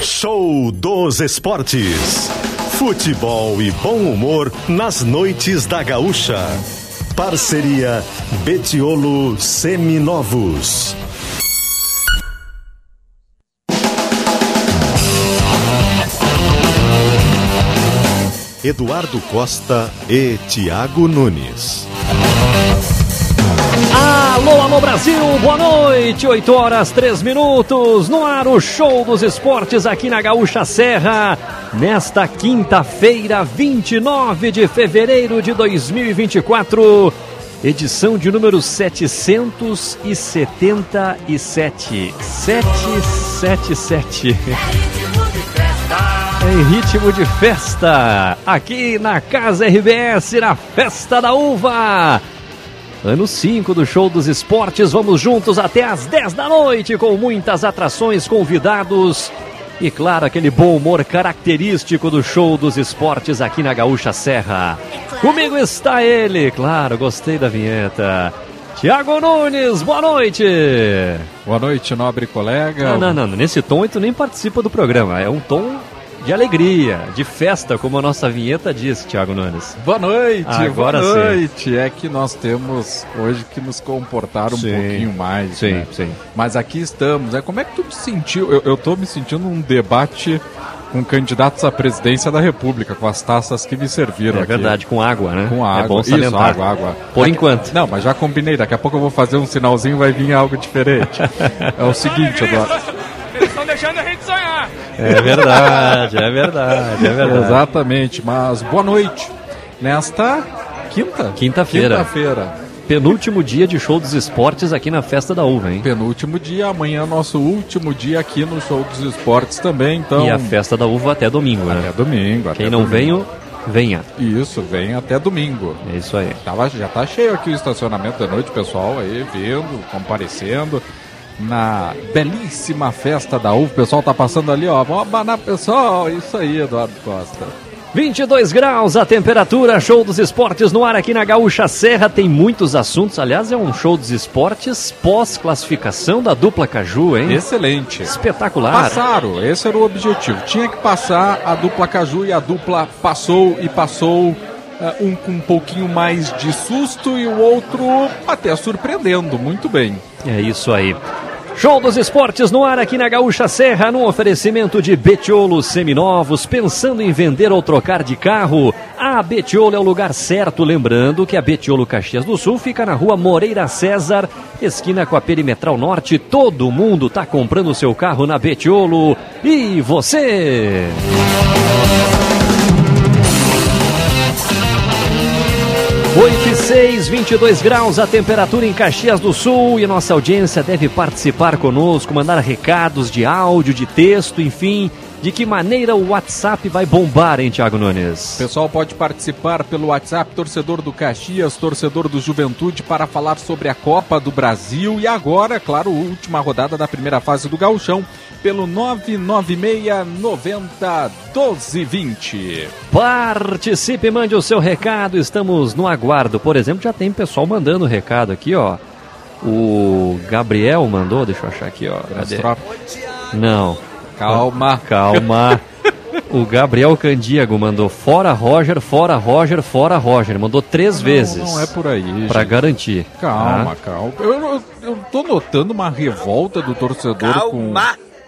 Show dos Esportes. Futebol e bom humor nas noites da Gaúcha. Parceria Betiolo Seminovos. Eduardo Costa e Tiago Nunes. Alô, alô Brasil, boa noite, 8 horas 3 minutos, no ar o show dos esportes aqui na Gaúcha Serra, nesta quinta-feira, 29 de fevereiro de 2024, edição de número 777. 777. Em ritmo de festa, aqui na Casa RBS, na Festa da Uva. Ano 5 do Show dos Esportes, vamos juntos até às 10 da noite com muitas atrações, convidados e, claro, aquele bom humor característico do Show dos Esportes aqui na Gaúcha Serra. Comigo está ele, claro, gostei da vinheta. Tiago Nunes, boa noite! Boa noite, nobre colega. Não, não, não, nesse tom tu nem participa do programa, é um tom de alegria, de festa, como a nossa vinheta diz, Thiago Nunes. Boa noite, Agora boa noite. É que nós temos hoje que nos comportar um Sim. pouquinho mais. Sim, né? sim. Mas aqui estamos. É, como é que tu me sentiu? Eu, eu tô me sentindo num debate com candidatos à presidência da República, com as taças que me serviram É aqui. verdade, com água, né? Com água. É bom Isso, salientar. água, água. Por Daqui- enquanto. Não, mas já combinei. Daqui a pouco eu vou fazer um sinalzinho vai vir algo diferente. é o seguinte, Eduardo. Estão deixando a gente sonhar. É verdade, é verdade, é verdade. Exatamente, mas boa noite. Nesta quinta? Quinta-feira. Quinta-feira. Penúltimo dia de show dos esportes aqui na Festa da Uva, hein? Penúltimo dia, amanhã nosso último dia aqui no Show dos Esportes também, então. E a Festa da Uva até domingo, né? Até domingo. até Quem não domingo. veio, venha. Isso, vem até domingo. É isso aí. Tava, já tá cheio aqui o estacionamento da noite, pessoal aí vindo, comparecendo. Na belíssima festa da uva, o pessoal tá passando ali, ó. Vamos abanar, pessoal. Isso aí, Eduardo Costa. 22 graus a temperatura, show dos esportes no ar aqui na Gaúcha Serra. Tem muitos assuntos. Aliás, é um show dos esportes pós-classificação da dupla Caju, hein? Excelente. Espetacular. Passaram, esse era o objetivo. Tinha que passar a dupla Caju e a dupla passou e passou. eh, um com um pouquinho mais de susto e o outro até surpreendendo. Muito bem. É isso aí. Show dos Esportes no ar aqui na Gaúcha Serra, num oferecimento de Betiolo Seminovos. Pensando em vender ou trocar de carro? A Betiolo é o lugar certo. Lembrando que a Betiolo Caxias do Sul fica na rua Moreira César, esquina com a Perimetral Norte. Todo mundo está comprando seu carro na Betiolo. E você? Oito 16, 22 graus a temperatura em Caxias do Sul. E nossa audiência deve participar conosco, mandar recados de áudio, de texto, enfim, de que maneira o WhatsApp vai bombar, hein, Thiago Nunes? O pessoal pode participar pelo WhatsApp, torcedor do Caxias, torcedor do Juventude, para falar sobre a Copa do Brasil e agora, é claro, última rodada da primeira fase do Gauchão, pelo 996 90 12 20. Participe, mande o seu recado, estamos no aguardo. Por exemplo, já tem pessoal mandando recado aqui, ó. O Gabriel mandou, deixa eu achar aqui, ó. Cadê? Não, Calma. calma. O Gabriel Candiago mandou fora Roger, fora Roger, fora Roger. Mandou três vezes. Não, não é por aí. Pra gente. garantir. Calma, tá? calma. Eu, eu, eu tô notando uma revolta do torcedor com.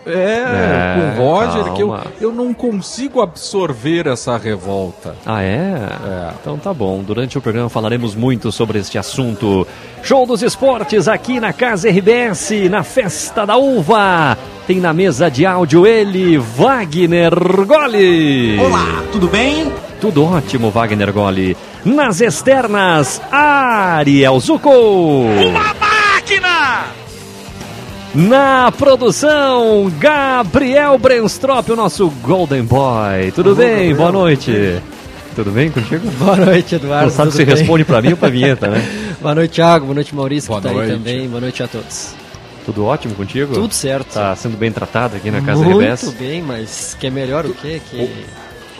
É, É, com o Roger, que eu, calma. eu não consigo absorver essa revolta. Ah, é? É. Então tá bom. Durante o programa falaremos muito sobre este assunto. Show dos esportes aqui na Casa RBS, na Festa da Uva. Tem na mesa de áudio ele, Wagner Goli. Olá, tudo bem? Tudo ótimo, Wagner Goli. Nas externas, Ariel Zuco. Uma máquina! Na produção, Gabriel Brenstrop, o nosso Golden Boy. Tudo bem? Boa noite. Tudo bem contigo? Boa noite, Eduardo. Não sabe tudo se bem? responde pra mim ou pra vinheta, né? Boa noite, Thiago. Boa noite, Maurício, Boa que tá noite. aí também. Boa noite a todos. Tudo ótimo contigo? Tudo certo. Tá sendo bem tratado aqui na Casa Muito RBS? bem, mas que é melhor o quê? Que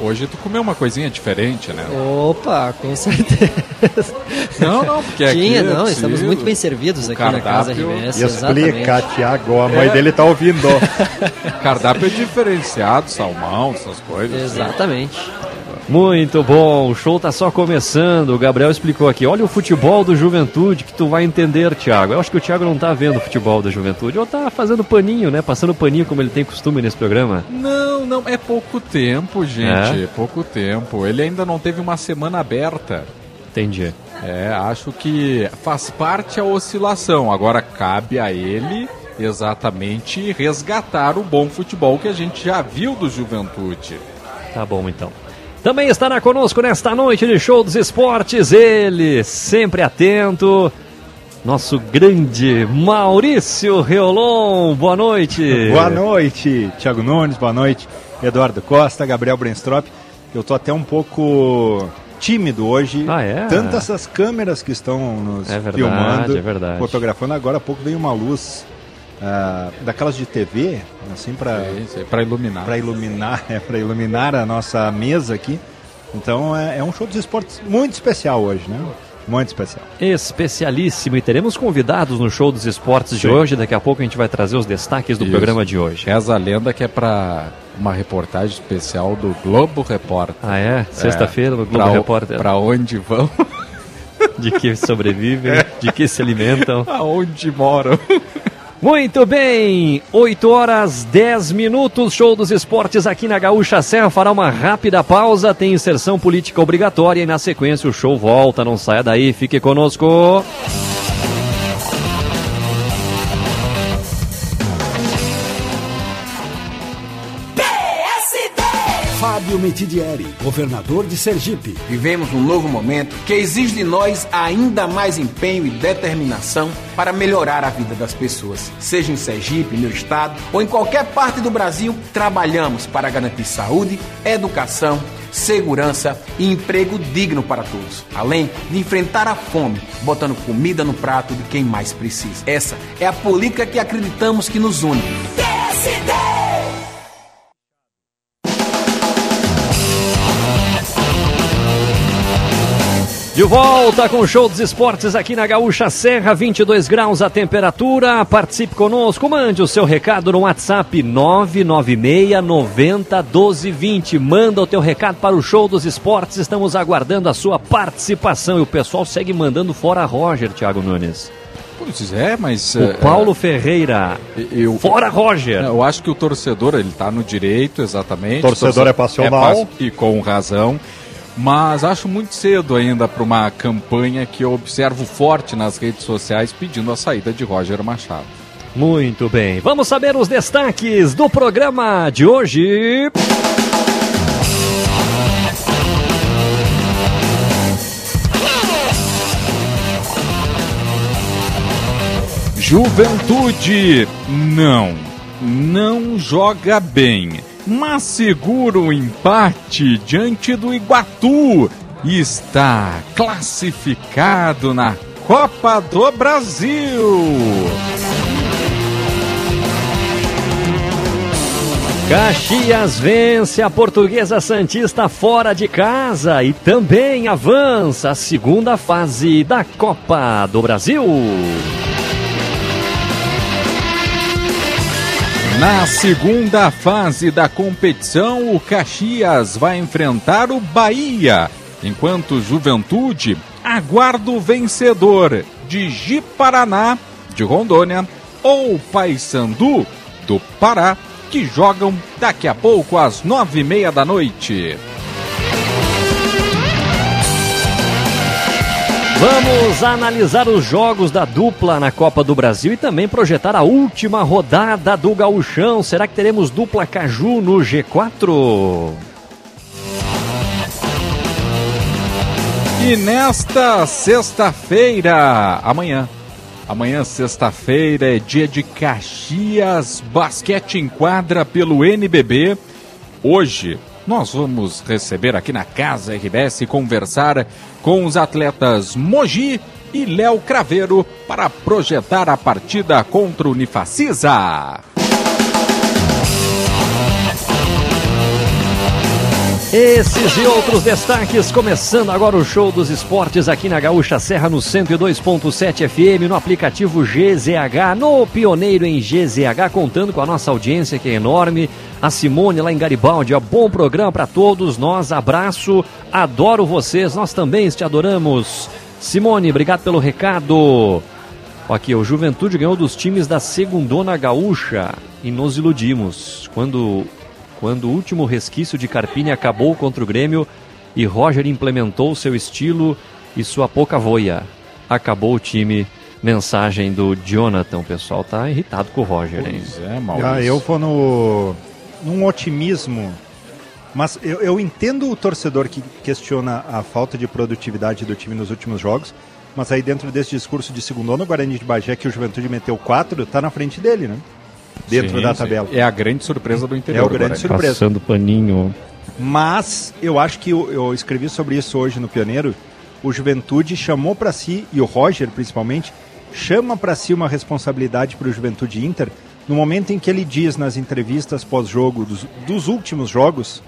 Hoje tu comeu uma coisinha diferente, né? Opa, com certeza. Não, não, porque aqui Tinha, é não, estamos muito bem servidos O aqui na casa cardápio- RBS. Explica, Tiago, a É. mãe dele tá ouvindo. Cardápio é diferenciado, salmão, essas coisas. Exatamente. Muito bom, o show tá só começando. O Gabriel explicou aqui. Olha o futebol do Juventude que tu vai entender, Thiago. Eu acho que o Thiago não tá vendo o futebol da Juventude, ou tá fazendo paninho, né? Passando paninho como ele tem costume nesse programa. Não, não, é pouco tempo, gente. É? pouco tempo. Ele ainda não teve uma semana aberta. Entendi. É, acho que faz parte a oscilação. Agora cabe a ele exatamente resgatar o bom futebol que a gente já viu do Juventude. Tá bom, então. Também estará conosco nesta noite de Show dos Esportes, ele, sempre atento, nosso grande Maurício Reolon. Boa noite. Boa noite, Tiago Nunes, boa noite, Eduardo Costa, Gabriel Brenstrop. Eu tô até um pouco tímido hoje. Ah, é? Tanto essas câmeras que estão nos É verdade, filmando, é verdade. fotografando. Agora há pouco veio uma luz ah, daquelas de TV, assim, para Para iluminar. para iluminar, é, para iluminar a nossa mesa aqui. Então é, é um show dos esportes muito especial hoje, né? Muito especial. Especialíssimo. E teremos convidados no Show dos Esportes de Sim. hoje. Daqui a pouco a gente vai trazer os destaques do Isso. programa de hoje. Reza a lenda que é para uma reportagem especial do Globo Repórter. Ah, é? Sexta-feira no Globo Pra Repórter. Pra onde vão? De que sobrevivem, de que se alimentam. Aonde moram? Muito bem, 8 horas 10 minutos, show dos esportes aqui na Gaúcha Serra fará uma rápida pausa, tem inserção política obrigatória e na sequência o show volta, não saia daí, fique conosco. Fábio Metidieri, governador de Sergipe. Vivemos um novo momento que exige de nós ainda mais empenho e determinação para melhorar a vida das pessoas. Seja em Sergipe, meu estado, ou em qualquer parte do Brasil, trabalhamos para garantir saúde, educação, segurança e emprego digno para todos, além de enfrentar a fome, botando comida no prato de quem mais precisa. Essa é a política que acreditamos que nos une. De volta com o show dos esportes aqui na Gaúcha Serra, 22 graus a temperatura. Participe conosco, mande o seu recado no WhatsApp 996 90 12 20. Manda o teu recado para o show dos esportes, estamos aguardando a sua participação. E o pessoal segue mandando fora Roger, Thiago Nunes. Pois é, mas... O Paulo Ferreira, eu, fora Roger. Eu acho que o torcedor, ele tá no direito, exatamente. Torcedor é passional. pas- E com razão. Mas acho muito cedo ainda para uma campanha que eu observo forte nas redes sociais pedindo a saída de Roger Machado. Muito bem, vamos saber os destaques do programa de hoje. Juventude, não, não joga bem, mas segura o empate diante do Iguatu e está classificado na Copa do Brasil. Caxias vence a Portuguesa Santista fora de casa e também avança a segunda fase da Copa do Brasil. Na segunda fase da competição, o Caxias vai enfrentar o Bahia, enquanto Juventude aguarda o vencedor de Ji-Paraná, de Rondônia, ou Paysandu, do Pará, que jogam daqui a pouco às nove e meia da noite. Vamos analisar os jogos da dupla na Copa do Brasil e também projetar a última rodada do Gauchão. Será que teremos dupla Caju no G4? E nesta sexta-feira, amanhã, amanhã sexta-feira é dia de Caxias Basquete em Quadra pelo NBB. Hoje nós vamos receber aqui na Casa RBS e conversar com os atletas Mogi e Léo Craveiro para projetar a partida contra o Unifacisa. Esses e outros destaques, começando agora o show dos esportes aqui na Gaúcha Serra no 102.7 FM, no aplicativo GZH, no Pioneiro em GZH, contando com a nossa audiência que é enorme. A Simone lá em Garibaldi, ó, bom programa para todos nós, abraço, adoro vocês, nós também te adoramos. Simone, obrigado pelo recado. Aqui, o Juventude ganhou dos times da Segundona Gaúcha e nos iludimos. Quando quando o último resquício de Carpini acabou contra o Grêmio e Roger implementou seu estilo e sua pouca voia. Acabou o time. Mensagem do Jonathan. O pessoal tá irritado com o Roger, hein? Pois é, Maurício. Ah, eu vou no, num otimismo. Mas eu, eu entendo o torcedor que questiona a falta de produtividade do time nos últimos jogos. Mas aí dentro desse discurso de segundo ano, o Guarani de Bagé, que o Juventude meteu quatro, tá na frente dele, né? Dentro Sim, da sim. tabela. É a grande surpresa do interior. É o grande Guarani. surpresa. Passando paninho. Mas eu acho que eu, eu escrevi sobre isso hoje no Pioneiro. O Juventude chamou para si, e o Roger principalmente, chama para si uma responsabilidade para o Juventude Inter no momento em que ele diz nas entrevistas pós-jogo dos, dos últimos jogos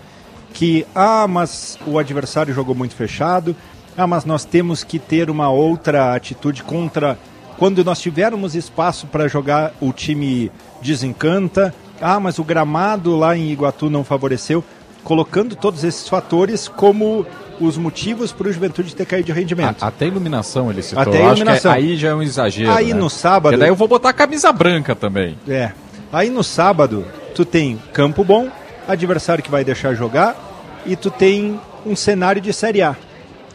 que, ah, mas o adversário jogou muito fechado, ah, mas nós temos que ter uma outra atitude contra. Quando nós tivermos espaço para jogar, o time desencanta. Ah, mas o gramado lá em Iguatu não favoreceu. Colocando todos esses fatores como os motivos para o Juventude ter caído de rendimento. A- Até iluminação ele citou. Até iluminação. aí já é um exagero. Aí né? no sábado- Porque daí eu vou botar a camisa branca também. É. Aí no sábado, tu tem campo bom, adversário que vai deixar jogar, e tu tem um cenário de Série A.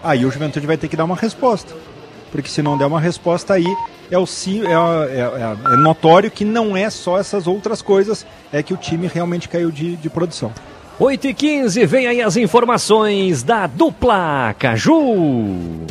Aí o Juventude vai ter que dar uma resposta. Porque se não der uma resposta aí, é, o, é- é- é notório que não é só essas outras coisas, é que o time realmente caiu de, de produção. 8 e 15 vem aí as informações da dupla Caju.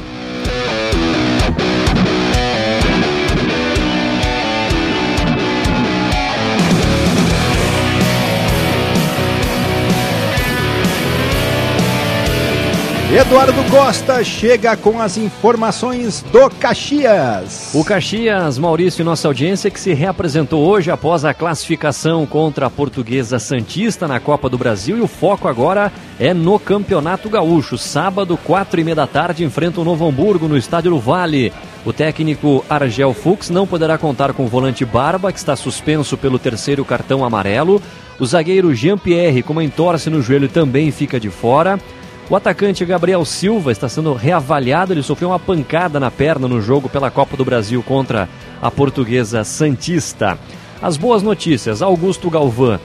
Eduardo Costa chega com as informações do Caxias. O Caxias, Maurício e nossa audiência, que se reapresentou hoje após a classificação contra a Portuguesa Santista na Copa do Brasil. E o foco agora é no Campeonato Gaúcho. Sábado, quatro e meia da tarde, enfrenta o Novo Hamburgo no Estádio do Vale. O técnico Argel Fux não poderá contar com o volante Barba, que está suspenso pelo terceiro cartão amarelo. O zagueiro Jean-Pierre, com uma entorse no joelho, também fica de fora. O atacante Gabriel Silva está sendo reavaliado. Ele sofreu uma pancada na perna no jogo pela Copa do Brasil contra a portuguesa Santista. As boas notícias: Augusto Galvão,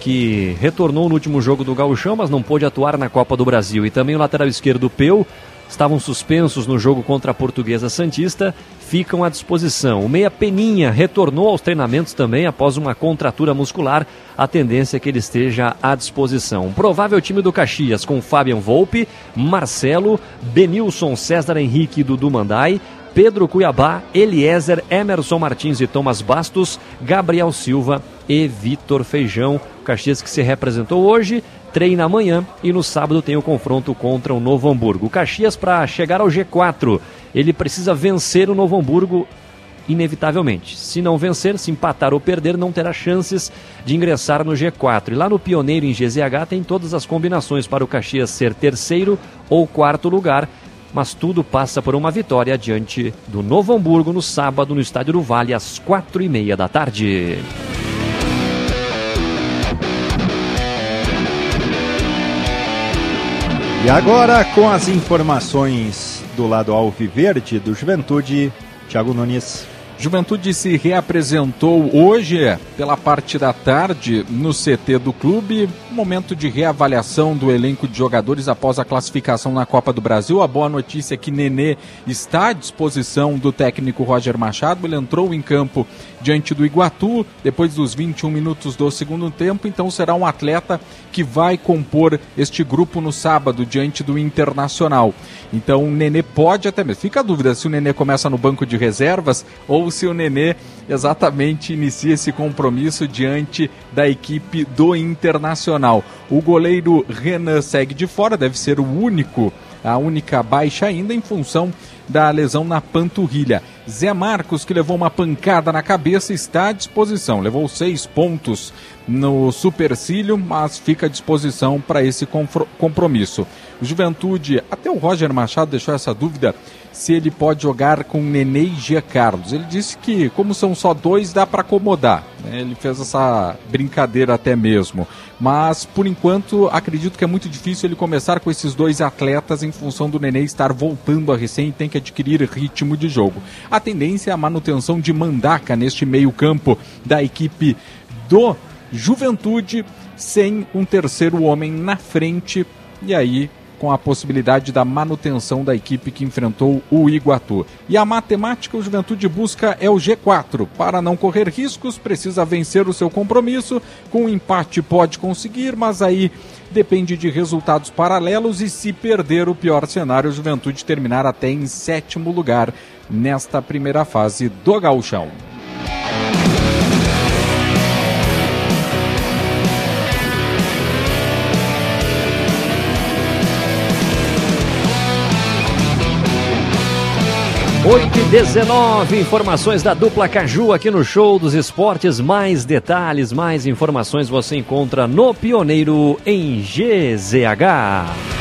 que retornou no último jogo do Gauchão, mas não pôde atuar na Copa do Brasil. E também o lateral esquerdo Peu estavam suspensos no jogo contra a Portuguesa Santista, ficam à disposição. O Meia Peninha retornou aos treinamentos também após uma contratura muscular. A tendência é que ele esteja à disposição. Provável time do Caxias com Fabian Volpe, Marcelo, Benilson, César Henrique e Dudu Mandai. Pedro Cuiabá, Eliezer, Emerson Martins e Thomas Bastos, Gabriel Silva e Vitor Feijão. O Caxias que se representou hoje, treina amanhã e no sábado tem o confronto contra o Novo Hamburgo. O Caxias, para chegar ao G4, ele precisa vencer o Novo Hamburgo inevitavelmente. Se não vencer, se empatar ou perder, não terá chances de ingressar no G4. E lá no Pioneiro em GZH tem todas as combinações para o Caxias ser terceiro ou quarto lugar. Mas tudo passa por uma vitória diante do Novo Hamburgo no sábado no Estádio do Vale às quatro e meia da tarde. Agora, com as informações do lado alviverde do Juventude, Thiago Nunes. Juventude se reapresentou hoje pela parte da tarde no CT do clube. Momento de reavaliação do elenco de jogadores após a classificação na Copa do Brasil. A boa notícia é que Nenê está à disposição do técnico Roger Machado. Ele entrou em campo diante do Iguatu depois dos 21 minutos do segundo tempo. Então será um atleta que vai compor este grupo no sábado diante do Internacional. Então o Nenê pode até mesmo. Fica a dúvida se o Nenê começa no banco de reservas ou se o Nenê exatamente inicia esse compromisso diante da equipe do Internacional. O goleiro Renan segue de fora, deve ser o único, a única baixa ainda em função da lesão na panturrilha. Zé Marcos, que levou uma pancada na cabeça, está à disposição. Levou seis pontos no supercílio, mas fica à disposição para esse compromisso. Juventude, até o Roger Machado deixou essa dúvida se ele pode jogar com Nenê e Gia Carlos. Ele disse que, como são só dois, dá para acomodar. Né? Ele fez essa brincadeira até mesmo. Mas, por enquanto, acredito que é muito difícil ele começar com esses dois atletas em função do Nenê estar voltando a recém e tem que adquirir ritmo de jogo. A tendência é a manutenção de Mandaca neste meio-campo da equipe do Juventude, sem um terceiro homem na frente. E aí com a possibilidade da manutenção da equipe que enfrentou o Iguatu. E a matemática o Juventude busca é o G4. Para não correr riscos, precisa vencer o seu compromisso. Com um empate pode conseguir, mas aí depende de resultados paralelos e se perder o pior cenário, o Juventude terminar até em sétimo lugar nesta primeira fase do Gauchão. 8 e 19, informações da dupla Caju aqui no Show dos Esportes. Mais detalhes, mais informações você encontra no Pioneiro em GZH.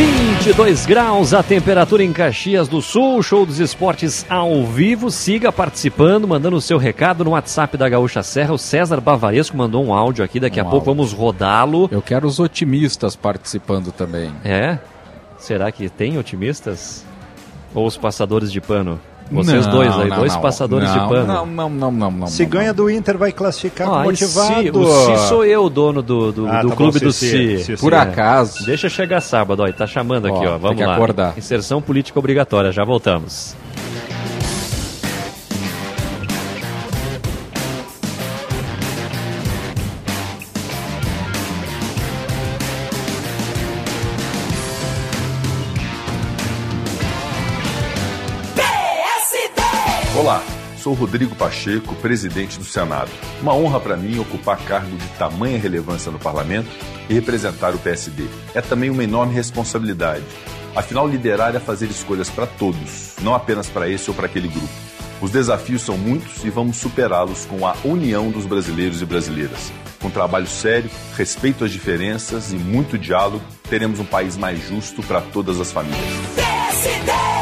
22 graus a temperatura em Caxias do Sul, show dos esportes ao vivo. Siga participando, mandando o seu recado no WhatsApp da Gaúcha Serra. O César Bavaresco mandou um áudio aqui, daqui um a áudio. pouco vamos rodá-lo. Eu quero os otimistas participando também. É? Será que tem otimistas? Ou os passadores de pano? Vocês não, dois aí, não, dois não, passadores de pano. Não, não, não, não, não. Se ganha do Inter, vai classificar ah, motivado. Si, o Si sou eu, o dono do, do, ah, do tá clube bom, do Si. si. Por acaso. Deixa chegar sábado, ó, tá chamando aqui, ó. Vamos lá. Acordar. Inserção política obrigatória, já voltamos. Sou Rodrigo Pacheco, presidente do Senado. Uma honra para mim ocupar cargo de tamanha relevância no parlamento e representar o PSD. É também uma enorme responsabilidade. Afinal, liderar é fazer escolhas para todos, não apenas para esse ou para aquele grupo. Os desafios são muitos e vamos superá-los com a união dos brasileiros e brasileiras. Com trabalho sério, respeito às diferenças e muito diálogo, teremos um país mais justo para todas as famílias. PSD!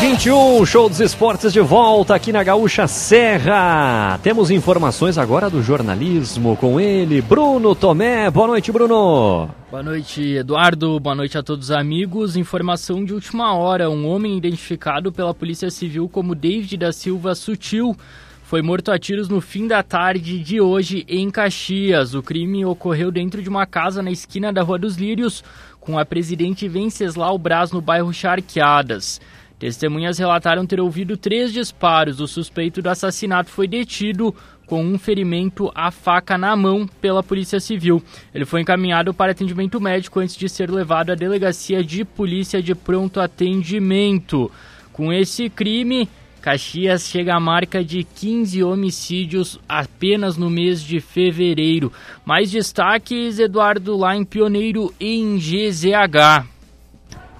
21 show dos esportes de volta aqui na Gaúcha Serra. Temos informações agora do jornalismo com ele, Bruno Tomé. Boa noite, Bruno. Boa noite, Eduardo. Boa noite a todos os amigos. Informação de última hora: um homem identificado pela Polícia Civil como David da Silva Sutil foi morto a tiros no fim da tarde de hoje em Caxias. O crime ocorreu dentro de uma casa na esquina da Rua dos Lírios, com a presidente Venceslau Braz no bairro Charqueadas. Testemunhas relataram ter ouvido três disparos. O suspeito do assassinato foi detido com um ferimento à faca na mão pela Polícia Civil. Ele foi encaminhado para atendimento médico antes de ser levado à delegacia de polícia de pronto atendimento. Com esse crime, Caxias chega à marca de 15 homicídios apenas no mês de fevereiro. Mais destaques, Eduardo, lá em Pioneiro em GZH.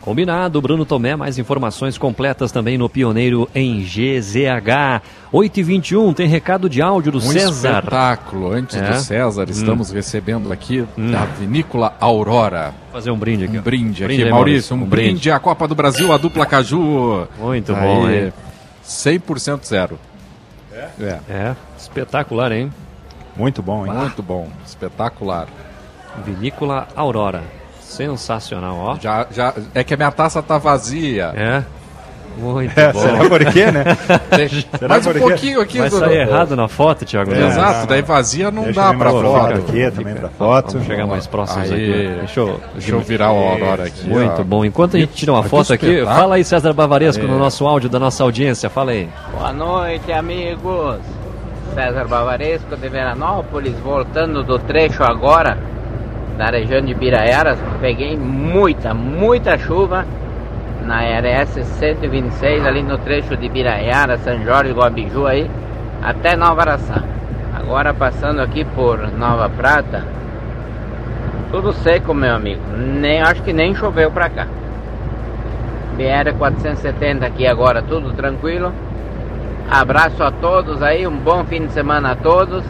Combinado, Bruno Tomé, mais informações completas também no Pioneiro em GZH. 8h21, tem recado de áudio do um César. espetáculo, antes é? do César, hum. estamos recebendo aqui hum. da Vinícola Aurora. Vou fazer um brinde aqui. Um brinde, brinde aqui, aí, Maurício, um, um brinde. brinde à Copa do Brasil, a dupla Caju. Muito aí, bom, hein? 100% zero. É? é? É, espetacular, hein? Muito bom, hein? Muito bom, espetacular. Vinícola Aurora. Sensacional, ó. Já, já, é que a minha taça tá vazia. É. Muito é, bom. Será por quê, né? Mais um pouquinho aqui. Vai sair errado na foto, Thiago. É, Exato, daí vazia não Deixa dá pra foto. aqui também pra foto. Vamos chegar mais próximos aí, aqui. Deixa eu, deixa eu virar o Aurora aqui. Muito ó. bom. Enquanto a gente tira uma foto aqui, fala aí, César Bavaresco, no nosso áudio da nossa audiência. Fala aí. Boa noite, amigos. César Bavaresco de Veranópolis, voltando do trecho agora na região de Biraiaras, peguei muita, muita chuva na RS 126, ali no trecho de Biraiara, São Jorge, Guabiju aí, até Nova Araçá. Agora passando aqui por Nova Prata, tudo seco, meu amigo. Nem, acho que nem choveu pra cá. BR 470 aqui agora, tudo tranquilo. Abraço a todos aí, um bom fim de semana a todos.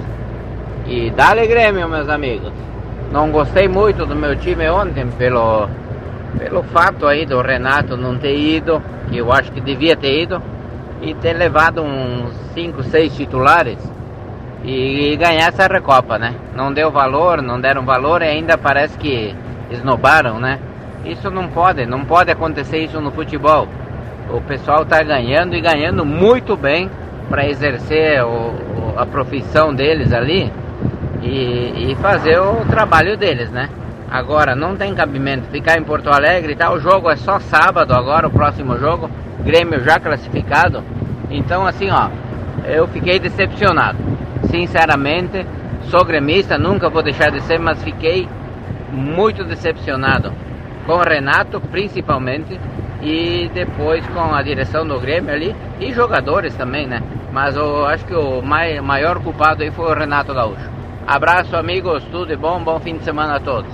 E dá-lhe Grêmio, meus amigos. Não gostei muito do meu time ontem pelo, pelo fato aí do Renato não ter ido, que eu acho que devia ter ido, e ter levado uns 5, 6 titulares e ganhar essa Recopa, né? Não deu valor, não deram valor e ainda parece que esnobaram, né? Isso não pode, não pode acontecer isso no futebol. O pessoal está ganhando e ganhando muito bem para exercer o, o, a profissão deles ali e, e, fazer o trabalho deles, né? Agora não tem cabimento ficar em Porto Alegre e tal. O jogo é só sábado agora, o próximo jogo. Grêmio já classificado. Então assim, ó, eu fiquei decepcionado sinceramente, sou gremista, nunca vou deixar de ser, mas fiquei muito decepcionado com o Renato, principalmente, e depois com a direção do Grêmio ali e jogadores também, né? Mas eu acho que o mai, maior culpado aí foi o Renato Gaúcho. Abraço, amigos, tudo de bom, bom fim de semana a todos.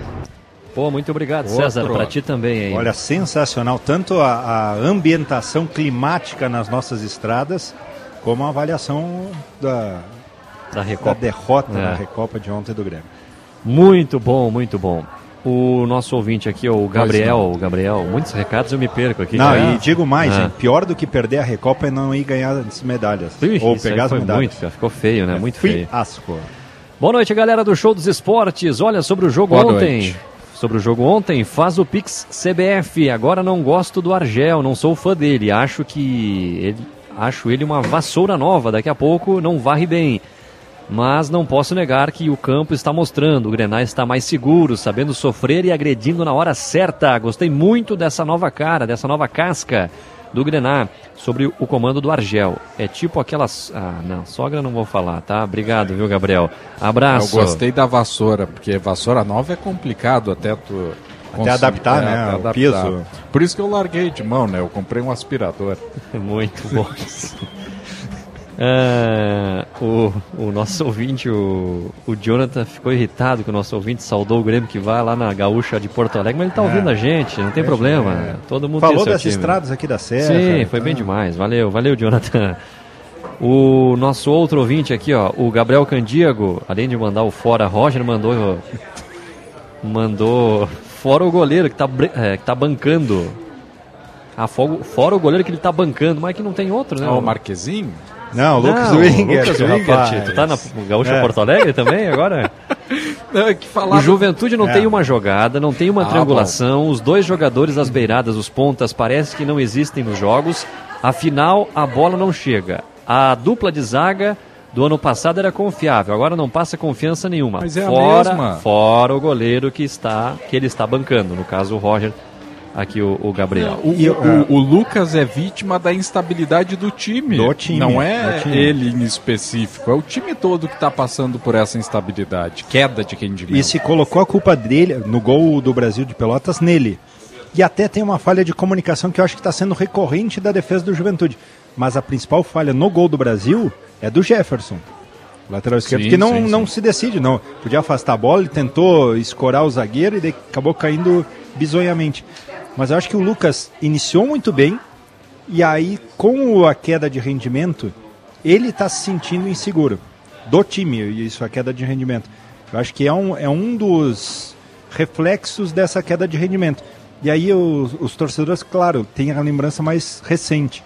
Pô, muito obrigado, Outro. César, para ti também aí. Olha, sensacional, tanto a, a ambientação climática nas nossas estradas, como a avaliação da, da Recopa. Da derrota é. na Recopa de ontem do Grêmio. Muito bom, muito bom. O nosso ouvinte aqui, o Gabriel, o Gabriel, muitos recados eu me perco aqui. Não, é. e digo mais, é. hein, pior do que perder a Recopa é não ir ganhar as medalhas. Ixi, ou pegar as medalhas. Muito, ficou feio, né? É, muito feio. Asco. Boa noite, galera do Show dos Esportes. Olha sobre o jogo Boa ontem. Noite. Sobre o jogo ontem, faz o Pix CBF. Agora não gosto do Argel, não sou fã dele. Acho que ele, acho ele uma vassoura nova. Daqui a pouco não varre bem mas não posso negar que o campo está mostrando, o Grenal está mais seguro, sabendo sofrer e agredindo na hora certa. Gostei muito dessa nova cara, dessa nova casca do Grenar sobre o comando do Argel. É tipo aquelas. Ah, não, sogra não vou falar, tá? Obrigado, viu, Gabriel? Abraço. Eu gostei da vassoura, porque vassoura nova é complicado até tu. Até adaptar, é, né? Até adaptar. O piso. Por isso que eu larguei de mão, né? Eu comprei um aspirador. Muito bom. É, o, o nosso ouvinte, o, o Jonathan, ficou irritado que o nosso ouvinte saudou o Grêmio que vai lá na Gaúcha de Porto Alegre, mas ele está é. ouvindo a gente, não tem é, problema. É. Todo mundo Falou das time. estradas aqui da Serra. Sim, foi bem demais. Valeu, valeu, Jonathan. O nosso outro ouvinte aqui, ó, o Gabriel Candiago, além de mandar o fora, Roger mandou mandou fora o goleiro que está é, que tá bancando. Ah, fora o goleiro que ele está bancando, mas que não tem outro, né? Ah, o Marquezinho? Não, Lucas não, Winger. Lucas Winger, tu tá na Gaúcha é. Porto Alegre também agora? Não, é que falava... O Juventude não é. tem uma jogada, não tem uma ah, triangulação, bom. os dois jogadores às beiradas, os pontas, parece que não existem nos jogos, afinal a bola não chega. A dupla de zaga do ano passado era confiável, agora não passa confiança nenhuma. Mas é fora, a mesma. fora o goleiro que está que ele está bancando, no caso o Roger aqui o, o Gabriel. O, o, o, o, Lucas é vítima da instabilidade do time. Do time. Não é time. ele em específico, é o time todo que está passando por essa instabilidade, queda de rendimento. E se colocou a culpa dele no gol do Brasil de Pelotas nele. E até tem uma falha de comunicação que eu acho que está sendo recorrente da defesa do Juventude. Mas a principal falha no gol do Brasil é do Jefferson. Lateral esquerdo, sim, que não, sim, não sim. se decide, não. Podia afastar a bola, ele tentou escorar o zagueiro e acabou caindo bizonhamente. Mas eu acho que o Lucas iniciou muito bem e aí com a queda de rendimento, ele está se sentindo inseguro do time, isso, a queda de rendimento. Eu acho que é um, é um dos reflexos dessa queda de rendimento. E aí os, os torcedores, claro, têm a lembrança mais recente.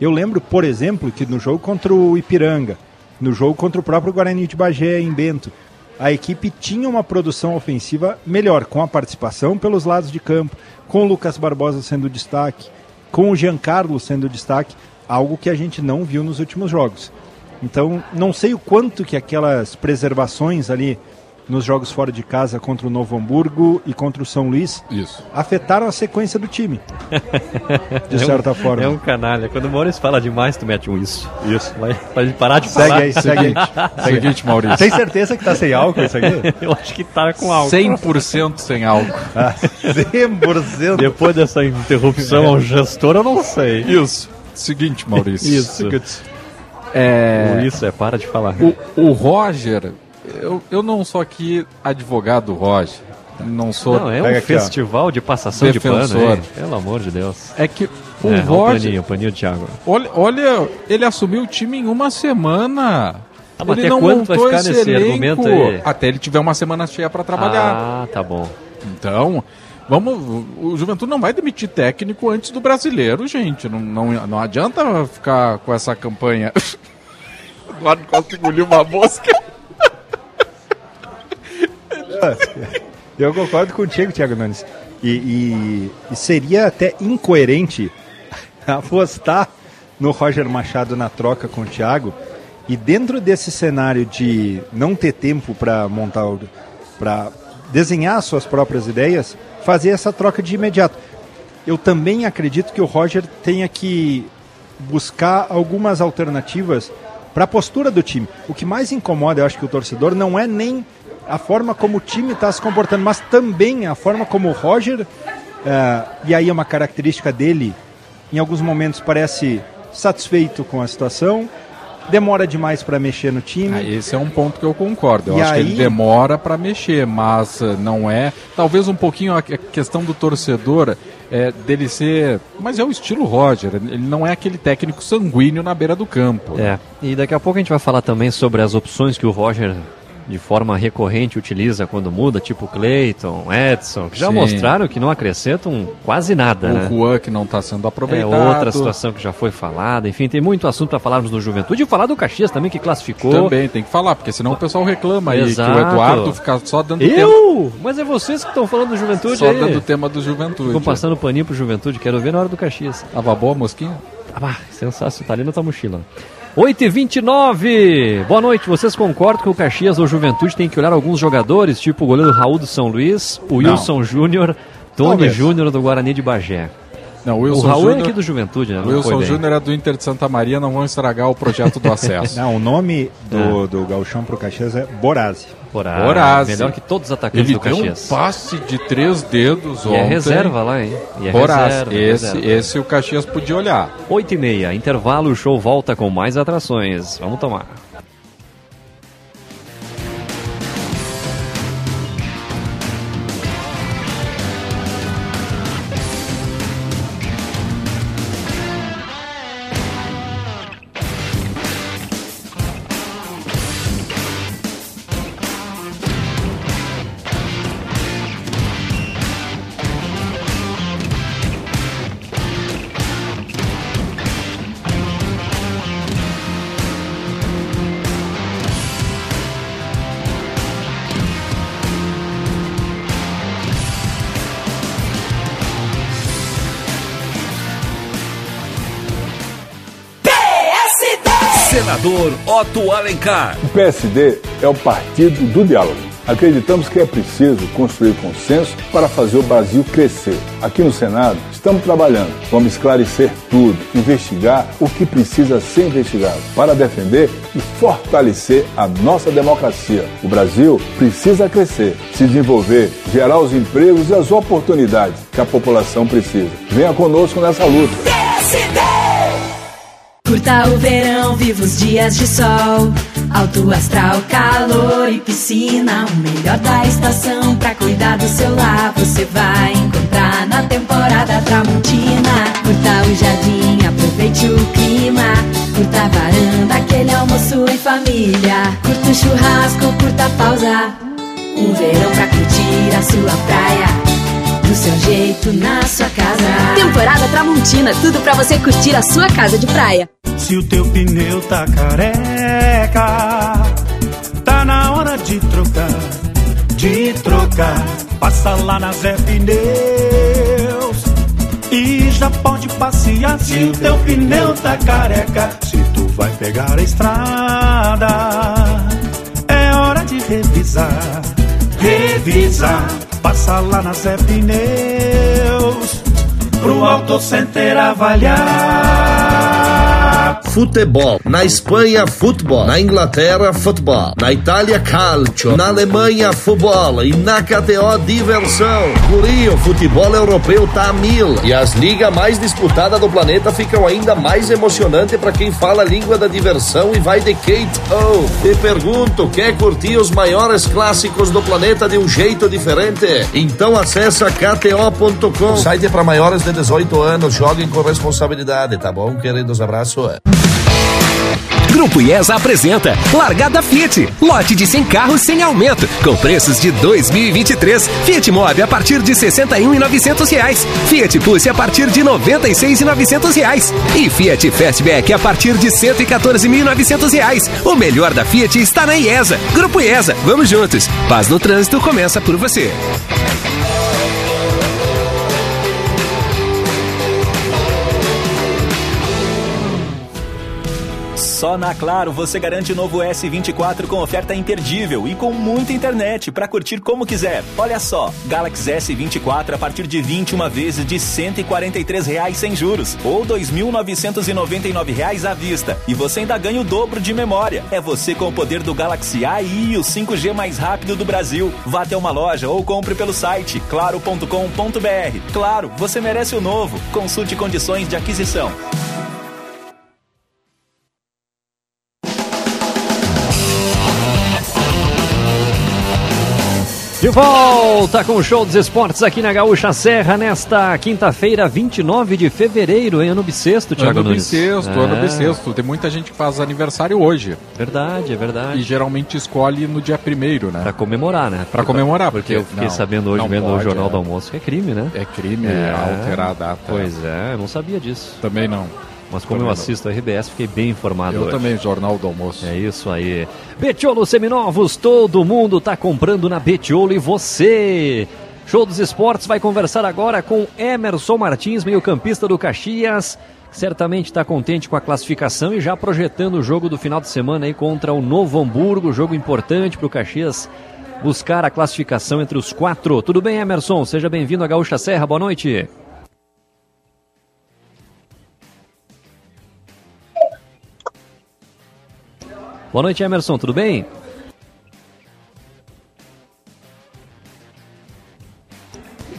Eu lembro, por exemplo, que no jogo contra o Ipiranga, no jogo contra o próprio Guarani de Bagé em Bento, a equipe tinha uma produção ofensiva melhor, com a participação pelos lados de campo, com o Lucas Barbosa sendo destaque, com o Giancarlo sendo destaque, algo que a gente não viu nos últimos jogos. Então, não sei o quanto que aquelas preservações ali nos jogos fora de casa contra o Novo Hamburgo e contra o São Luís Isso. afetaram a sequência do time. De É um- certa forma. É um canalha. Quando o Maurício fala demais, tu mete um isso. Isso. Vai, pra ele parar de Segue falar. aí, segue aí. Seguinte, Maurício. Tem certeza que tá sem álcool isso aqui? Eu acho que tá com álcool. 100% sem álcool. Ah, 100%. Depois dessa interrupção ao gestor, eu não sei. Isso. Seguinte, Maurício. Isso. É, Isso é, para de falar. o, o Roger, eu, eu não sou aqui advogado do Roger. Não sou. Não, é um festival de passação de pano, Defensor. hein? Pelo amor de Deus. É que o é, o Roger. paninho, o paninho Thiago. Olha, olha, ele assumiu o time em uma semana. Ah, ele até não quando vai montou ficar esse nesse elenco argumento aí? até ele tiver uma semana cheia para trabalhar. Ah, tá bom. Então, vamos. O Juventude não vai demitir técnico antes do brasileiro, gente. Não, não, não adianta ficar com essa campanha. Eduardo quase engoliu uma mosca. Eu concordo contigo, Thiago Nunes. E, e- e seria até incoerente apostar no Roger Machado na troca com o Thiago e dentro desse cenário de não ter tempo para montar, para desenhar suas próprias ideias, fazer essa troca de imediato. Eu também acredito que o Roger tenha que buscar algumas alternativas para a postura do time. O que mais incomoda, eu acho que o torcedor não é nem a forma como o time está se comportando, mas também a forma como o Roger, eh, e aí é uma característica dele, em alguns momentos parece satisfeito com a situação, demora demais para mexer no time. Ah, esse é um ponto que eu concordo. Eu E acho que aí- ele demora para mexer, mas eh, não é. Talvez um pouquinho a que- questão do torcedor é, dele ser. Mas é o estilo Roger. Ele não é aquele técnico sanguíneo na beira do campo. É, e daqui a pouco a gente vai falar também sobre as opções que o Roger de forma recorrente utiliza quando muda, tipo Clayton, Edson, que já Sim. mostraram que não acrescentam quase nada, O né? Juan que não está sendo É aproveitado. outra situação que já foi falada. Enfim, tem muito assunto para falarmos do Juventude e falar do Caxias também, que classificou. Também tem que falar, porque senão o pessoal reclama aí que o Eduardo fica só dando. Eu? Mas é vocês que estão falando do Juventude Só aí. dando tema do Juventude. Ficam passando paninho pro Juventude, quero ver na hora do Caxias. Tava boa a mosquinha? Ah, sensacional, tá ali na tua mochila. 8 e 29 Boa noite, vocês concordam que o Caxias ou Juventude tem que olhar alguns jogadores, tipo o goleiro Raul do São Luís, o. Wilson Júnior, Tony. Júnior do Guarani de Bagé. Não, o O Wilson Raul é Júnior. aqui do Juventude, né? O Wilson. Júnior é do Inter de Santa Maria, não vão estragar o projeto do acesso. Não, o nome do, do Gauchão pro Caxias é Borazzi. Borazzi. Melhor que todos os atacantes Ele do deu um Caxias. passe de três dedos E ontem. é reserva lá, hein? E é reserva, esse, reserva. esse o Caxias podia olhar. 8 e meia, intervalo, o show volta com mais atrações. Vamos tomar. Otto Alencar. O PSD é o partido do diálogo. Acreditamos que é preciso construir consenso para fazer o Brasil crescer. Aqui no Senado, estamos trabalhando. Vamos esclarecer tudo, investigar o que precisa ser investigado para defender e fortalecer a nossa democracia. O Brasil precisa crescer, se desenvolver, gerar os empregos e as oportunidades que a população precisa. Venha conosco nessa luta. Curta o verão, viva os dias de sol. Alto astral, calor e piscina. O melhor da estação pra cuidar do seu lar. Você vai encontrar na temporada Tramontina. Curta o jardim, aproveite o clima. Curta a varanda, aquele almoço em família. Curta o churrasco, curta a pausa. Um verão pra curtir a sua praia. Do seu jeito, na sua casa. Temporada Tramontina, tudo pra você curtir a sua casa de praia. Se o teu pneu tá careca, tá na hora de trocar, de trocar. Passa lá na Zé Pneus e já pode passear. Se o teu pneu tá careca, se tu vai pegar a estrada, é hora de revisar. revisar. Passa lá na Zé Pneus, pro Auto Center avaliar. Futebol. Na Espanha, futebol. Na Inglaterra, futebol. Na Itália, calcio. Na Alemanha, futebol. E na KTO, diversão. Por o futebol europeu tá a mil. E as ligas mais disputadas do planeta ficam ainda mais emocionantes para quem fala a língua da diversão e vai de Kate O. Te pergunto, quer curtir os maiores clássicos do planeta de um jeito diferente? Então acessa kto.com. Site para maiores de 18 anos. Joguem com responsabilidade, tá bom, queridos? Abraço. Grupo IESA apresenta Largada Fiat. Lote de 100 carros sem aumento, com preços de 2023. Fiat Mobi a partir de 61.900 reais. Fiat Pulse a partir de 96.900 reais. E Fiat Fastback a partir de 114.900 reais. O melhor da Fiat está na IESA. Grupo IESA, vamos juntos. Paz no trânsito começa por você. Só na Claro você garante novo S24 com oferta imperdível e com muita internet para curtir como quiser. Olha só, Galaxy S24 a partir de 21 vezes de 143 reais sem juros ou 2.999 reais à vista. E você ainda ganha o dobro de memória. É você com o poder do Galaxy AI e o 5G mais rápido do Brasil. Vá até uma loja ou compre pelo site claro.com.br. Claro, você merece o novo. Consulte condições de aquisição. De volta com o Show dos Esportes aqui na Gaúcha Serra nesta quinta-feira, 29 de fevereiro, em ano bissexto, Thiago ano Nunes. bissexto, É. ano bissexto. Tem muita gente que faz aniversário hoje. Verdade, é verdade. E geralmente escolhe no dia primeiro, né? Pra comemorar, né? Pra comemorar, Porque eu fiquei não, sabendo hoje, vendo o pode, Jornal é. do Almoço, que é crime, né? É crime alterar a data. Pois é, eu não sabia disso. Também não. Mas como Também eu assisto a RBS, fiquei bem informado Eu hoje. também, Jornal do Almoço. É isso aí. Betiolo Seminovos, todo mundo tá comprando na Betiolo e você. Show dos Esportes vai conversar agora com Emerson Martins, meio-campista do Caxias. que Certamente está contente com a classificação e já projetando o jogo do final de semana aí contra o Novo Hamburgo, jogo importante para o Caxias buscar a classificação entre os quatro. Tudo bem, Emerson? Seja bem-vindo à Gaúcha Serra, boa noite. Boa noite, Emerson, tudo bem?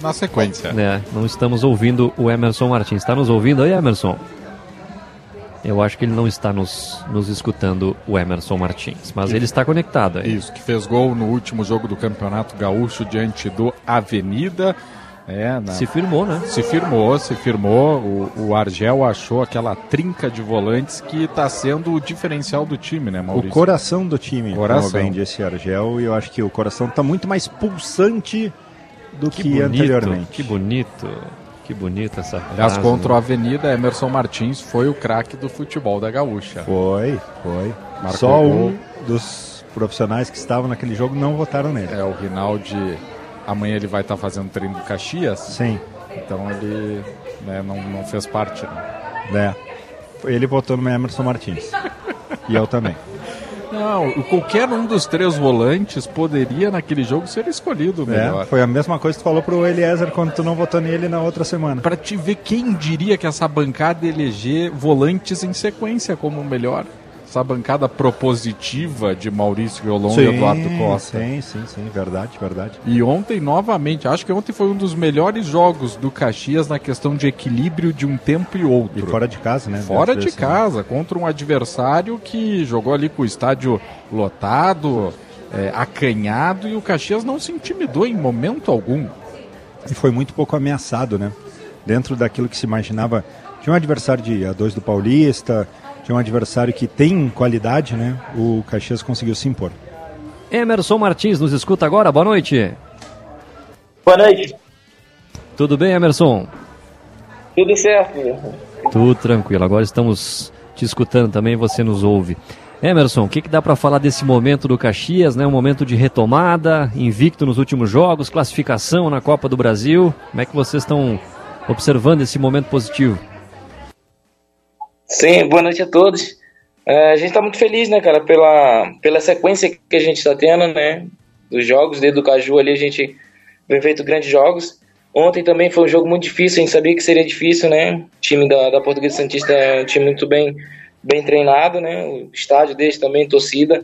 Na sequência. É, não estamos ouvindo o Emerson Martins. Está nos ouvindo aí, Emerson? Eu acho que ele não está nos, nos escutando, o Emerson Martins. Mas ele está conectado aí. Isso, que fez gol no último jogo do Campeonato Gaúcho diante do Avenida. É, na- Se firmou, né? Se firmou, se firmou. O, o Argel achou aquela trinca de volantes que está sendo o diferencial do time, né, O Maurício? coração do time, Coração. como bem disse Argel, e eu acho que o coração está muito mais pulsante do que, bonito, anteriormente. Que bonito. Que bonita essa Aliás, frase, contra o né? Avenida, Emerson Martins foi o craque do futebol da Gaúcha. Foi, foi. Marcou Só gol. um dos profissionais que estavam naquele jogo não votaram nele. É, o Rinaldi, amanhã ele vai estar fazendo treino do Caxias. Sim. Então ele né, não, não fez parte. Né? É. Ele votou no Emerson Martins. e eu também. Não, qualquer um dos três volantes poderia naquele jogo ser escolhido É, melhor. foi a mesma coisa que tu falou pro Eliezer quando tu não votou nele na outra semana. Pra te ver quem diria que essa bancada eleger volantes em sequência como o melhor. Essa bancada propositiva de Maurício Violon e Eduardo Costa. Sim, sim, sim, verdade, verdade. E ontem, novamente, acho que ontem foi um dos melhores jogos do Caxias na questão de equilíbrio de um tempo e outro. E fora de casa, né? Fora de casa, contra um adversário que jogou ali com o estádio lotado, é, acanhado, e o Caxias não se intimidou em momento algum. E foi muito pouco ameaçado, né? Dentro daquilo que se imaginava. Tinha um adversário de A2 do Paulista, tinha um adversário que tem qualidade, né? O Caxias conseguiu se impor. Emerson Martins nos escuta agora, boa noite. Boa noite. Tudo bem, Emerson? Tudo certo? Tudo tranquilo. Agora estamos te escutando também, você nos ouve. Emerson, o que, que dá para falar desse momento do Caxias, né? Um momento de retomada, invicto nos últimos jogos, classificação na Copa do Brasil. Como é que vocês estão observando esse momento positivo? Sim, boa noite a todos. É, a gente está muito feliz, né, cara, pela, pela sequência que a gente está tendo, né? dos jogos. Desde o Caju ali a gente vem feito grandes jogos. Ontem também foi um jogo muito difícil, a gente sabia que seria difícil, né? O time da, da Portuguesa Santista é um time muito bem, bem treinado, né? O estádio deles também, torcida,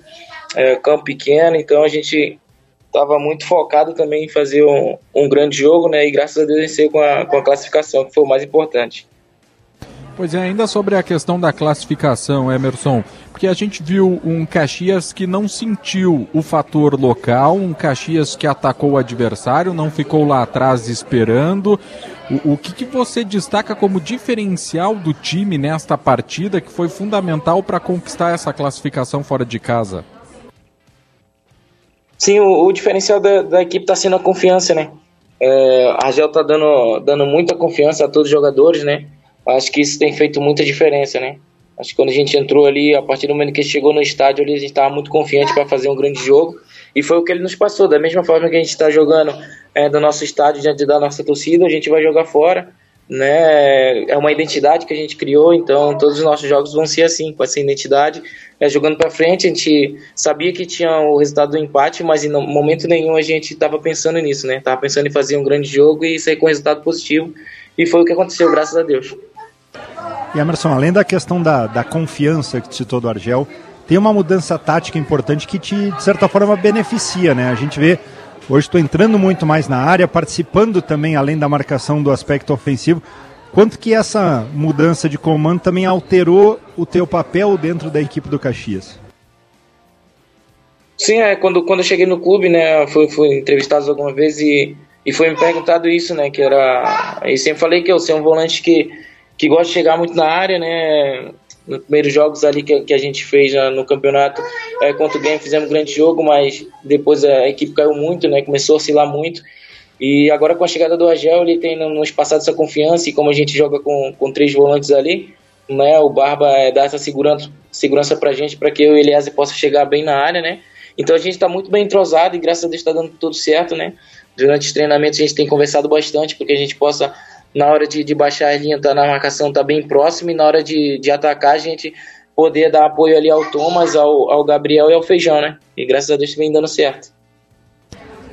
é, campo pequeno, então a gente estava muito focado também em fazer um, um, grande jogo, né? E graças a Deus venceu com a, com a classificação, que foi o mais importante. Pois é, ainda sobre a questão da classificação, Emerson, porque a gente viu um Caxias que não sentiu o fator local, um Caxias que atacou o adversário, não ficou lá atrás esperando. O, o que, que você destaca como diferencial do time nesta partida que foi fundamental para conquistar essa classificação fora de casa? Sim, o, o diferencial da, da equipe está sendo a confiança, né? É, a Argel está dando, dando muita confiança a todos os jogadores, né? Acho que isso tem feito muita diferença, né? Acho que quando a gente entrou ali, a partir do momento que chegou no estádio, ali, a gente estava muito confiante para fazer um grande jogo. E foi o que ele nos passou. Da mesma forma que a gente está jogando é, do nosso estádio diante da nossa torcida, a gente vai jogar fora. Né? É uma identidade que a gente criou, então todos os nossos jogos vão ser assim, com essa identidade. É, jogando para frente, a gente sabia que tinha o resultado do empate, mas em momento nenhum a gente estava pensando nisso, né? Tava pensando em fazer um grande jogo e sair com resultado positivo. E foi o que aconteceu, graças a Deus. E Emerson, além da questão da, da confiança que citou do Argel, tem uma mudança tática importante que te, de certa forma, beneficia, né? A gente vê, hoje estou entrando muito mais na área, participando também, além da marcação do aspecto ofensivo. Quanto que essa mudança de comando também alterou o teu papel dentro da equipe do Caxias? Sim, é, quando, quando eu cheguei no clube, né, fui, fui entrevistado alguma vez e, e foi me perguntado isso, né, que era... E sempre falei que eu sou um volante que que gosta de chegar muito na área, né? Nos primeiros jogos ali que, que a gente fez no campeonato é, contra o Grêmio, fizemos um grande jogo, mas depois a equipe caiu muito, né? Começou a oscilar muito. E agora com a chegada do Agel, ele tem nos passado essa confiança e como a gente joga com, com três volantes ali, né? O Barba é, dá essa segurança, segurança pra gente para que eu e o Eliezer possa chegar bem na área, né? Então a gente está muito bem entrosado e graças a Deus está dando tudo certo, né? Durante os treinamentos a gente tem conversado bastante porque a gente possa na hora de, de baixar a linha, tá na marcação, tá bem próximo, e na hora de, de atacar, a gente poder dar apoio ali ao Thomas, ao, ao Gabriel e ao Feijão, né? E graças a Deus vem dando certo.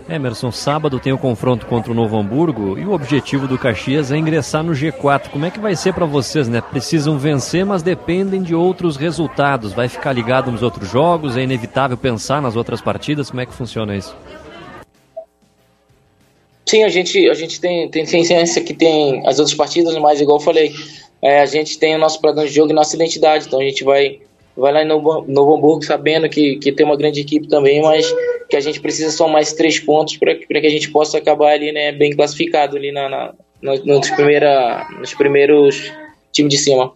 Emerson, sábado tem o confronto contra o Novo Hamburgo e o objetivo do Caxias é ingressar no G4. Como é que vai ser para vocês, né? Precisam vencer, mas dependem de outros resultados. Vai ficar ligado nos outros jogos? É inevitável pensar nas outras partidas? Como é que funciona isso? Sim, a gente, a gente tem, tem ciência que tem as outras partidas, mas igual eu falei, é, a gente tem o nosso programa de jogo e nossa identidade, então a gente vai, vai lá em Novo, Novo Hamburgo sabendo que, que tem uma grande equipe também, mas que a gente precisa somar mais três pontos para que a gente possa acabar ali né, bem classificado ali na, na, nos, primeira, nos primeiros times de cima.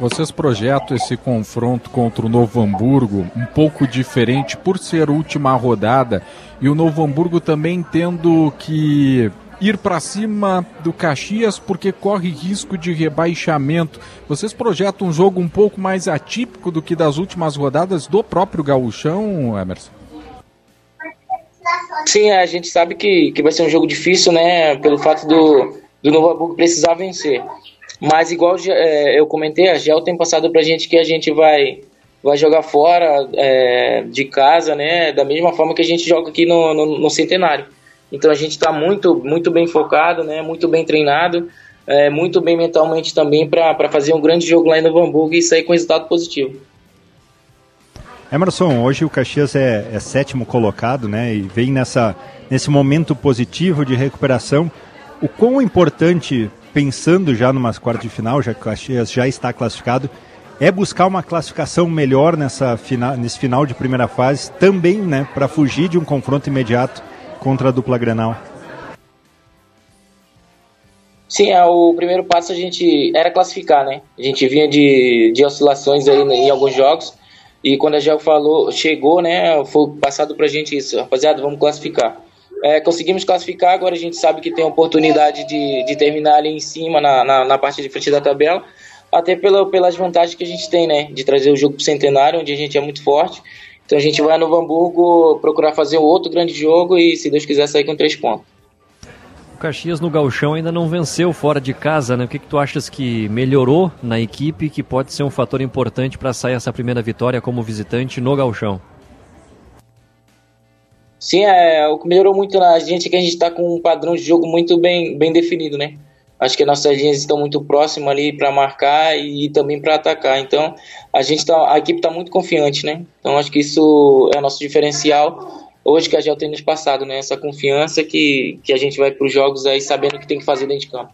Vocês projetam esse confronto contra o Novo Hamburgo um pouco diferente por ser última rodada e o Novo Hamburgo também tendo que ir para cima do Caxias porque corre risco de rebaixamento. Vocês projetam um jogo um pouco mais atípico do que das últimas rodadas do próprio Gaúchão, Emerson? Sim, a gente sabe que, que vai ser um jogo difícil, né? Pelo fato do, do Novo Hamburgo precisar vencer. Mas igual é, eu comentei, a Gel tem passado pra gente que a gente vai, vai jogar fora é, de casa, né? Da mesma forma que a gente joga aqui no, no, no Centenário. Então a gente está muito, muito bem focado, né? Muito bem treinado, é, muito bem mentalmente também para fazer um grande jogo lá em Novo Hamburgo e sair com resultado positivo. Emerson, hoje o Caxias é, é sétimo colocado, né? E vem nessa, nesse momento positivo de recuperação. O quão importante pensando já numa quartas de final, já que o Caxias já está classificado, é buscar uma classificação melhor nessa final, nesse final de primeira fase, também né, para fugir de um confronto imediato contra a dupla Grenal. Sim, é, o primeiro passo a gente era classificar, né? A gente vinha de, de oscilações aí em alguns jogos e quando a Gel falou, chegou, né? Foi passado pra gente isso, rapaziada, vamos classificar. É, conseguimos classificar, agora a gente sabe que tem a oportunidade de, de terminar ali em cima, na, na, na parte de frente da tabela, até pela, pelas vantagens que a gente tem, né? De trazer o jogo pro centenário, onde a gente é muito forte. Então a gente vai no Hamburgo procurar fazer outro grande jogo e, se Deus quiser, sair com três pontos. O Caxias no Galchão ainda não venceu fora de casa, né? O que, que tu achas que melhorou na equipe que pode ser um fator importante para sair essa primeira vitória como visitante no Galchão? Sim, é, o que melhorou muito na gente é que a gente está com um padrão de jogo muito bem, bem definido, né? Acho que nossas linhas estão muito próximas ali para marcar e também para atacar. Então, a gente tá, a equipe está muito confiante, né? Então, acho que isso é o nosso diferencial hoje que a gente tem nos passado, né? Essa confiança que, que a gente vai para os jogos aí sabendo o que tem que fazer dentro de campo.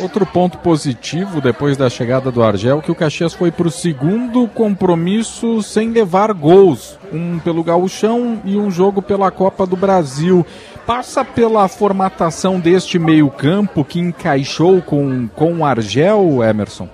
Outro ponto positivo depois da chegada do Argel que o Caxias foi para o segundo compromisso sem levar gols, um pelo Gauchão e um jogo pela Copa do Brasil. Passa pela formatação deste meio campo que encaixou com, com o Argel, Emerson?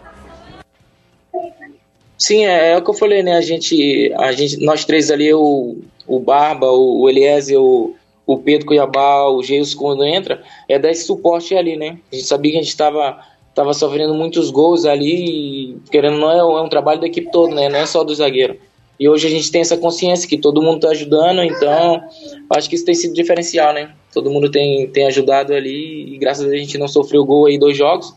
Sim, é, é, o que eu falei, né? A gente, a gente, nós três ali, o, o Barba, o, o Eliezer, o, o Pedro Cuiabá, o Geus quando entra, é dar esse suporte ali, né? A gente sabia que a gente estava tava sofrendo muitos gols ali, e, querendo não é, é um trabalho da equipe toda, né? Não é só do zagueiro. E hoje a gente tem essa consciência que todo mundo está ajudando, então acho que isso tem sido diferencial, né? Todo mundo tem, tem ajudado ali e graças a Deus a gente não sofreu gol aí dois jogos,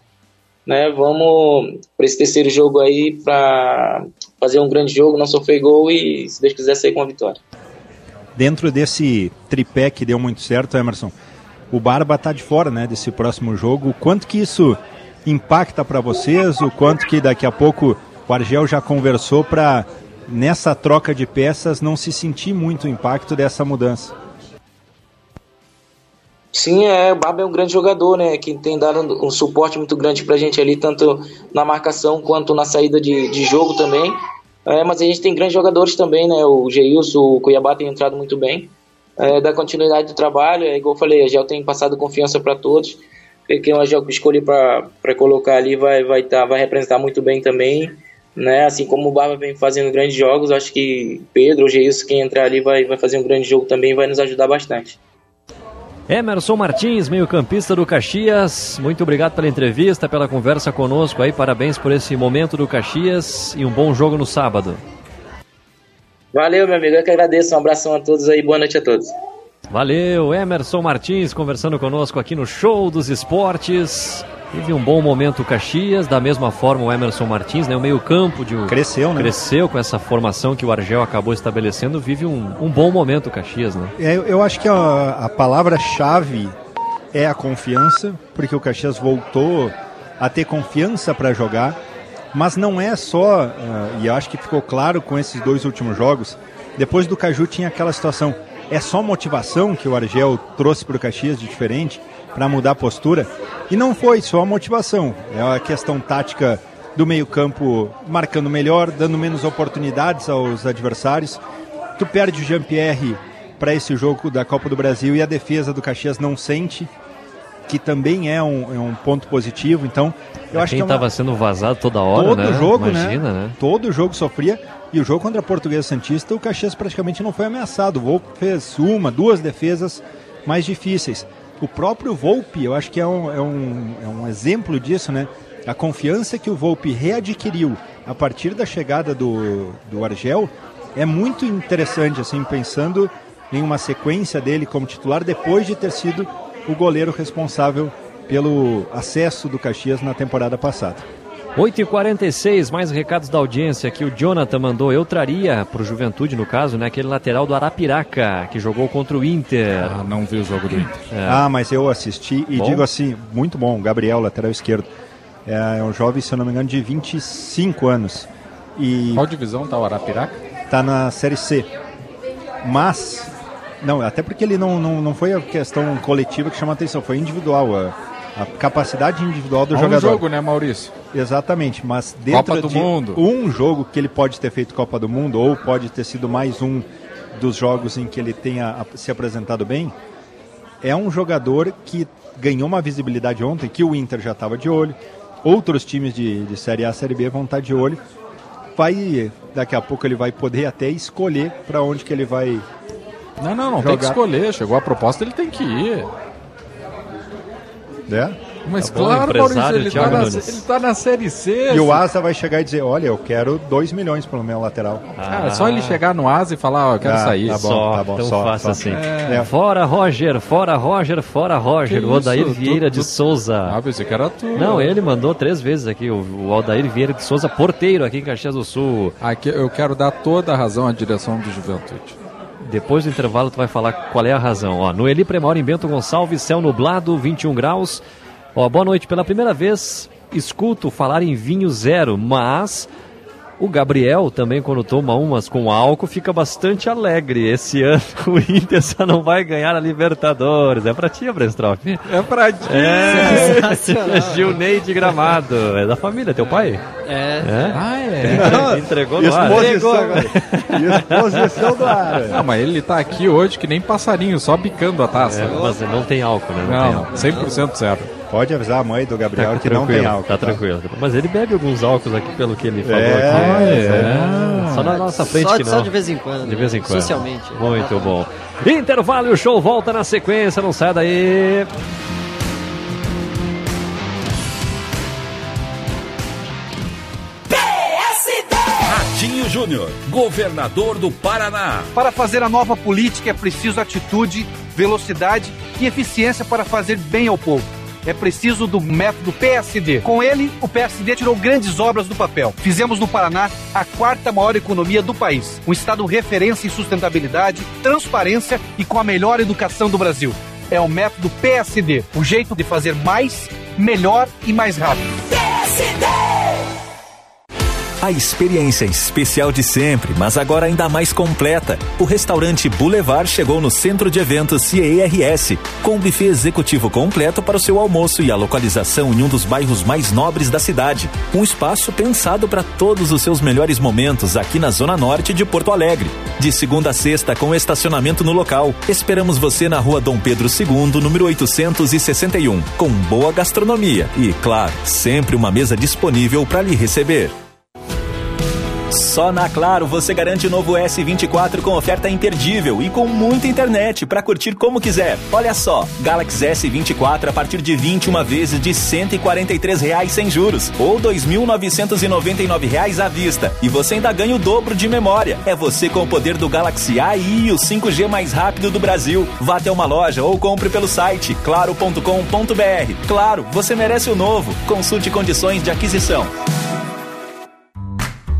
né? Vamos para esse terceiro jogo aí para fazer um grande jogo, não sofrer gol e se Deus quiser sair com a vitória dentro desse tripé que deu muito certo, Emerson, o Barba está de fora né, desse próximo jogo. Quanto que isso impacta para vocês? O quanto que daqui a pouco o Argel já conversou para nessa troca de peças não se sentir muito o impacto dessa mudança? Sim, é, o Barba é um grande jogador, né? Que tem dado um suporte muito grande pra gente ali, tanto na marcação quanto na saída de, de jogo também. É, mas a gente tem grandes jogadores também, né? O Geilson, o Cuiabá tem entrado muito bem. É, da continuidade do trabalho, é igual eu falei, a Gel tem passado confiança para todos. Quem a Gel escolhi para colocar ali vai, vai, tá, vai representar muito bem também. Né? Assim como o Barba vem fazendo grandes jogos, acho que Pedro, o Geilson, quem entrar ali vai, vai fazer um grande jogo também vai nos ajudar bastante. Emerson Martins, meio-campista do Caxias, muito obrigado pela entrevista, pela conversa conosco aí. Parabéns por esse momento do Caxias e um bom jogo no sábado. Valeu, meu amigo. Eu que agradeço. Um abração a todos aí. Boa noite a todos. Valeu, Emerson Martins conversando conosco aqui no Show dos Esportes. Teve um bom momento o Caxias, da mesma forma o Emerson Martins, né? O meio-campo de cresceu, né? Cresceu com essa formação que o Argel acabou estabelecendo, vive um, um bom momento o Caxias, né? É, eu acho que a, a palavra-chave é a confiança, porque o Caxias voltou a ter confiança para jogar, mas não é só, uh, e acho que ficou claro com esses dois últimos jogos. Depois do Caju tinha aquela situação, é só motivação que o Argel trouxe para o Caxias de diferente para mudar a postura. E não foi só a motivação, é a questão tática do meio-campo marcando melhor, dando menos oportunidades aos adversários. Tu perde o Jean-Pierre para esse jogo da Copa do Brasil e a defesa do Caxias não sente, que também é um, é um ponto positivo. Então, eu é acho quem que estava é uma... sendo vazado toda hora, todo né? jogo, Imagina, né? né? Todo jogo sofria. E o jogo contra a Portuguesa Santista, o Caxias praticamente não foi ameaçado. O Volpe fez uma, duas defesas mais difíceis. O próprio Volpe, eu acho que é um, é um, é um exemplo disso, né? A confiança que o Volpe readquiriu a partir da chegada do, do Argel é muito interessante, assim, pensando em uma sequência dele como titular depois de ter sido o goleiro responsável pelo acesso do Caxias na temporada passada. 8h46, mais recados da audiência que o Jonathan mandou. Eu traria para o Juventude, no caso, né, aquele lateral do Arapiraca, que jogou contra o Inter. Ah, não vi o jogo do Inter. É. Ah, mas eu assisti e bom? digo assim, muito bom, Gabriel, lateral esquerdo. É um jovem, se eu não me engano, de 25 anos. E Qual divisão tá o Arapiraca? Tá na Série C. Mas, não, até porque ele não, não, não foi a questão coletiva que chamou a atenção, foi individual. A, a capacidade individual do Há jogador. um jogo, né, Maurício? Exatamente, mas dentro Copa do de Mundo. um jogo que ele pode ter feito Copa do Mundo ou pode ter sido mais um dos jogos em que ele tenha se apresentado bem, é um jogador que ganhou uma visibilidade ontem, que o Inter já estava de olho, outros times de, de Série A, Série B vão estar de olho. Vai, daqui a pouco ele vai poder até escolher para onde que ele vai. Não, não, não jogar. tem que escolher. Chegou a proposta, ele tem que ir. É? Mas Tá claro, Maurício, ele tá, Thiago na, ele tá na Série C. E o Asa vai chegar e dizer: Olha, eu quero 2 milhões pelo meu lateral. Cara, é só ele chegar no Asa e falar, ó, eu quero Ah, sair. tá bom, só, tá bom, tão só, fácil só. assim. É. Fora Roger, fora Roger, fora Roger. Que o isso? Vieira Tu- de tu- Souza. Ah, pensei que era tu. Não, ele mandou três vezes aqui, o, o Aldair Vieira de Souza, porteiro aqui em Caxias do Sul. Aqui eu quero dar toda a razão à direção do Juventude. Depois do intervalo tu vai falar qual é a razão. Ó, no Eli Premor em Bento Gonçalves, céu nublado, 21 graus. Ó, boa noite. Pela primeira vez escuto falar em vinho zero, mas o Gabriel também, quando toma umas com álcool, fica bastante alegre. Esse ano o Inter só não vai ganhar a Libertadores. É pra ti, Brestroff? É pra ti. É, Sensacional. Gilney de Gramado. É da família, teu pai? É. Ah, Entre- Entregou no ar. Exposição, Entregou. Exposição do ar. Não, mas ele tá aqui hoje que nem passarinho, só bicando a taça. É, mas não tem álcool, né? Não, tem Não, álcool. 100% zero. Pode avisar a mãe do Gabriel Tá que não tem álcool. Tá tranquilo. Mas ele bebe alguns álcools aqui, pelo que ele falou É, aqui. é. Só na nossa frente Só, que não. só de vez em quando. De vez em quando. Socialmente. Muito bom. Intervalo e o show volta na sequência, não sai daí. Júnior, governador do Paraná. Para fazer a nova política é preciso atitude, velocidade e eficiência para fazer bem ao povo. É preciso do método PSD. Com ele, o PSD tirou grandes obras do papel. Fizemos no Paraná a quarta maior economia do país. Um estado referência em sustentabilidade, transparência e com a melhor educação do Brasil. É o método PSD, o jeito de fazer mais, melhor e mais rápido. A experiência especial de sempre, mas agora ainda mais completa. O restaurante Boulevard chegou no centro de eventos CERS, com buffet executivo completo para o seu almoço e a localização em um dos bairros mais nobres da cidade. Um espaço pensado para todos os seus melhores momentos aqui na Zona Norte de Porto Alegre. De segunda a sexta, com estacionamento no local. Esperamos você na rua Dom Pedro II, número 861, com boa gastronomia e, claro, sempre uma mesa disponível para lhe receber. Só na Claro você garante o novo S24 com oferta imperdível e com muita internet para curtir como quiser. Olha só, Galaxy S24 a partir de 21 vezes de 143 reais sem juros ou 2.999 reais à vista. E você ainda ganha o dobro de memória. É você com o poder do Galaxy AI e o 5G mais rápido do Brasil. Vá até uma loja ou compre pelo site claro.com.br. Claro, você merece o novo. Consulte condições de aquisição.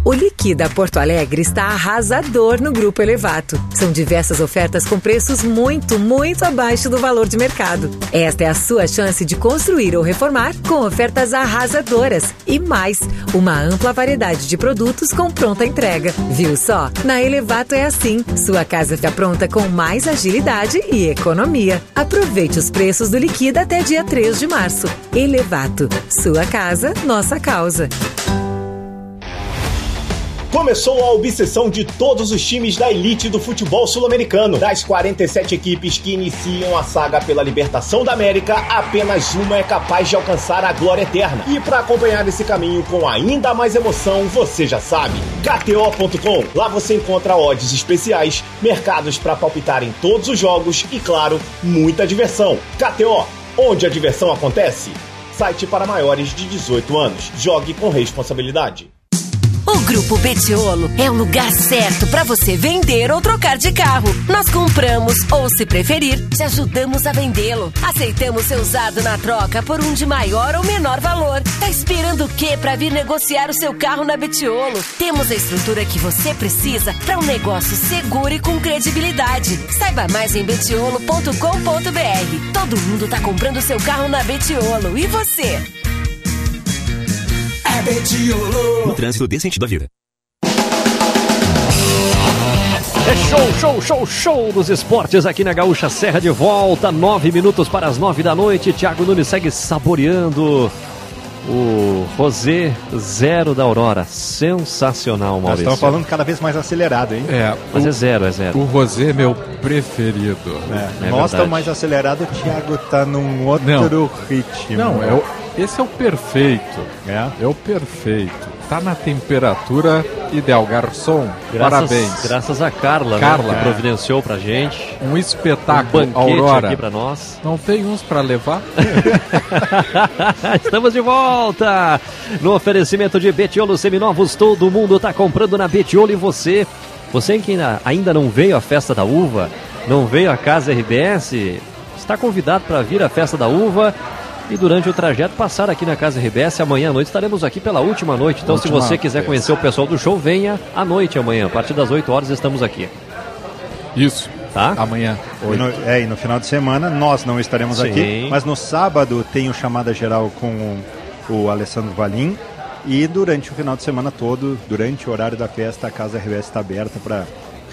O Liquida Porto Alegre está arrasador no Grupo Elevato. São diversas ofertas com preços muito, muito abaixo do valor de mercado. Esta é a sua chance de construir ou reformar com ofertas arrasadoras. E mais, uma ampla variedade de produtos com pronta entrega. Viu só? Na Elevato é assim. Sua casa fica pronta com mais agilidade e economia. Aproveite os preços do Liquida até dia 3 de março. Elevato. Sua casa, nossa causa. Começou a obsessão de todos os times da elite do futebol sul-americano. Das 47 equipes que iniciam a saga pela libertação da América, apenas uma é capaz de alcançar a glória eterna. E para acompanhar esse caminho com ainda mais emoção, você já sabe, KTO.com. Lá você encontra odds especiais, mercados para palpitar em todos os jogos e, claro, muita diversão. KTO, onde a diversão acontece. Site para maiores de 18 anos. Jogue com responsabilidade. Grupo Betiolo é o lugar certo para você vender ou trocar de carro. Nós compramos ou, se preferir, te ajudamos a vendê-lo. Aceitamos seu usado na troca por um de maior ou menor valor. Tá esperando o quê para vir negociar o seu carro na Betiolo? Temos a estrutura que você precisa para um negócio seguro e com credibilidade. Saiba mais em betiolo.com.br. Todo mundo tá comprando seu carro na Betiolo. E você? É Betiolo. No trânsito dê sentido à vida. É show, show, show, show dos esportes aqui na Gaúcha Serra de volta. Nove minutos para as nove da noite. Thiago Nunes segue saboreando o Rosé Zero da Aurora. Sensacional, Nós Maurício. estamos falando cada vez mais acelerado, hein? É, Mas o- é zero, é zero. O Rosé é meu preferido. É, É nós estamos mais acelerados, o Thiago tá num outro Não. ritmo. Não, é o, esse é o perfeito. É? É o perfeito. Tá na temperatura ideal. Garçom, Graças, parabéns. Graças a Carla, Carla. Né, que providenciou pra gente. Um espetáculo, Um banquete Aurora. aqui pra nós. Não tem uns pra levar? Estamos de volta no oferecimento de Betiolo Seminovos. Todo mundo está comprando na Betiolo e você, você que ainda, ainda não veio à festa da uva, não veio à casa RBS, está convidado para vir à festa da uva. E durante o trajeto passar aqui na Casa RBS, amanhã à noite estaremos aqui pela última noite. Então, se Última você quiser vez. conhecer o pessoal do show, venha à noite amanhã. A partir das 8 horas estamos aqui. Isso. Tá? Amanhã. E no, é, e no final de semana nós não estaremos Sim. aqui, mas no sábado tem o chamada geral com o, o Alessandro Valim. E durante o final de semana todo, durante o horário da festa, a Casa RBS está aberta para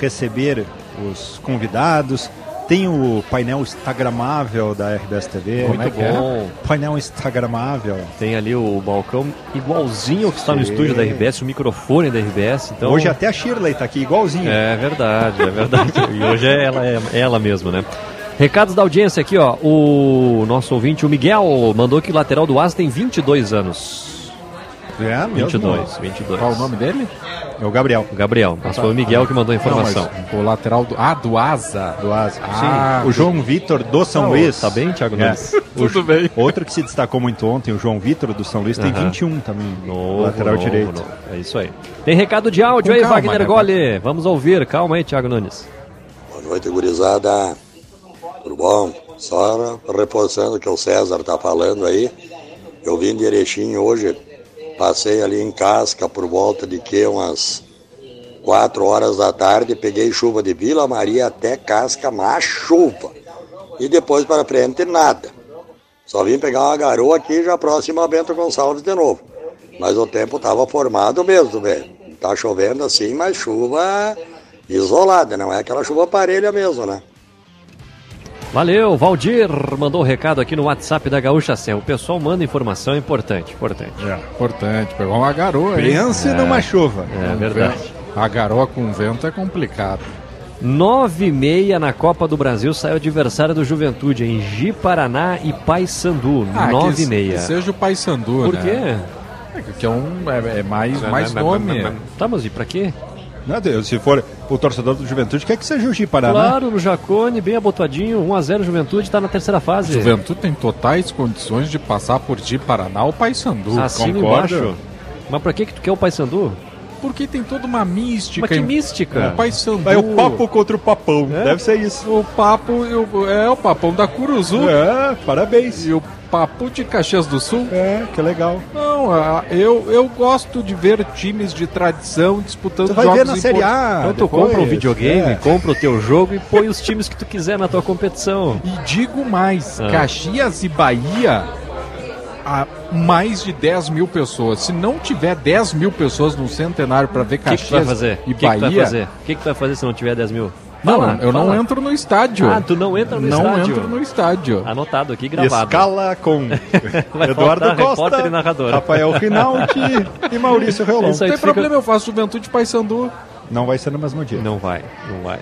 receber os convidados. Tem o painel instagramável da RBS TV. Muito é é? bom. Painel instagramável. Tem ali o balcão igualzinho ao que está no estúdio da RBS, o microfone da RBS. Então... Hoje até a Shirley está aqui igualzinho. É verdade, é verdade. e hoje é ela, é ela mesmo, né? Recados da audiência aqui, ó. O nosso ouvinte, o Miguel, mandou que o lateral do Asa tem 22 anos. É, mesmo? 22, 22. Qual o nome dele? É o Gabriel. Gabriel, mas foi o Miguel que mandou a informação. Não, o lateral do. Ah, do Asa. Do Asa. Ah, Sim, o João Vitor do São Luís. tá bem, Thiago É. Nunes? Tudo bem. Outro que se destacou muito ontem, o João Vitor do São Luís, tem Aham. 21 também. Novo, lateral novo, direito. novo. É isso aí. Tem recado de áudio Com aí, calma, Wagner né? Gole. Vamos ouvir. Calma aí, Thiago Nunes. Boa noite, gurizada. Tudo bom? Só reforçando o que o César tá falando aí. Eu vim de Erechim hoje, passei ali em Casca por volta de que umas 4 horas da tarde, peguei chuva de Vila Maria até Casca, mais chuva. E depois para frente, nada. Só vim pegar uma garoa aqui já próximo a Bento Gonçalves de novo. Mas o tempo tava formado mesmo, velho. Tá chovendo assim, mas chuva isolada, não é aquela chuva parelha mesmo, né? Valeu, Valdir mandou o recado aqui no WhatsApp da Gaúcha Serra. O pessoal manda informação importante, importante. É, importante. Pegar uma garoa? Pense numa chuva. É verdade. A garoa com vento é complicado. Nove e meia na Copa do Brasil sai o adversário do Juventude em Ji Paraná e Paysandu. Ah, Nove que, e meia. que seja o Paysandu, Por né? quê? É, que é, um, é, é mais, mais nome. Tá, mas e pra quê? Não, Deus, se for o torcedor do Juventude, quer que seja o Gi Paraná. Claro, no Jacone, bem abotoadinho, 1x0 Juventude, tá na terceira fase. Juventude tem totais condições de passar por Di Paraná ou Paysandu. Assina concorda? embaixo. Mas pra que que tu quer o Paysandu? Porque tem toda uma mística. Mas que mística? O Paysandu. Vai o papo contra o papão. Deve ser isso. O papo o- é o papão da Curuzu. É, parabéns. E o papo de Caxias do Sul. É, que legal. Não, a- eu, eu gosto de ver times de tradição disputando Tu vai jogos ver na Série A. Então tu compra um videogame, é. compra o teu jogo e põe os times que tu quiser na tua competição. E digo mais, Ah. Caxias e Bahia, há mais de 10 mil pessoas. Se não tiver 10 mil pessoas no centenário para ver O que, que tu vai Caxias fazer? e O que, Bahia, fazer? O que, que tu vai fazer se não tiver 10 mil? Não, Fala, eu não fala. entro no estádio. Ah, tu não entra no não estádio? entro no estádio. Anotado aqui, gravado. Escala com Eduardo Costa, repórter e narrador. Rafael Rinaldi e Maurício Reolon. Aí Não tem fica- problema, eu faço Juventude Paysandu. Não vai ser no mesmo dia. Não vai, não vai.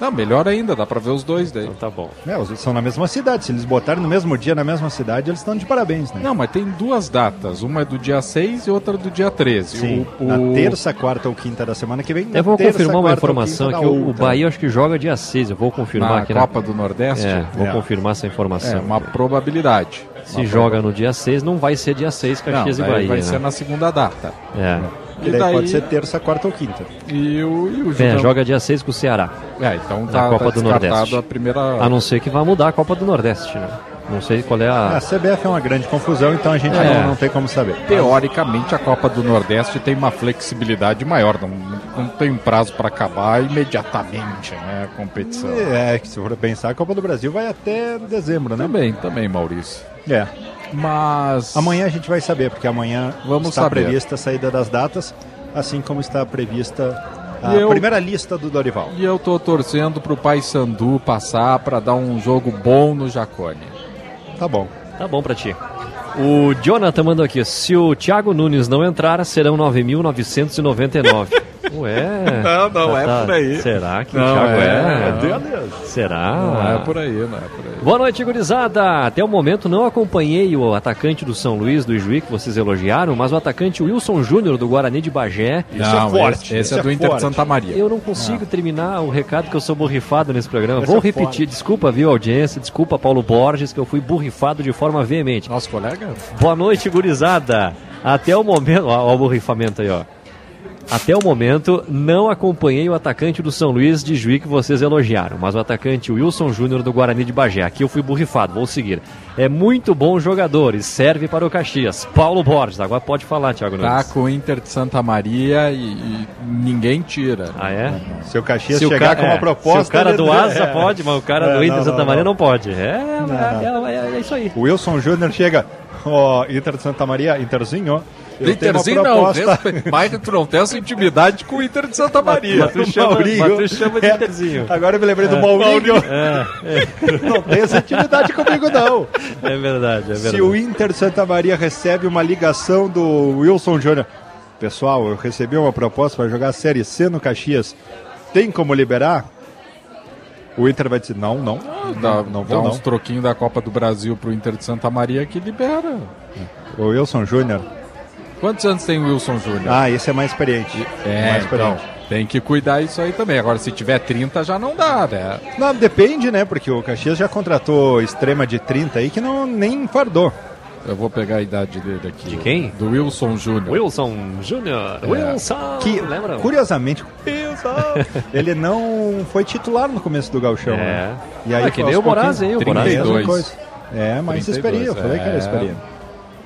Não, melhor ainda, dá pra ver os dois daí. Então tá bom. É, os são na mesma cidade. Se eles botarem no mesmo dia, na mesma cidade, eles estão de parabéns, né? Não, mas tem duas datas. Uma é do dia 6 e outra do dia 13. Sim, O- na o- terça, quarta ou quinta da semana que vem. na Eu vou terça, confirmar uma informação aqui. O. Bahia acho que joga dia 6. Eu vou confirmar Na aqui Copa do Nordeste? É, vou É. confirmar essa informação. É uma probabilidade. Se Uma joga no dia 6, não vai ser dia 6 Caxias Não, e Bahia. vai né? ser na segunda data. É. Que daí, pode ser terça, quarta ou quinta. E o, e o É, Juventude- joga dia 6 com o Ceará. É, então na tá, Copa tá do Nordeste. a primeira... A não ser que vá mudar a Copa do Nordeste, né? Não sei qual é a. A CBF é uma grande confusão, então a gente É. não, não tem como saber. Teoricamente, a Copa do Nordeste tem uma flexibilidade maior, não, não tem um prazo para acabar imediatamente né, a competição. É, que se for pensar, a Copa do Brasil vai até dezembro, né? Também, também, Maurício. É. Mas. Amanhã a gente vai saber, porque amanhã Vamos está saber. prevista a saída das datas, assim como está prevista a eu- primeira lista do Dorival. E eu tô torcendo pro Paysandu passar para dar um jogo bom no Jacone. Tá bom. Tá bom pra ti. O Jonathan mandou aqui: se o Thiago Nunes não entrar, serão 9.999. Ué. Não, não tá- é tá- por aí. Será que Não, Thiago é, é? é. Será? Não é por aí, não é por aí. Boa noite, gurizada. Até o momento não acompanhei o atacante do São Luís, do Ijuí, que vocês elogiaram, mas o atacante Wilson Júnior, do Guarani de Bagé. Isso é Não, forte, esse- esse esse é do é Inter de forte. Santa Maria. Eu não consigo terminar o recado que eu sou borrifado nesse programa. Esse Vou é repetir, desculpa, viu, audiência, desculpa, Paulo Borges, que eu fui borrifado de forma veemente. Nosso colega? Boa noite, gurizada. Até o momento. Ó, ó o borrifamento aí, ó. Até o momento, não acompanhei o atacante do São Luís de Juí que vocês elogiaram, mas o atacante Wilson Júnior do Guarani de Bagé. Aqui eu fui borrifado, vou seguir. É muito bom jogador e serve para o Caxias. Paulo Borges, agora pode falar, Thiago Tá Nunes. com o Inter de Santa Maria e, e ninguém tira. Ah, é? Se o Caxias Se o chegar ca- com uma é, proposta... Se o cara do Asa é. pode, mas o cara É, do Inter não, de Santa não, Maria não. não pode. É, Não, é, é- é isso aí. O Wilson Júnior chega, ó, Inter de Santa Maria, Interzinho, uma Interzinho não, respe- mas tu não tem essa intimidade com o Inter de Santa Maria. Mas tu chama, Maurinho. mas tu chama de É, Interzinho. Agora eu me lembrei do É. Maurinho. É, Não tem essa intimidade comigo, não. é verdade, é verdade. Se o Inter de Santa Maria recebe uma ligação do Wilson Júnior, pessoal, eu recebi uma proposta para jogar a Série C no Caxias, tem como liberar? O Inter vai dizer, não, não, Dá, não, não dá vou uns não. troquinhos da Copa do Brasil pro Inter de Santa Maria que libera. O Wilson Júnior, Quantos anos tem o Wilson Júnior? ah, esse é mais experiente. é, mais então, experiente. tem que cuidar isso aí também. Agora, se tiver 30, já não dá, né? Não, depende, né, porque o Caxias já contratou extrema de 30 aí que não nem fardou. Eu vou pegar a idade dele aqui. De quem? Do Wilson Júnior. Wilson Júnior. É. Wilson. Que, lembra? curiosamente, ele não foi titular no começo do Gauchão. É. né? E aí, Ah, que nem o pouquinhos, aí, o Boraz. mesma 32. coisa. É, mais 32, experiência, eu falei que era é.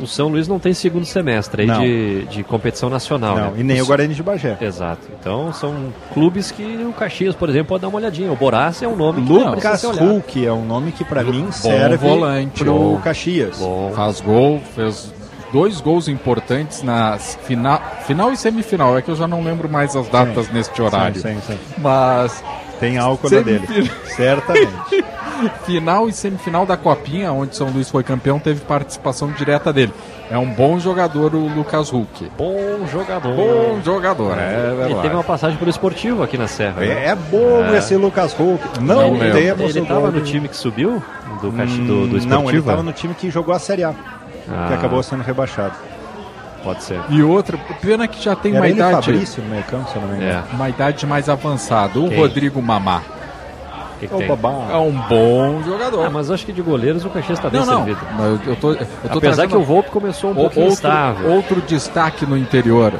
O São Luís não tem segundo semestre aí de, de competição nacional, Não, né? e nem o Os- Guarani de Bagé. Exato. Então são clubes que o Caxias, por exemplo, pode dar uma olhadinha. O Borás é um nome que Lucas. Hulk é um nome que pra mim Bom serve volante. pro Bom. Caxias. Faz gol, fez dois gols importantes na final, final e semifinal. É que eu já não lembro mais as datas neste horário. Sim, sim, sim. Mas Tem álcool na dele. Certamente. final e semifinal da Copinha, onde São Luís foi campeão, teve participação direta dele. É um bom jogador o Lucas Hulk. Bom jogador. Bom jogador, é E verdade. teve uma passagem pelo esportivo aqui na Serra. né? É, é bom É. esse Lucas Hulk. Não, Não lembro. temos Ele estava no time que subiu? Do, Caxi, do, do Hum, esportivo? Não, ele estava no time que jogou a Série A. Ah. Que acabou sendo rebaixado. Pode ser. E outra, pena que já tem Era uma ele idade. Fabrício no meio campo, se eu não me engano. Uma idade mais avançada. O Quem? Rodrigo Mamá. Que que É o tem? babá. É um bom jogador. Ah, mas acho que de goleiros o Caxias está bem Não, não. servido. Mas eu, eu tô, eu tô Apesar que o Volpe começou um o- pouquinho outro, instável. outro destaque no interior.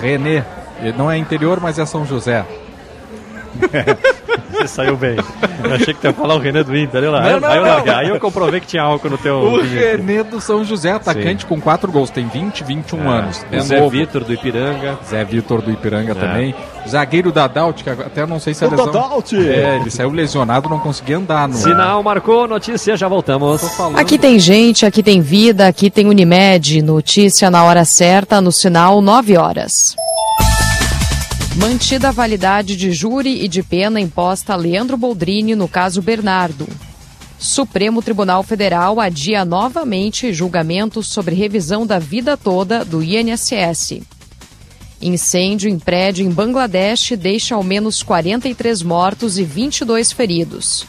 René. Ele não é interior, mas é São José. Você saiu bem. Eu achei que tu ia falar o René do Inter. Olha lá. Não, não, aí, eu larguei. aí eu comprovei que tinha álcool no teu. O. René do São José, atacante com quatro gols. Tem 20, 21 Ah, anos. o É Zé novo. Vitor do Ipiranga. Zé Vitor do Ipiranga É. também. Zagueiro da Daut, que até não sei se é O lesão. Dadaut! É, ele saiu lesionado, não conseguia andar. No... Sinal marcou, notícia, já voltamos. Aqui tem gente, aqui tem vida, aqui tem Unimed. Notícia na hora certa, no sinal 9 horas. Mantida a validade de júri e de pena imposta a Leandro Boldrini no caso Bernardo. Supremo Tribunal Federal adia novamente julgamentos sobre revisão da vida toda do INSS. Incêndio em prédio em Bangladesh deixa ao menos 43 mortos e 22 feridos.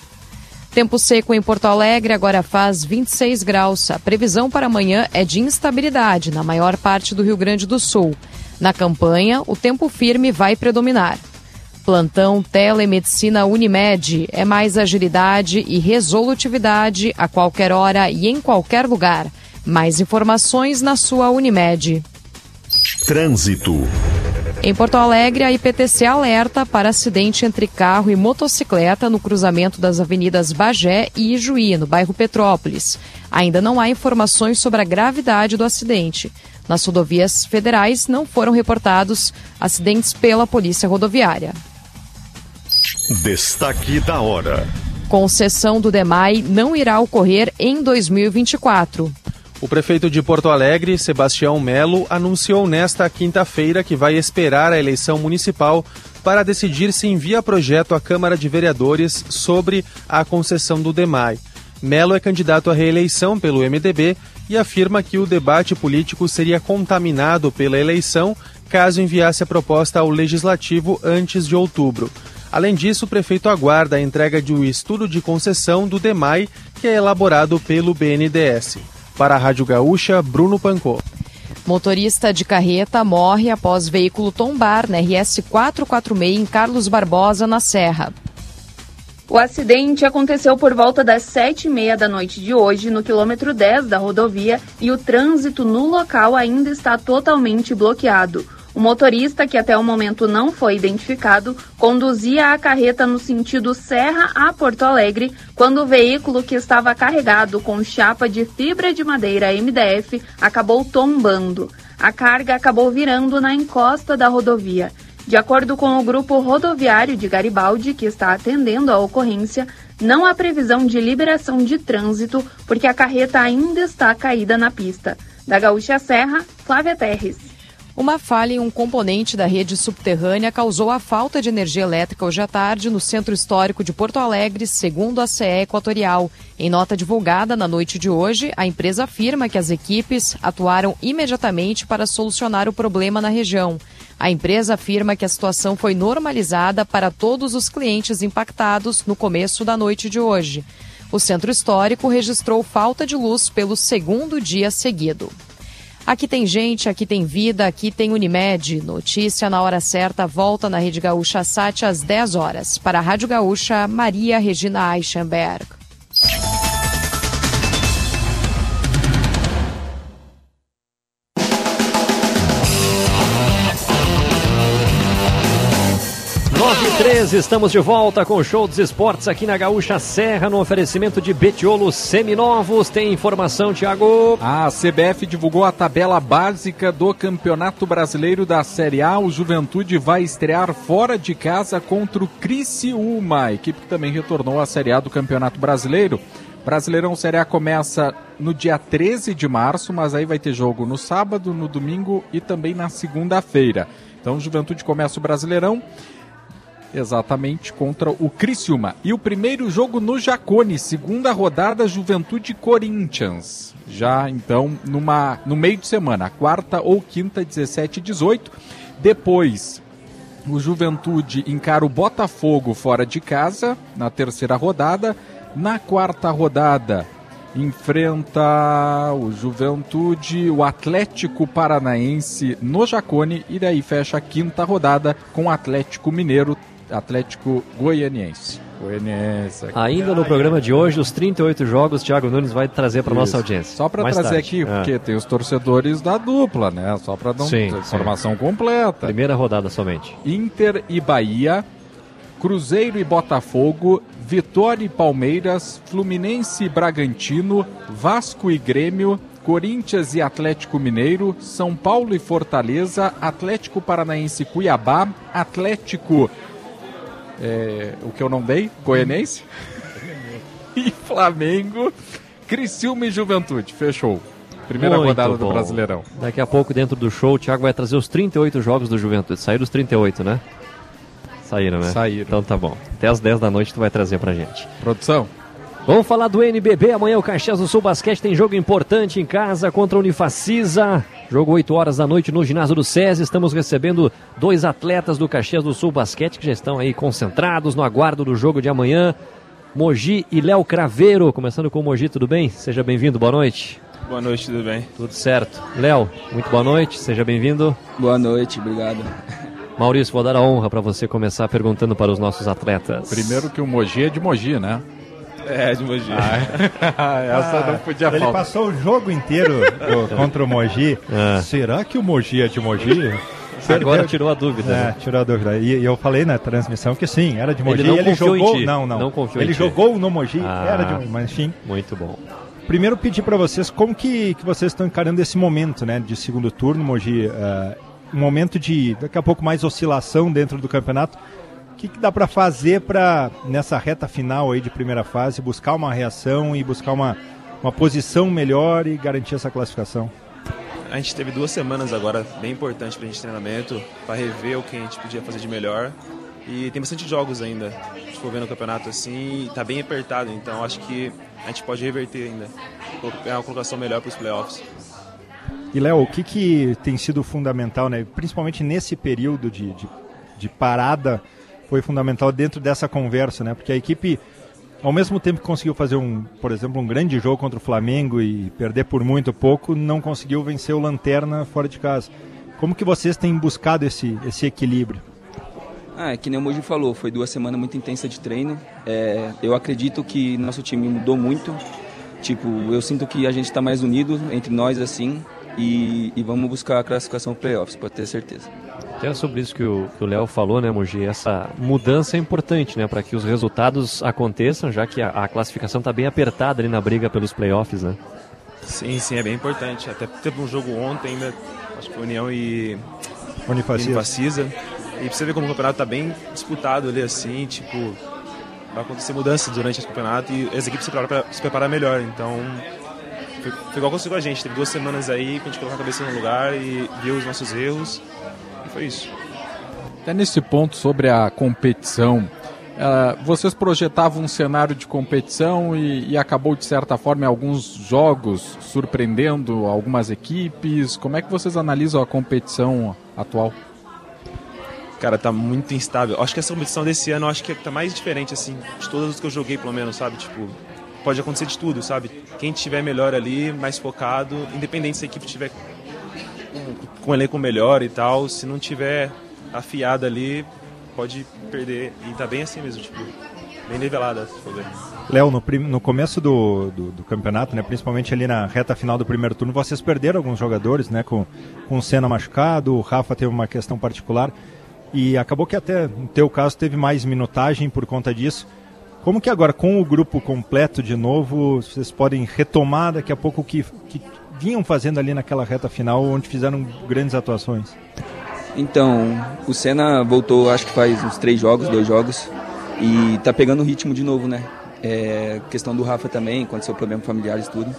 Tempo seco em Porto Alegre agora faz 26 graus. A previsão para amanhã é de instabilidade na maior parte do Rio Grande do Sul. Na campanha, o tempo firme vai predominar. Plantão Telemedicina Unimed é mais agilidade e resolutividade a qualquer hora e em qualquer lugar. Mais informações na sua Unimed. Trânsito. Em Porto Alegre, a IPTC alerta para acidente entre carro e motocicleta no cruzamento das avenidas Bagé e Ijuí, no bairro Petrópolis. Ainda não há informações sobre a gravidade do acidente. Nas rodovias federais não foram reportados acidentes pela Polícia Rodoviária. Destaque da hora. Concessão do DEMAI não irá ocorrer em 2024. O prefeito de Porto Alegre, Sebastião Melo, anunciou nesta quinta-feira que vai esperar a eleição municipal para decidir se envia projeto à Câmara de Vereadores sobre a concessão do DEMAI. Melo é candidato à reeleição pelo MDB e afirma que o debate político seria contaminado pela eleição caso enviasse a proposta ao Legislativo antes de outubro. Além disso, o prefeito aguarda a entrega de um estudo de concessão do DEMAI, que é elaborado pelo BNDES. Para a Rádio Gaúcha, Bruno Pancô. Motorista de carreta morre após veículo tombar na RS 446 em Carlos Barbosa, na Serra. O acidente aconteceu por volta das sete e meia da noite de hoje, no quilômetro 10 da rodovia, e o trânsito no local ainda está totalmente bloqueado. O motorista, que até o momento não foi identificado, conduzia a carreta no sentido Serra a Porto Alegre quando o veículo que estava carregado com chapa de fibra de madeira MDF acabou tombando. A carga acabou virando na encosta da rodovia. De acordo com o grupo rodoviário de Garibaldi, que está atendendo a ocorrência, não há previsão de liberação de trânsito porque a carreta ainda está caída na pista. Da Gaúcha Serra, Flávia Terres. Uma falha em um componente da rede subterrânea causou a falta de energia elétrica hoje à tarde no centro histórico de Porto Alegre, segundo a CE Equatorial. Em nota divulgada na noite de hoje, a empresa afirma que as equipes atuaram imediatamente para solucionar o problema na região. A empresa afirma que a situação foi normalizada para todos os clientes impactados no começo da noite de hoje. O centro histórico registrou falta de luz pelo segundo dia seguido. Aqui tem gente, aqui tem vida, aqui tem Unimed. Notícia na hora certa volta na Rede Gaúcha Sat às 10 horas. Para a Rádio Gaúcha, Maria Regina Eichenberg. 13, estamos de volta com o Show dos Esportes aqui na Gaúcha Serra, no oferecimento de Betiolo Seminovos. Tem informação, Thiago? A CBF divulgou a tabela básica do Campeonato Brasileiro da Série A. O Juventude vai estrear fora de casa contra o Criciúma, a equipe que também retornou à Série A do Campeonato Brasileiro. Brasileirão Série A começa no dia 13 de março, mas aí vai ter jogo no sábado, no domingo e também na segunda-feira. Então, Juventude começa o Brasileirão exatamente contra o Criciúma. E o primeiro jogo no Jacone, segunda rodada Juventude Corinthians. Já então numa no meio de semana, quarta ou quinta, 17 e 18. Depois o Juventude encara o Botafogo fora de casa na terceira rodada. Na quarta rodada, enfrenta o Juventude, o Atlético Paranaense no Jacone e daí fecha a quinta rodada com o Atlético Mineiro, Atlético Goianiense. Goianiense. Ainda no programa de hoje, os 38 jogos, Thiago Nunes vai trazer para nossa audiência. Só para trazer tarde. aqui, Ah. porque tem os torcedores da dupla, né? Só para dar Sim, uma sim. informação completa. Primeira rodada somente. Inter e Bahia, Cruzeiro e Botafogo, Vitória e Palmeiras, Fluminense e Bragantino, Vasco e Grêmio, Corinthians e Atlético Mineiro, São Paulo e Fortaleza, Atlético Paranaense e Cuiabá, Atlético. É, o que eu não dei? Goianense? e Flamengo, Criciúma e Juventude. Fechou. Primeira Muito rodada do bom. Brasileirão. Daqui a pouco, dentro do show, o Thiago vai trazer os 38 jogos do Juventude. Saíram os 38, né? Saíram, né? Saíram. Então tá bom. Até as 10 da noite tu vai trazer pra gente. Produção. Vamos falar do NBB. Amanhã o Caxias do Sul Basquete tem jogo importante em casa contra a Unifacisa. Jogo 8 horas da noite no ginásio do SESI. Estamos recebendo dois atletas do Caxias do Sul Basquete que já estão aí concentrados no aguardo do jogo de amanhã. Mogi e Léo Craveiro. Começando com o Mogi, tudo bem? Seja bem-vindo, boa noite. Boa noite, tudo bem? Tudo certo. Léo, muito boa noite, seja bem-vindo. Boa noite, obrigado. Maurício, vou dar a honra para você começar perguntando para os nossos atletas. Primeiro que o Mogi é de Mogi, né? É, de Mogi. Ah, essa não podia Ele faltar. passou o jogo inteiro do- contra o Mogi. Será que o Mogi é de Mogi? Agora tirou a dúvida, É, né? tirou a dúvida. E, e eu falei na transmissão que sim, era de Ele Mogi. não E ele confiou em jogou. ti. Não, não. Não confiou ele em ti. jogou no Mogi, Ah. era de Mogi. Mas enfim. Muito bom. Primeiro pedir para vocês como que, que vocês estão encarando esse momento, né, de segundo turno, Mogi, eh, um momento de daqui a pouco mais oscilação dentro do campeonato. O que, que dá para fazer para nessa reta final aí de primeira fase buscar uma reação e buscar uma, uma posição melhor e garantir essa classificação? A gente teve duas semanas agora bem importantes pra gente de treinamento, para rever o que a gente podia fazer de melhor. E tem bastante jogos ainda. Se for ver no campeonato assim, tá bem apertado, então acho que a gente pode reverter ainda. Pegar uma colocação melhor para os playoffs. E Léo, o que, que tem sido fundamental, né, principalmente nesse período de, de, de parada, foi fundamental dentro dessa conversa, né? Porque a equipe, ao mesmo tempo que conseguiu fazer um, por exemplo, um grande jogo contra o Flamengo e perder por muito pouco, não conseguiu vencer o Lanterna fora de casa. Como que vocês têm buscado esse, esse equilíbrio? Ah, é que nem o Moji falou, foi duas semanas muito intensas de treino. É, eu acredito que nosso time mudou muito. Tipo, eu sinto que a gente está mais unido entre nós, assim. e, e vamos buscar a classificação playoffs, pode ter certeza. Até sobre isso que o Léo falou, né, Mogi? Essa mudança é importante, né, para que os resultados aconteçam, já que a, a classificação está bem apertada ali na briga pelos playoffs, né? Sim, sim, é bem importante. Até teve um jogo ontem ainda, acho que União e Unifacisa. Unifacisa. E pra você ver como o campeonato tá bem disputado ali assim, tipo, vai acontecer mudanças durante esse campeonato e as equipes se preparam pra se preparar melhor. Então, foi, foi igual aconteceu com a gente. Teve duas semanas aí pra gente colocar a cabeça no lugar e ver os nossos erros. Foi isso. Até nesse ponto sobre a competição, uh, vocês projetavam um cenário de competição e, e, acabou, de certa forma, em alguns jogos surpreendendo algumas equipes. Como é que vocês analisam a competição atual? Cara, tá muito instável. Acho que essa competição desse ano, acho que tá mais diferente, assim, de todas as que eu joguei, pelo menos, sabe? Tipo, pode acontecer de tudo, sabe? Quem tiver melhor ali, mais focado, independente se a equipe tiver com, um elenco melhor e tal, se não tiver afiada ali, pode perder. E tá bem assim mesmo, tipo, bem nivelada. Léo, no, no começo do, do, do, campeonato, né, principalmente ali na reta final do primeiro turno, vocês perderam alguns jogadores, né, com, com o Senna machucado, o Rafa teve uma questão particular. E acabou que até no teu caso teve mais minutagem por conta disso. Como que agora, com o grupo completo de novo, vocês podem retomar daqui a pouco o que, que vinham fazendo ali naquela reta final, onde fizeram grandes atuações? Então, o Senna voltou, acho que faz uns três jogos, dois jogos, e tá pegando o ritmo de novo, né? É, questão do Rafa também, aconteceu problema familiares tudo.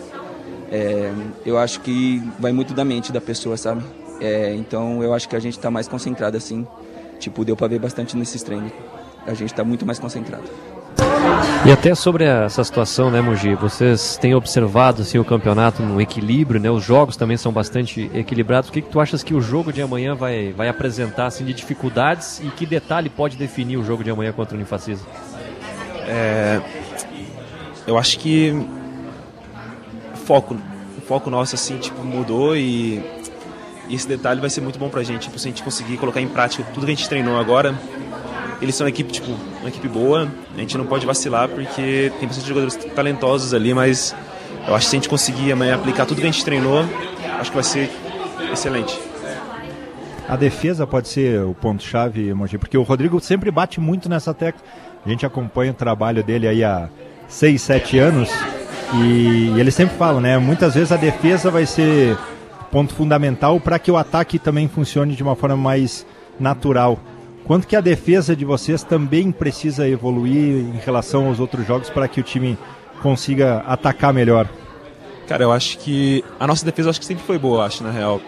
É, eu acho que vai muito da mente da pessoa, sabe? É, então eu acho que a gente está mais concentrado assim Tipo, deu para ver bastante nesses treinos. A gente está muito mais concentrado. E até sobre essa situação, né, Mugi? Vocês têm observado assim, o campeonato no equilíbrio, né? Os jogos também são bastante equilibrados. O que, que tu achas que o jogo de amanhã vai, vai apresentar assim, de dificuldades e que detalhe pode definir o jogo de amanhã contra o Unifacisa? É, eu acho que o foco, o foco nosso assim, tipo, mudou e e esse detalhe vai ser muito bom pra gente, tipo, se a gente conseguir colocar em prática tudo que a gente treinou agora. Eles são uma equipe, tipo, uma equipe boa, a gente não pode vacilar porque tem bastante jogadores talentosos ali, mas eu acho que se a gente conseguir amanhã aplicar tudo que a gente treinou, acho que vai ser excelente. A defesa pode ser o ponto-chave, Mogi, porque o Rodrigo sempre bate muito nessa tecla. A gente acompanha o trabalho dele aí há 6, 7 anos e ele sempre fala, né? Muitas vezes a defesa vai ser ponto fundamental para que o ataque também funcione de uma forma mais natural. Quanto que a defesa de vocês também precisa evoluir em relação aos outros jogos para que o time consiga atacar melhor? Cara, eu acho que a nossa defesa acho que sempre foi boa, acho na real.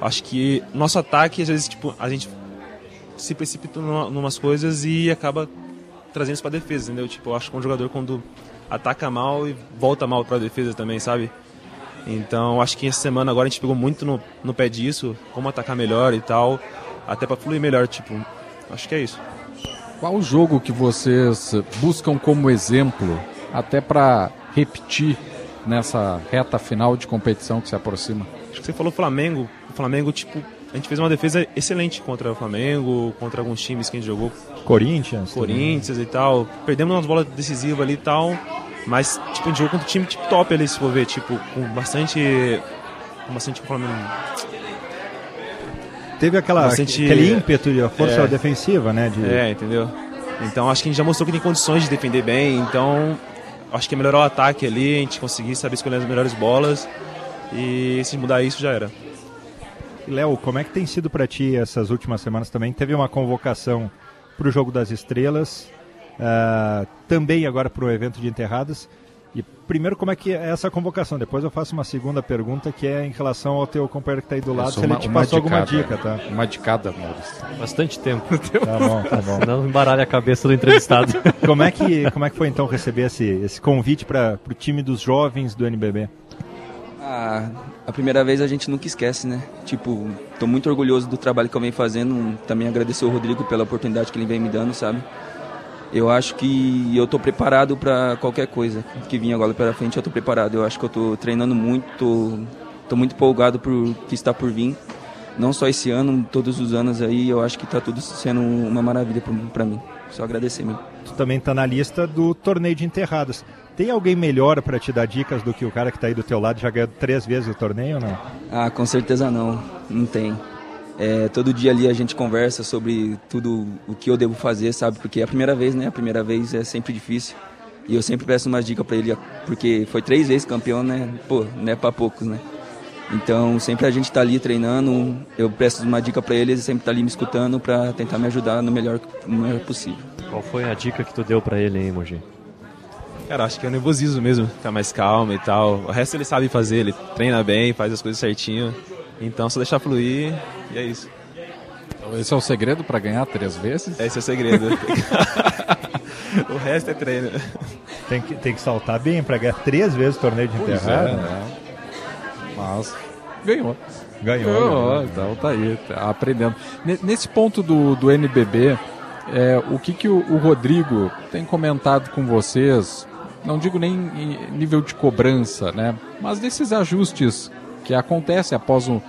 Acho que nosso ataque às vezes tipo a gente se precipita em umas coisas e acaba trazendo isso para defesa, entendeu? Tipo, eu acho que um jogador quando ataca mal e volta mal para a defesa também, sabe? Então acho que essa semana agora a gente pegou muito no, no pé disso, como atacar melhor e tal, até para fluir melhor, tipo, acho que é isso. Qual o jogo que vocês buscam como exemplo, até para repetir nessa reta final de competição que se aproxima? Acho que você falou Flamengo, o Flamengo, tipo, a gente fez uma defesa excelente contra o Flamengo, contra alguns times que a gente jogou. Corinthians. Corinthians também. e tal. Perdemos umas bolas decisivas ali e tal. Mas, tipo, a gente jogou contra um time tipo, top ali, se for ver, tipo, com bastante. Com bastante. Como Teve aquela, bastante, aquele ímpeto de força é, defensiva, né? De... É, entendeu? Então acho que a gente já mostrou que tem condições de defender bem, então acho que é melhorar o ataque ali, a gente conseguir saber escolher as melhores bolas e se mudar isso já era. Léo, como é que tem sido para ti essas últimas semanas também? Teve uma convocação para o Jogo das Estrelas, uh, também agora para o evento de enterradas. E primeiro, como é que é essa convocação? Depois eu faço uma segunda pergunta que é em relação ao teu companheiro que está aí do lado, se uma, ele te passou alguma dica, tá? Uma de cada, Maurício. Bastante tempo. Tá bom, tá bom. Não embaralha a cabeça do entrevistado. como, é que, como é que foi então receber esse, esse convite para o time dos jovens do NBB? Ah, a primeira vez a gente nunca esquece, né? Tipo, tô muito orgulhoso do trabalho que eu venho fazendo. Também agradecer o Rodrigo pela oportunidade que ele vem me dando, sabe? Eu acho que eu estou preparado para qualquer coisa que vinha agora pela frente. Eu estou preparado. Eu acho que eu estou treinando muito, estou muito empolgado por que está por vir. Não só esse ano, todos os anos aí. Eu acho que está tudo sendo uma maravilha para mim. Só agradecer mesmo. Tu também está na lista do torneio de enterradas. Tem alguém melhor para te dar dicas do que o cara que está aí do teu lado já ganhou três vezes o torneio ou não? Ah, com certeza não, não tem. É, todo dia ali a gente conversa sobre tudo o que eu devo fazer, sabe? Porque é a primeira vez, né? A primeira vez é sempre difícil. E eu sempre peço umas dicas para ele, porque foi três vezes campeão, né? Pô, não é para poucos, né? Então, sempre a gente tá ali treinando, eu peço uma dica para ele, ele sempre tá ali me escutando para tentar me ajudar no melhor, no melhor possível. Qual foi a dica que tu deu para ele, hein, Mogi? Cara, acho que é o nervosismo mesmo, ficar mais calmo e tal. O resto ele sabe fazer, ele treina bem, faz as coisas certinho. Então, só deixar fluir e é isso. Então, esse é o segredo para ganhar três vezes? Esse é o segredo. o resto é treino. Tem que, tem que saltar bem para ganhar três vezes o torneio de enterrado. é, né? Mas ganhou. Ganhou, Ganhou, ganhou. então tá aí, tá aprendendo. Ne- Nesse ponto do, do NBB, é, o que, que o, o Rodrigo tem comentado com vocês, não digo nem em nível de cobrança, né? Mas desses ajustes que acontecem após um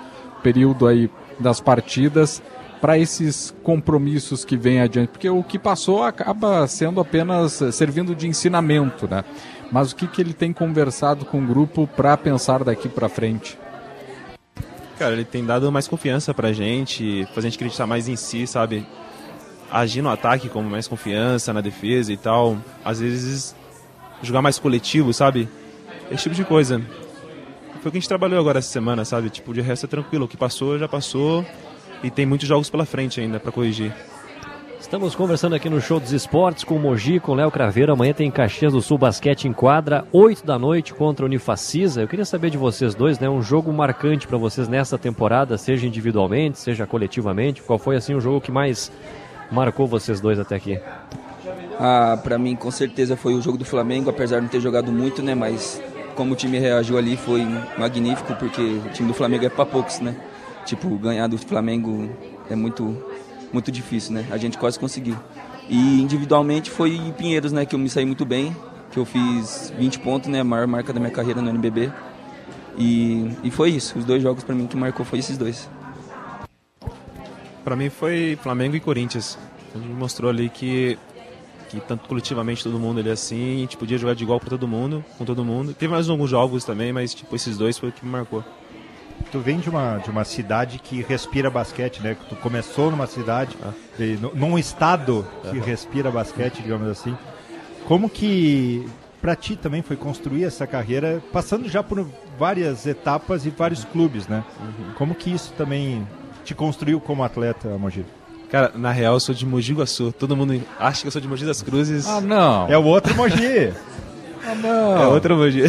período aí das partidas para esses compromissos que vêm adiante, porque o que passou acaba sendo apenas eh, servindo de ensinamento, né? Mas o que, que ele tem conversado com o grupo para pensar daqui para frente? Cara, ele tem dado mais confiança pra gente, faz a gente acreditar mais em si, sabe? Agir no ataque com mais confiança, na defesa e tal. Às vezes, jogar mais coletivo, sabe? Esse tipo de coisa. Foi o que a gente trabalhou agora essa semana, sabe? Tipo, de resto é tranquilo. O que passou, já passou. E tem muitos jogos pela frente ainda pra corrigir. Estamos conversando aqui no Show dos Esportes com o Mogi, com o Léo Craveiro. Amanhã tem Caxias do Sul Basquete em quadra, 8 da noite contra o Unifacisa. Eu queria saber de vocês dois, né? Um jogo marcante para vocês nessa temporada, seja individualmente, seja coletivamente. Qual foi assim o jogo que mais marcou vocês dois até aqui? Ah, para mim com certeza foi o jogo do Flamengo, apesar de não ter jogado muito, né? Mas como o time reagiu ali foi magnífico, porque o time do Flamengo é para poucos, né? Tipo, ganhar do Flamengo é muito, muito difícil, né? A gente quase conseguiu. E individualmente foi em Pinheiros, né? Que eu me saí muito bem, que eu fiz 20 pontos, né? A maior marca da minha carreira no NBB. E, e foi isso. Os dois jogos para mim que marcou foi esses dois. Pra mim foi Flamengo e Corinthians. Gente mostrou ali que, que tanto coletivamente todo mundo ali é assim, a gente podia jogar de igual pra todo mundo, com todo mundo. Teve mais alguns jogos também, mas tipo, esses dois foi o que me marcou. Tu vem de uma, de uma cidade que respira basquete, né? Tu começou numa cidade, e nu- num estado que respira basquete, digamos assim. Como que pra ti também foi construir essa carreira, passando já por várias etapas e vários clubes, né? Como que isso também te construiu como atleta, Mogi? Cara, na real eu sou de Mogi Guaçu. Todo mundo acha que eu sou de Mogi das Cruzes. Ah, não. É o outro Mogi. Ah, não. É outro Mogi.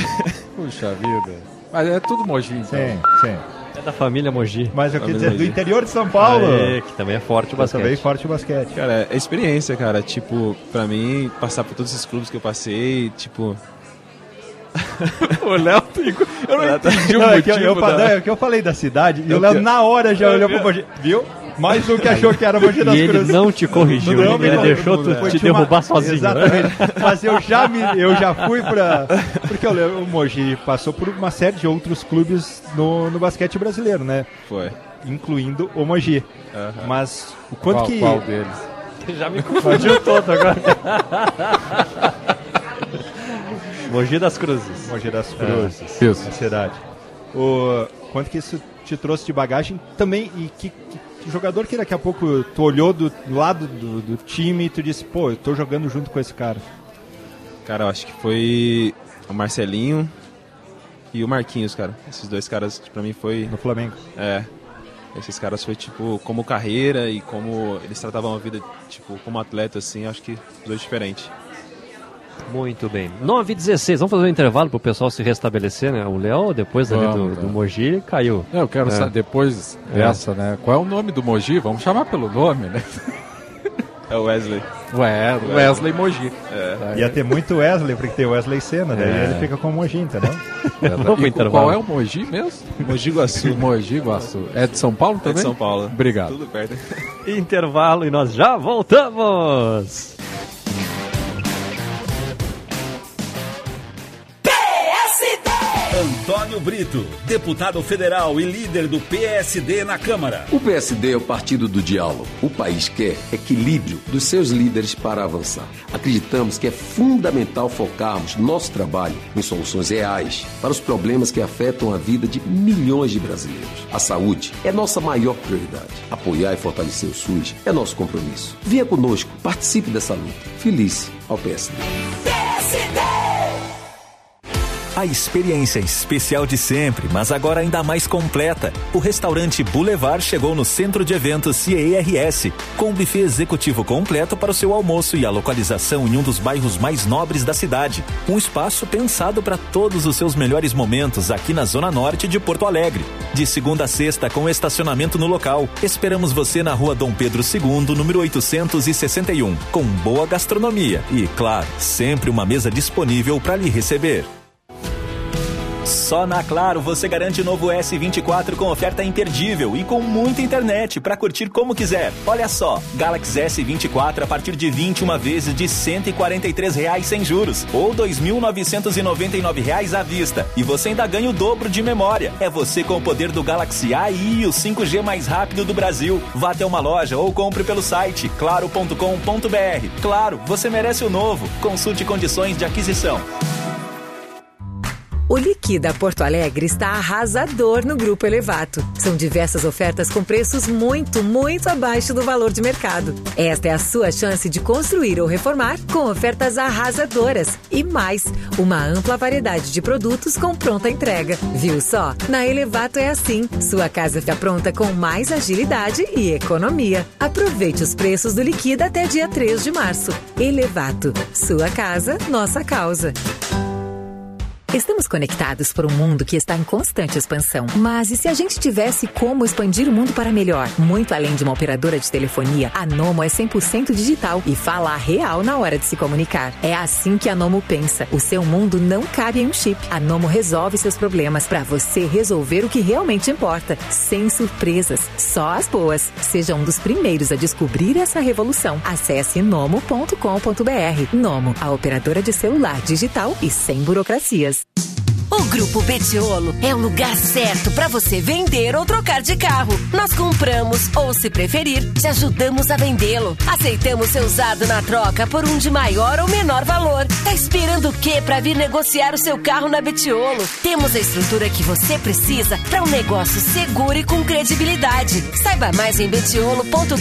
Puxa vida. Mas é tudo Mogi, então. Sim, sim. É da família Mogi. Mas eu queria Família dizer, do Mogi. interior de São Paulo. Aê, que também é forte o basquete. Também forte o basquete. Cara, é experiência, cara. Tipo, pra mim, passar por todos esses clubes que eu passei, tipo. o Léo tem. Eu não entendi o Não, é que eu, motivo eu, da- é que eu falei da cidade e Eu o Léo na hora já Eu olhou pro Mogi. Viu? Mais um que achou que era Mogi das E ele Cruzes. não te corrigiu, Não ele me deixou tu Foi te de uma- derrubar sozinho, né? Exatamente. Mas eu já, me, eu já fui pra. Porque eu lembro, o Mogi passou por uma série de outros clubes no, no basquete brasileiro, né? Foi. Incluindo o Mogi. Mas o quanto Qual- que. qual deles? Já me confundiu todo agora. Mogi das Cruzes. Mogi das É. Cruzes. Isso. Na cidade. O, quanto que isso te trouxe de bagagem também e que- que jogador que daqui a pouco tu olhou do lado do, do time e tu disse, pô, eu tô jogando junto com esse cara. Cara, eu acho que foi o Marcelinho e o Marquinhos, cara. Esses dois caras, pra mim, foi. No Flamengo. É. Esses caras foi, tipo, como carreira e como eles tratavam a vida, tipo, como atleta, assim, acho que dois diferentes. Muito bem. 9 e 16 vamos fazer um intervalo pro pessoal se restabelecer, né? O Léo, depois ali do, Vamos, do tá. Mogi, caiu. É, Eu quero É. saber depois É. dessa, né? Qual é o nome do Mogi? Vamos chamar pelo nome, né? É o Wesley. Ué, Wesley Mogi. É. Ia ter muito Wesley, porque tem o Wesley Senna, daí É. ele fica com o Mogi, entendeu? E intervalo. qual é o Mogi mesmo? Mogi Guaçu. Mogi Guaçu. É de São Paulo É também? de São Paulo. Obrigado. Tudo perto. Intervalo e nós já voltamos. Brito, deputado federal e líder do PSD na Câmara. O PSD é o partido do diálogo. O país quer equilíbrio dos seus líderes para avançar. Acreditamos que é fundamental focarmos nosso trabalho em soluções reais para os problemas que afetam a vida de milhões de brasileiros. A saúde é nossa maior prioridade. Apoiar e fortalecer o SUS é nosso compromisso. Venha conosco, participe dessa luta. Feliz ao PSD. A experiência especial de sempre, mas agora ainda mais completa. O restaurante Boulevard chegou no centro de eventos CERS, com um buffet executivo completo para o seu almoço e a localização em um dos bairros mais nobres da cidade. Um espaço pensado para todos os seus melhores momentos aqui na Zona Norte de Porto Alegre. De segunda a sexta, com estacionamento no local. Esperamos você na rua Dom Pedro II, número 861, com boa gastronomia e, claro, sempre uma mesa disponível para lhe receber. Só na Claro você garante novo S24 com oferta imperdível e com muita internet para curtir como quiser. Olha só, Galaxy S24 a partir de 21 vezes de 143 reais sem juros ou 2.999 reais à vista. E você ainda ganha o dobro de memória. É você com o poder do Galaxy AI e o 5G mais rápido do Brasil. Vá até uma loja ou compre pelo site claro.com.br. Claro, você merece o novo. Consulte condições de aquisição. O Liquida Porto Alegre está arrasador no Grupo Elevato. São diversas ofertas com preços muito, muito abaixo do valor de mercado. Esta é a sua chance de construir ou reformar com ofertas arrasadoras. E mais, uma ampla variedade de produtos com pronta entrega. Viu só? Na Elevato é assim. Sua casa fica pronta com mais agilidade e economia. Aproveite os preços do Liquida até dia 3 de março. Elevato. Sua casa, nossa causa. Estamos conectados por um mundo que está em constante expansão. Mas e se a gente tivesse como expandir o mundo para melhor? Muito além de uma operadora de telefonia, a Nomo é 100% digital e fala a real na hora de se comunicar. É assim que a Nomo pensa. O seu mundo não cabe em um chip. A Nomo resolve seus problemas para você resolver o que realmente importa, sem surpresas, só as boas. Seja um dos primeiros a descobrir essa revolução. Acesse nomo.com.br. Nomo, a operadora de celular digital e sem burocracias. O Grupo Betiolo é o lugar certo para você vender ou trocar de carro. Nós compramos ou, se preferir, te ajudamos a vendê-lo. Aceitamos seu usado na troca por um de maior ou menor valor. Tá esperando o quê para vir negociar o seu carro na Betiolo? Temos a estrutura que você precisa para um negócio seguro e com credibilidade. Saiba mais em betiolo.com.br.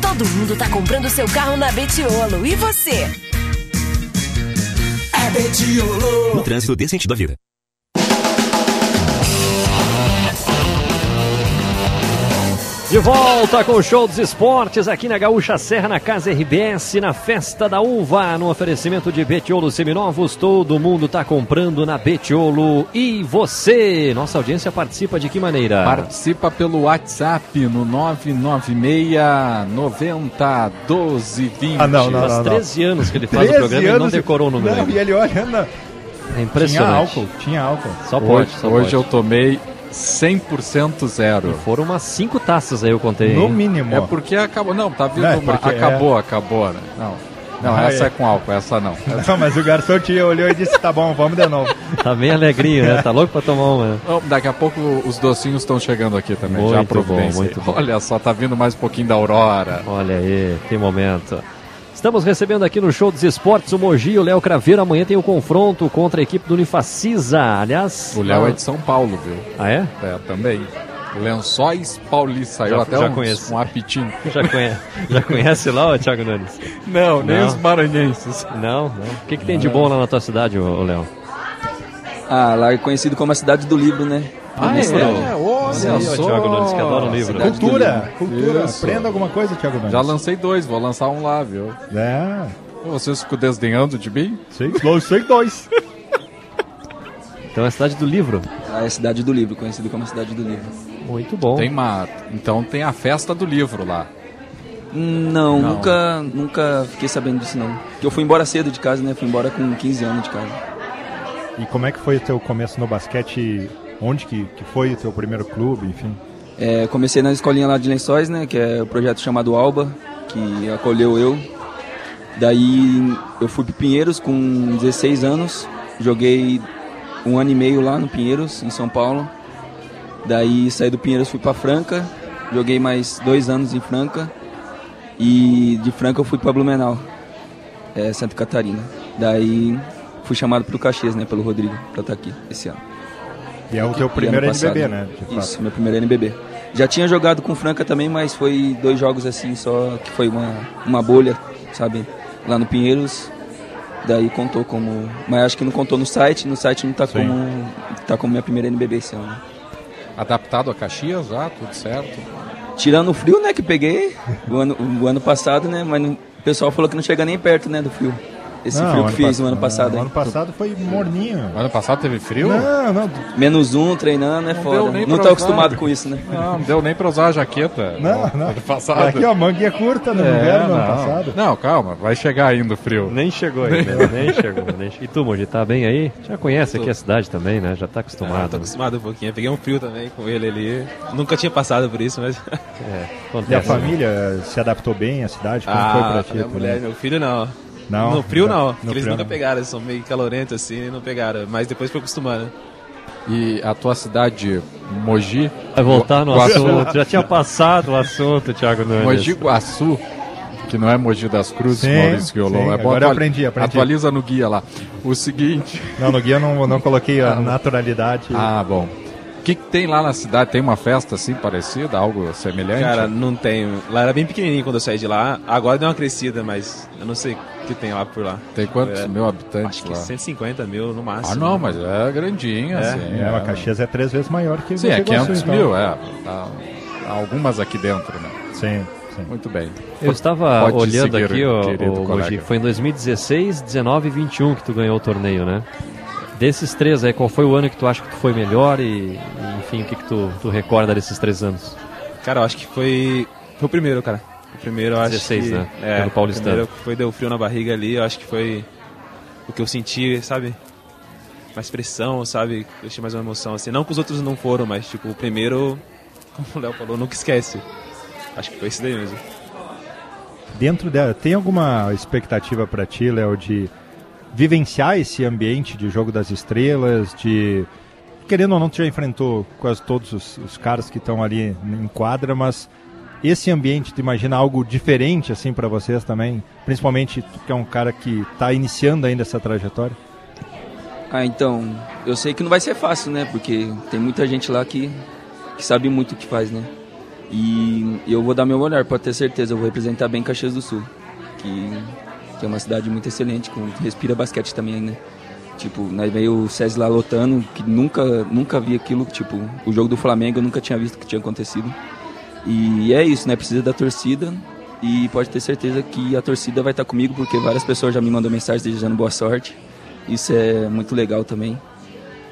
Todo mundo tá comprando seu carro na Betiolo. E você? No trânsito dê sentido à vida. De volta com o show dos esportes aqui na Gaúcha Serra, na Casa RBS, na Festa da Uva, no oferecimento de Betiolo Seminovos. Todo mundo está comprando na Betiolo. E você? Nossa audiência participa de que maneira? Participa pelo WhatsApp no 996 90 12 20. Ah, não, não, Faz não, não. 13 anos que ele faz o 13 programa e não decorou o número. Não, e ele olha, não. É impressionante. Tinha álcool, tinha álcool. Só pode, hoje só hoje pode. eu tomei 100% zero. Foram umas 5 taças aí, eu contei. No hein? mínimo. É porque acabou. Não, tá vindo Não, é uma. porque Acabou, acabou, né? Não. Não, Ah, essa é. é com álcool, essa não. Não, mas o garçom te olhou e disse: tá bom, vamos de novo. Tá bem alegrinho, né? Tá louco pra tomar uma. né? Não, daqui a pouco os docinhos estão chegando aqui também. já Muito bom, muito bom. Olha só, tá vindo mais um pouquinho da Aurora. Olha aí, que momento. Estamos recebendo aqui no Show dos Esportes o Mogi e o Léo Craveiro. Amanhã tem o confronto contra a equipe do Unifacisa. Aliás. O Léo é de São Paulo, viu? Ah, é? É, também. Lençóis Paulista. Saiu Já- até já uns- conheço. um apitinho. Já conhece, já conhece lá, ô Thiago Nunes? Não, nem Não. os maranhenses. Não, não. O que, que tem de bom lá na tua cidade, ô, ô Léo? Ah, lá é conhecido como a cidade do livro, né? Ah, Livro. é? Olha Sim, só. Thiago Nunes, que adora livro. Cultura, livro. cultura. Isso. Aprenda alguma coisa, Thiago Nunes. Já lancei dois, vou lançar um lá, viu? É. Vocês ficam desdenhando de mim? Sei, dois, sei dois. Então é a cidade do livro. Ah, é a cidade do livro, conhecido como a cidade do livro. Muito bom. Tem uma... Então tem a festa do livro lá. Não, Não. nunca nunca fiquei sabendo disso não. Porque eu fui embora cedo de casa, né? Fui embora com 15 anos de casa. E como é que foi o teu começo no basquete? Onde que, que foi o teu primeiro clube, enfim? É, comecei na escolinha lá de Lençóis, né? Que é o projeto chamado Alba, que acolheu eu. Daí eu fui pro Pinheiros com 16 anos, joguei um ano e meio lá no Pinheiros, em São Paulo. Daí saí do Pinheiros, fui para Franca, joguei mais dois anos em Franca. E de Franca eu fui para Blumenau, é, Santa Catarina. Daí fui chamado pro Caxias, né, pelo Rodrigo, para estar aqui esse ano. E é o teu primeiro NBB, passado. né? Isso, meu primeiro NBB. Já tinha jogado com Franca também, mas foi dois jogos assim só, que foi uma, uma bolha, sabe? Lá no Pinheiros. Daí contou como. Mas acho que não contou no site, no site não tá Sim. como. tá como minha primeira NBB esse ano. Adaptado a Caxias já, tudo certo. Tirando o frio, né, que peguei o ano, o ano passado, né? Mas não- o pessoal falou que não chega nem perto, né, do frio. Esse Não, frio ano que fiz no ano passado. O hein? ano passado foi morninho. Ano passado teve frio? Não, não. Menos um treinando é Não foda. Não tô usar. acostumado com isso, né? Não, não deu nem pra usar a jaqueta. Não, não. Ano passado. É aqui, ó, manguinha curta no É, inverno no não. ano passado. Não, calma, vai chegar ainda o frio. Nem chegou ainda, nem chegou. Nem... E tu, Mogi, tá bem aí? Já conhece aqui a cidade também, né? Já tá Ah, acostumado. tô acostumado um pouquinho. Peguei um frio também com ele ali. Nunca tinha passado por isso, mas. É, E a família se adaptou bem à cidade? Como ah, foi pra ti? minha mulher, meu filho não. Não? No frio não. No porque eles frio nunca não. pegaram, eles são meio calorentos assim, não pegaram. Mas depois foi acostumando. E a tua cidade, Mogi? Vai voltar no Guaçu. assunto. Já tinha passado o assunto, Thiago Nunes. Mogi Guaçu, que não é Mogi das Cruzes, Sim, Maurício sim, É agora eu aprendi, aprendi. Atualiza no guia lá. O seguinte. Não, no guia não, não coloquei a naturalidade. Ah, bom. O que, que tem lá na cidade? Tem uma festa assim parecida, algo semelhante? Cara, não tenho. Lá era bem pequenininho quando eu saí de lá. Agora deu uma crescida, mas eu não sei o que tem lá por lá. Tem quantos É, mil habitantes Acho que lá? 150 mil no máximo. Ah, não, mas é grandinha, É. assim. É, mas Caxias é três vezes maior que Sim, é Mogi Guaçu, 500 então. mil, é. Há, algumas aqui dentro, né? Sim, sim. Muito bem. Eu estava Pode olhando seguir, aqui, ó. Mogi, foi em 2016, 19 e 21 que tu ganhou o torneio, né? Desses três aí, qual foi o ano que tu acha que tu foi melhor e, e, enfim, o que, que tu, tu recorda desses três anos? Cara, eu acho que foi. Foi o primeiro, cara. O primeiro, eu acho 16, que. né? É, Pelo Paulistano. O primeiro foi deu frio na barriga ali, eu acho que foi o que eu senti, sabe? Mais pressão, sabe? Eu tinha mais uma emoção, assim. Não que os outros não foram, mas, tipo, o primeiro, como o Léo falou, nunca esquece. Acho que foi esse daí mesmo. Dentro dela, tem alguma expectativa para ti, Léo, de vivenciar esse ambiente de jogo das estrelas, de querendo ou não, tu já enfrentou quase todos os, os caras que estão ali em quadra, mas esse ambiente, tu imagina algo diferente assim para vocês também, principalmente tu que é um cara que está iniciando ainda essa trajetória? Ah, então, eu sei que não vai ser fácil, né? Porque tem muita gente lá que, que sabe muito o que faz, né? E eu vou dar meu olhar, pode ter certeza, eu vou representar bem Caxias do Sul, que, que é uma cidade muito excelente, com respira basquete também, né? Tipo, nós veio o SESI lá lotando, que nunca, nunca vi aquilo, tipo, o jogo do Flamengo eu nunca tinha visto que tinha acontecido. E é isso, né? Precisa da torcida e pode ter certeza que a torcida vai estar comigo, porque várias pessoas já me mandam mensagem desejando boa sorte. Isso é muito legal também.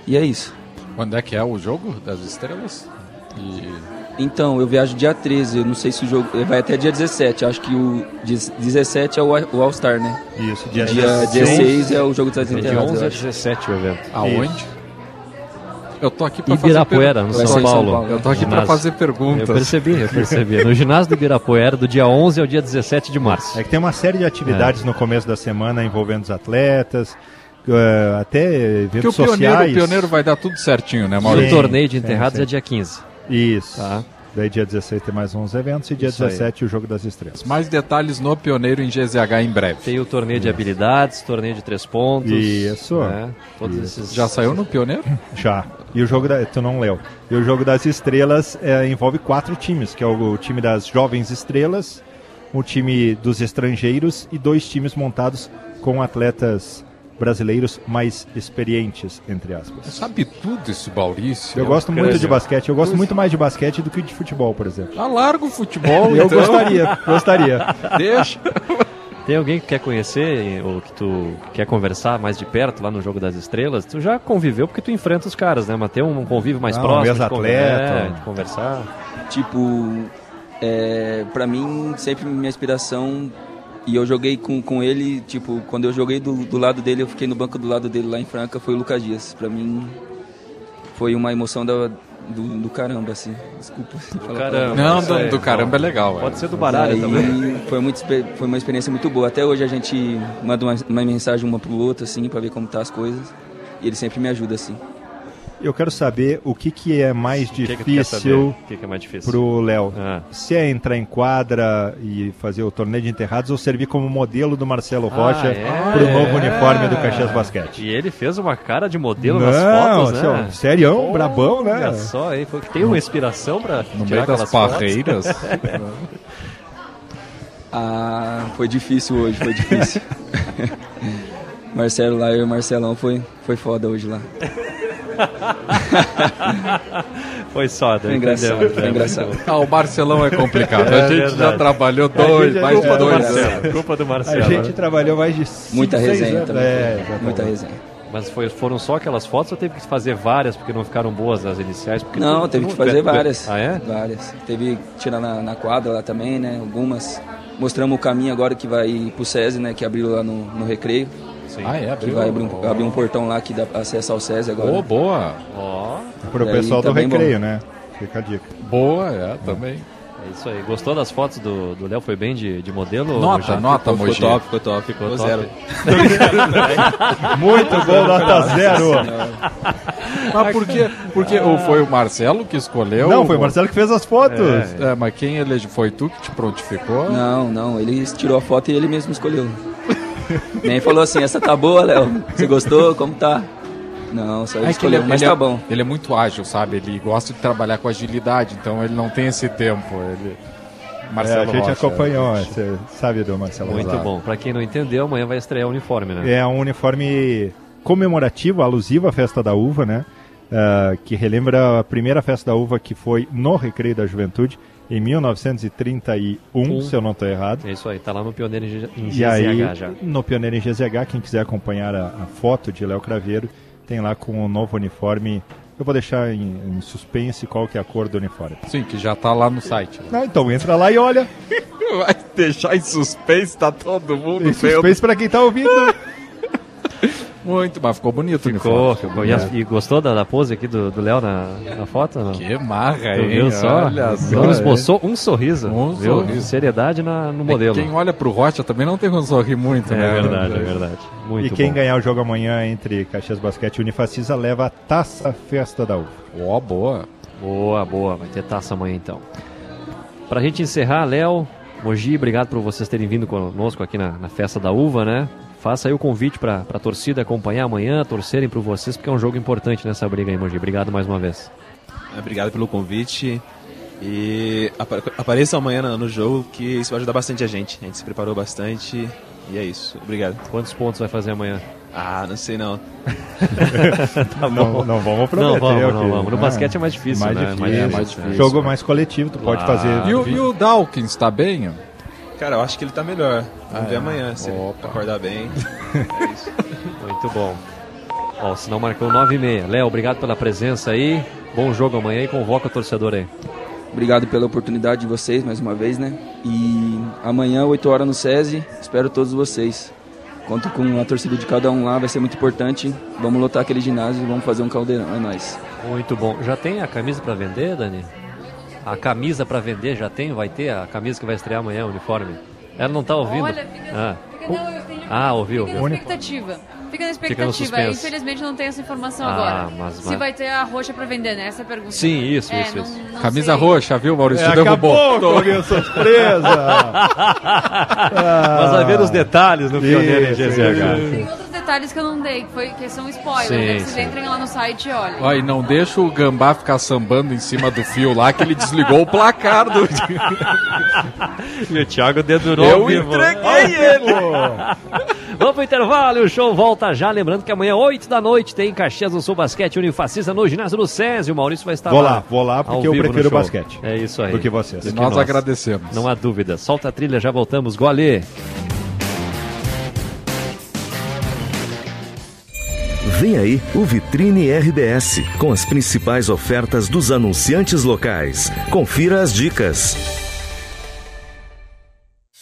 E é isso. Quando é que é o jogo das estrelas? E Então, eu viajo dia 13, eu não sei se o jogo vai até dia 17, acho que o dia 17 é o All-Star, né? Isso, dia, dia 16 é o jogo das É de enterradas. 11 eu a acho. 17 o evento. Aonde? Eu tô aqui pra Ibirapuera, no fazer São per- Paulo. Eu tô aqui pra Ginásio. fazer perguntas. Eu percebi, eu percebi. No ginásio do Ibirapuera, do dia 11 ao dia 17 de março. É que tem uma série de atividades no começo da semana envolvendo os atletas, eh, até eventos Que o pioneiro, sociais. o pioneiro vai dar tudo certinho, né, Maurício? o torneio de enterrados é dia 15. Isso. Tá. Daí dia 16 tem mais uns eventos e dia Isso aí. 17 o Jogo das Estrelas. Mais detalhes no Pioneiro em GZH em breve. Tem o torneio de habilidades, torneio de três pontos. Isso. né? Todos Isso. esses. Já saiu no Pioneiro? Já. E o jogo da. Tu não leu. E o jogo das estrelas eh, envolve quatro times, que é o, o time das jovens estrelas, o time dos estrangeiros e dois times montados com atletas brasileiros mais experientes, entre aspas. Sabe tudo esse Maurício. Eu gosto muito de basquete. Eu gosto muito mais de basquete do que de futebol, por exemplo. Ah, larga o futebol, Eu então. gostaria, gostaria. Deixa. Tem alguém que quer conhecer ou que tu quer conversar mais de perto lá no Jogo das Estrelas? Tu já conviveu porque tu enfrenta os caras, né? Mas tem um convívio mais Ah, próximo de, conver- é, de conversar. Tipo, é, pra mim, sempre minha inspiração. E eu joguei com, com ele, tipo, quando eu joguei do, do lado dele, eu fiquei no banco do lado dele lá em Franca, foi o Lucas Dias. Pra mim, foi uma emoção da, do, do caramba, assim. Desculpa. falar caramba. Não, do, aí, do caramba é legal. Pode é. ser do baralho Aí também. Foi, muito, foi uma experiência muito boa. Até hoje a gente manda uma, uma mensagem uma pro outro, assim, pra ver como tá as coisas. E ele sempre me ajuda, assim. Eu quero saber o que, que é mais que difícil O que que é mais difícil? pro Léo. Ah. Se é entrar em quadra e fazer o torneio de enterrados ou servir como modelo do Marcelo Rocha é? pro novo uniforme do Caxias Basquete. E ele fez uma cara de modelo Não, nas fotos, ó, né? brabão, né? Olha só, aí, foi que tem uma inspiração pra No tirar meio das barreiras. Ah, foi difícil hoje, foi difícil. Marcelo lá, eu e o Marcelão foi, foi foda hoje lá. Foi só, Foi engraçado, foi engraçado. Ah, o Marcelão é complicado. É a gente já trabalhou dois, gente- mais de dois Marcelo. anos. Culpa do Marcelo. A gente né? trabalhou mais de cinco, Muita resenha anos. também. É. Muita resenha. Mas foi- foram só aquelas fotos ou teve que fazer várias porque não ficaram boas as iniciais? Porque Não, tu- teve tu que fazer tu- várias. Ah, é? Várias. Teve que tirar na, na quadra lá também, né? Algumas. Mostramos o caminho agora que vai pro SESI, né? Que abriu lá no, no recreio. Ah, é? Que Abriu? vai abrir um, abrir um portão lá que dá acesso ao SESI agora. Boa, boa. Ó, Pro Daí pessoal do bem bom. recreio, né? Fica a dica. Boa, é, também. é isso aí. Gostou das fotos do do Léo? Foi bem de, de modelo? Nota, Mogi? nota, Ficou Mogi. top, ficou top. Ficou Ficou top. zero. Muito bom, nota zero. Mas por quê? Porque ou foi o Marcelo que escolheu? Não, foi o Marcelo que fez as fotos. É, mas quem elegeu? Foi tu que te prontificou? Não, não, ele tirou a foto e ele mesmo escolheu. Nem falou assim, essa tá boa, Léo. Você gostou? Como tá? Não, só ele É que ele, escolheu, é- mas ele tá é- bom. ele é muito ágil, sabe? Ele gosta de trabalhar com agilidade, então ele não tem esse tempo. Ele... É, Marcelo a gente Rocha, acompanhou, é. você sabe do Marcelo Muito Rosa. bom. Pra quem não entendeu, amanhã vai estrear o uniforme, né? É um uniforme comemorativo, alusivo à festa da uva, né? Ah, que relembra a primeira festa da uva que foi no Recreio da Juventude, em 1931, Um. se eu não estou errado. É isso aí, tá lá no Pioneiro em G- em E aí, GZH já. no Pioneiro em GZH, quem quiser acompanhar a, a foto de Léo Craveiro, tem lá com o novo uniforme. Eu vou deixar em, em suspense qual que é a cor do uniforme. Sim, que já tá lá no site. Ah, então entra lá e olha. Vai deixar em suspense, tá todo mundo Em suspense para quem tá ouvindo. Muito, mas ficou bonito Ficou, ficou. E, e gostou da, da pose aqui do do Léo na, na foto? Não? Que marra, Tu hein? viu só? Olha só, hein? esboçou um sorriso. Um viu? sorriso. Seriedade na, no É, modelo. Quem olha pro Rocha também não tem como sorrir muito, É né? verdade, é verdade. Muito e quem bom. ganhar o jogo amanhã entre Caxias Basquete e Unifacisa leva a taça Festa da Uva. Ó, boa. Boa, boa. Vai ter taça amanhã então. Pra gente encerrar, Léo, Mogi, obrigado por vocês terem vindo conosco aqui na, na festa da uva, né? Faça aí o convite pra, pra torcida acompanhar amanhã, torcerem por vocês, porque é um jogo importante nessa briga aí, Mogi. Obrigado mais uma vez. Obrigado pelo convite. E apa- apareça amanhã no- jogo, que isso vai ajudar bastante a gente. A gente se preparou bastante. E é isso. Obrigado. Quantos pontos vai fazer amanhã? Ah, não sei não. Tá não, bom. não vamos prometer. Não vamos, não que- vamos. No ah, basquete é mais difícil, mais né? Difícil. Mais É, difícil, mais difícil. Jogo mais coletivo, tu pode Claro. fazer. E o, e o Dawkins tá bem? Cara, eu acho que ele tá melhor. Vamos Ah, ver é? amanhã, se ele Opa. acordar bem. É isso. Muito bom. Ó, o sinal marcou 9 e meia. Léo, obrigado pela presença aí. Bom jogo amanhã e convoca o torcedor aí. Obrigado pela oportunidade de vocês mais uma vez, né? E amanhã, 8 horas no SESI, espero todos vocês. Conto com a torcida de cada um lá, vai ser muito importante. Vamos lotar aquele ginásio e vamos fazer um caldeirão, é nóis. Muito bom. Já tem a camisa pra vender, Dani? A camisa pra vender já tem? Vai ter a camisa que vai estrear amanhã, o uniforme? Ela não tá ouvindo? Olha, fica, ah. fica, não, eu tenho, Ah, ouviu, fica ouviu. na expectativa. Fica na Fica expectativa. suspense. Infelizmente não tem essa informação Ah, agora. mas Se vai- ter a roxa pra vender, né? Essa é a pergunta. Sim, isso, É, isso, não- isso. não Camisa sei. roxa, viu, Maurício? É, Derrubou. acabou com a minha surpresa. Mas vai ver os detalhes no Pioneiro em Isso, GZH. Tem outros detalhes que eu não dei, que, foi, que são spoilers. Sim, né? Vocês sim. entrem lá no site e olhem. Ó, e não deixa o Gambá ficar sambando em cima do fio lá, que ele desligou o placar do. E o Thiago dedurou Eu vivo. entreguei ele! Vamos pro intervalo e o show volta já. Lembrando que amanhã, 8 da noite, tem Caxias do Sul Basquete Unifacista no ginásio do SESI. O Maurício vai estar Vou lá. lá, vou lá porque eu prefiro basquete. É isso aí. Do que vocês. Do que Nós agradecemos. Não há dúvida. Solta a trilha, já voltamos. Gole. Vem aí o Vitrine RBS, com as principais ofertas dos anunciantes locais. Confira as dicas.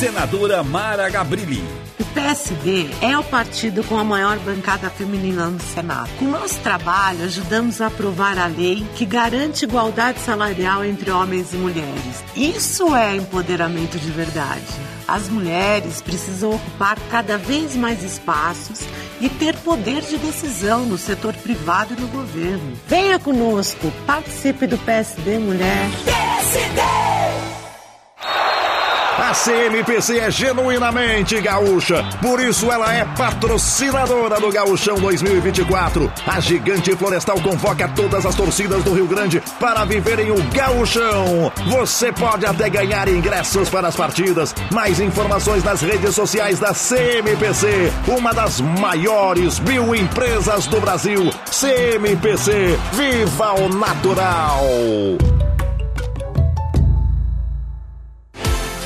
Senadora Mara Gabrilli. O PSD é o partido com a maior bancada feminina no Senado. Com nosso trabalho, ajudamos a aprovar a lei que garante igualdade salarial entre homens e mulheres. Isso é empoderamento de verdade. As mulheres precisam ocupar cada vez mais espaços e ter poder de decisão no setor privado e no governo. Venha conosco, participe do PSD Mulher. PSD! A CMPC é genuinamente gaúcha, por isso ela é patrocinadora do Gaúchão 2024. A gigante florestal convoca todas as torcidas do Rio Grande para viverem o Gaúchão. Você pode até ganhar ingressos para as partidas. Mais informações nas redes sociais da CMPC, uma das maiores bioempresas do Brasil. CMPC, viva o natural!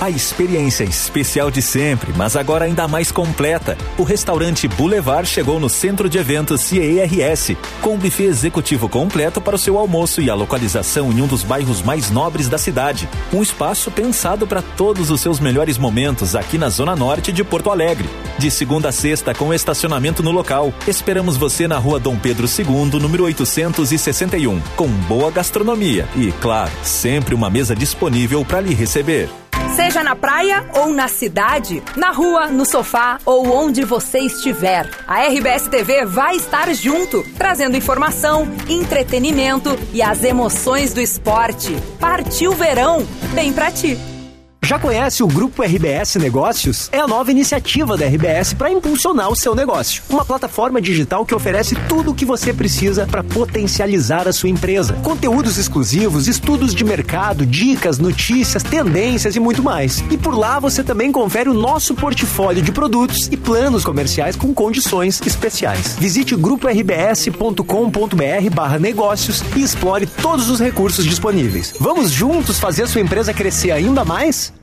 A experiência especial de sempre, mas agora ainda mais completa. O restaurante Boulevard chegou no centro de eventos CERS, com um buffet executivo completo para o seu almoço e a localização em um dos bairros mais nobres da cidade. Um espaço pensado para todos os seus melhores momentos aqui na Zona Norte de Porto Alegre. De segunda a sexta, com estacionamento no local. Esperamos você na rua Dom Pedro II, número 861, com boa gastronomia e, claro, sempre uma mesa disponível para lhe receber. Seja na praia ou na cidade, na rua, no sofá ou onde você estiver, a RBS TV vai estar junto, trazendo informação, entretenimento e as emoções do esporte. Partiu verão, bem pra ti. Já conhece o Grupo RBS Negócios? É a nova iniciativa da RBS para impulsionar o seu negócio. Uma plataforma digital que oferece tudo o que você precisa para potencializar a sua empresa. Conteúdos exclusivos, estudos de mercado, dicas, notícias, tendências e muito mais. E por lá você também confere o nosso portfólio de produtos e planos comerciais com condições especiais. Visite grupo-rbs.com.br barra negócios e explore todos os recursos disponíveis. Vamos juntos fazer a sua empresa crescer ainda mais?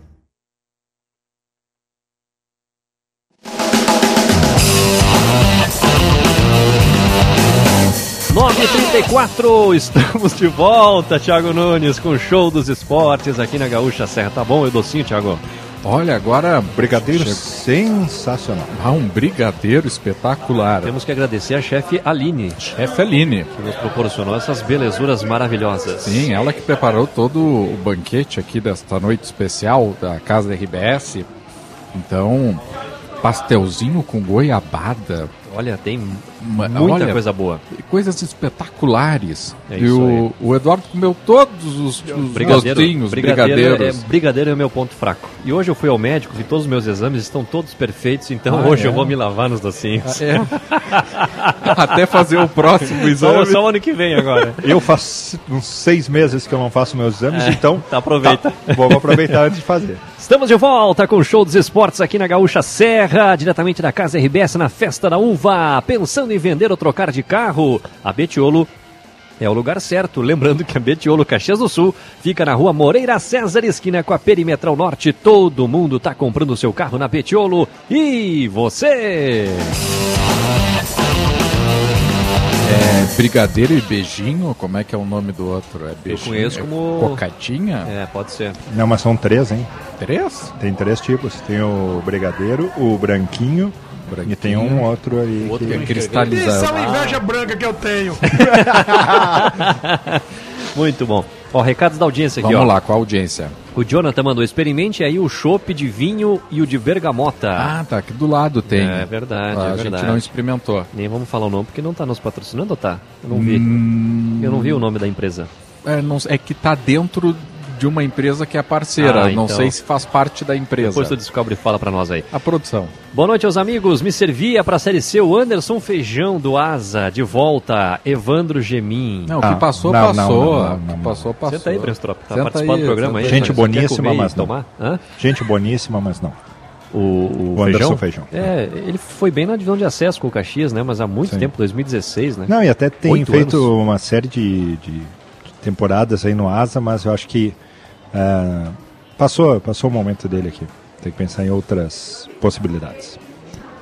9h34, estamos de volta, Thiago Nunes, com o show dos esportes aqui na Gaúcha Serra. Tá bom docinho, Thiago? Olha, agora. Brigadeiro sensacional. Ah, um brigadeiro espetacular. Temos que agradecer a chefe Aline. Chefe Aline. Que nos proporcionou essas belezuras maravilhosas. Sim, ela que preparou todo o banquete aqui desta noite especial da Casa da RBS. Então, pastelzinho com goiabada. Olha, tem muita Olha, coisa boa. Coisas espetaculares. É e isso o, o Eduardo comeu todos os, os docinhos, brigadeiro, brigadeiros. É, brigadeiro é o meu ponto fraco. E hoje eu fui ao médico, vi todos os meus exames, estão todos perfeitos, então Ah, hoje é? eu vou me lavar nos docinhos. Ah, é? Até fazer o próximo exame. Só, só ano que vem agora. Eu faço uns seis meses que eu não faço meus exames, É, então. tá, aproveita. tá, vou aproveitar antes de fazer. Estamos de volta com o show dos esportes aqui na Gaúcha Serra, diretamente da Casa RBS na Festa da Uva. Pensando em vender ou trocar de carro? A Betiolo é o lugar certo. Lembrando que a Betiolo Caxias do Sul fica na rua Moreira César, esquina com a Perimetral Norte. Todo mundo tá comprando seu carro na Betiolo. E você? É, brigadeiro e beijinho, como é que é o nome do outro? É beijinho, conheço é como- Cocadinha? É, pode ser. Não, mas são três, hein? Três? Tem três tipos. Tem o brigadeiro, o branquinho, e tem um outro aí. outro que é cristalizado. Isso é inveja branca que eu tenho. Muito bom. Ó, recados da audiência aqui, Vamos ó. lá, com a audiência. O Jonathan mandou, experimente aí o chopp de vinho e o de bergamota. Ah, tá, aqui do lado tem. É verdade, a é gente verdade. não experimentou. Nem vamos falar o nome porque não tá nos patrocinando, tá? Eu não vi. Hum. Eu não vi o nome da empresa. É, não- é que tá dentro de uma empresa que é parceira. Ah, Não então. sei se faz parte da empresa. Depois tu descobre e fala pra nós aí. A produção. Boa noite aos amigos. Me servia pra Série C o Anderson Feijão do Asa. De volta, Evandro Gemin. Não, o que passou, não, não, passou. não, que passou, passou. Senta aí, Brenstrop. Tá Senta participando aí, do programa aí. Gente boníssima, comer mas não. tomar? Hã? Gente boníssima, mas não. O, o, O Anderson Feijão? Feijão. É, ele foi bem na divisão de acesso com o Caxias, né? Mas há muito Sim. tempo, 2016, né? Não, e até tem Oito feito anos. uma série de, de temporadas aí no Asa, mas eu acho que ah, passou, passou o momento dele aqui. Tem que pensar em outras possibilidades.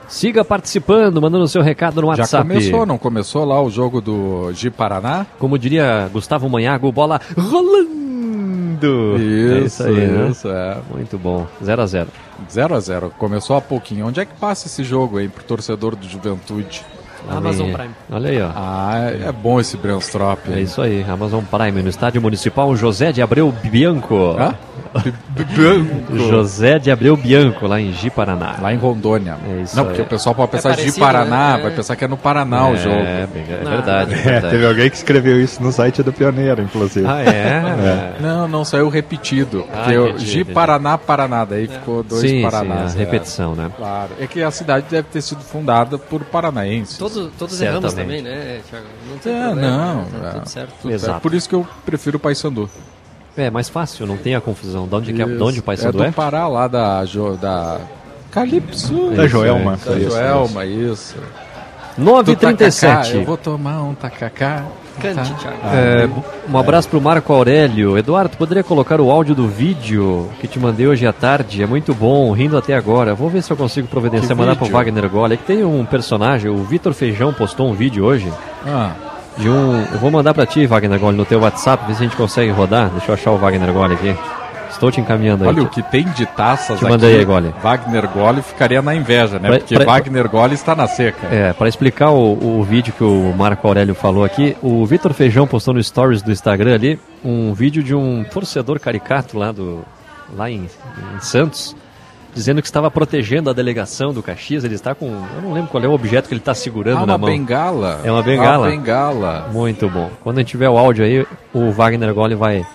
Siga participando, mandando seu recado no Já WhatsApp. começou, não começou lá o jogo do Gi Paraná? Como diria Gustavo Manhago, bola rolando. é isso aí, né? isso, é. Muito bom. 0 a 0 0 a 0 Começou há pouquinho. Onde é que passa esse jogo aí pro torcedor do Juventude? Amazon Prime. Olha aí, ó. Ah, é, é bom esse Brandstrop. É isso aí, Amazon Prime, no Estádio Municipal José de Abreu Bianco. Hã? Bianco. José de Abreu Bianco, lá em Ji, Paraná. Lá em Rondônia. É isso Não, aí. porque o pessoal pode pensar de parecido, Paraná, né? vai pensar que é no Paraná o É, jogo. é verdade, é É, verdade. teve alguém que escreveu isso no site do Pioneiro, inclusive. Ah, é? Não, não, saiu repetido. Ah, Porque o entendi, Gi. Paraná, Paraná. Daí ficou dois Sim, Paranás. sim, é. repetição, né? Claro. É que a cidade deve ter sido fundada por paranaenses. Todos, todos erramos também, né, Thiago? Não tem É, problema. não. Tá é, tudo certo. tudo Exato. certo. Por isso que eu prefiro o Paysandu. É mais fácil, não tem a confusão. De onde, que é, de onde o é Paysandu do é? Pará, lá da, jo, da Calypso. Da Joelma. Da Isso, Joelma, isso. 9h37. Eu vou tomar um tacacá. Cante, Tá. É, um abraço pro Marco Aurélio. Eduardo, poderia colocar o áudio do vídeo que te mandei hoje à tarde? É muito bom, rindo até agora. Vou ver se eu consigo providenciar, mandar pro? Wagner Gola. É que tem um personagem, o Vitor Feijão postou um vídeo hoje Ah, de um. Eu vou mandar pra ti, Wagner Gola, no teu WhatsApp, ver se a gente consegue rodar. Deixa eu achar o Wagner Gola aqui. Estou te encaminhando aí. olha o que tem de taças Te aqui. mandei Gole. Wagner Gole ficaria na inveja, né? Pra- Porque pra- Wagner Gole está na seca. É, para explicar o, o vídeo que o Marco Aurélio falou aqui, o Vitor Feijão postou no stories do Instagram ali um vídeo de um torcedor caricato lá, do, lá em, em Santos, dizendo que estava protegendo a delegação do Caxias. Ele está com. Eu não lembro qual é o objeto que ele está segurando Ah, na uma mão. bengala. É uma bengala? Uma bengala. Muito bom. Quando a gente tiver o áudio aí, o Wagner Gole vai,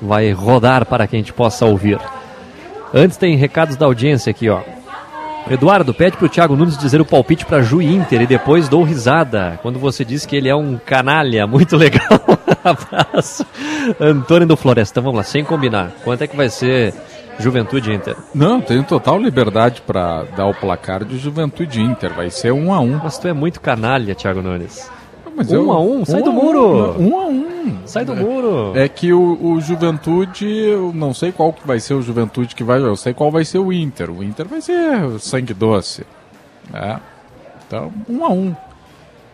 vai rodar para que a gente possa ouvir. Antes tem recados da audiência aqui, ó. Eduardo, pede pro Thiago Nunes dizer o palpite para Ju Inter e depois dou risada. Quando você diz que ele é um canalha, muito legal. Abraço. Antônio do Floresta, vamos lá, sem combinar. Quanto é que vai ser Juventude Inter? Não, tenho total liberdade para dar o placar de Juventude Inter. Vai ser um a um. Mas tu é muito canalha, Thiago Nunes. Mas um eu- a um, sai um do muro. Um, um a um. Sai do muro. É que o, o Juventude, eu não sei qual que vai ser o Juventude que vai, eu sei qual vai ser o Inter. O Inter vai ser sangue doce. né? Então, um a um.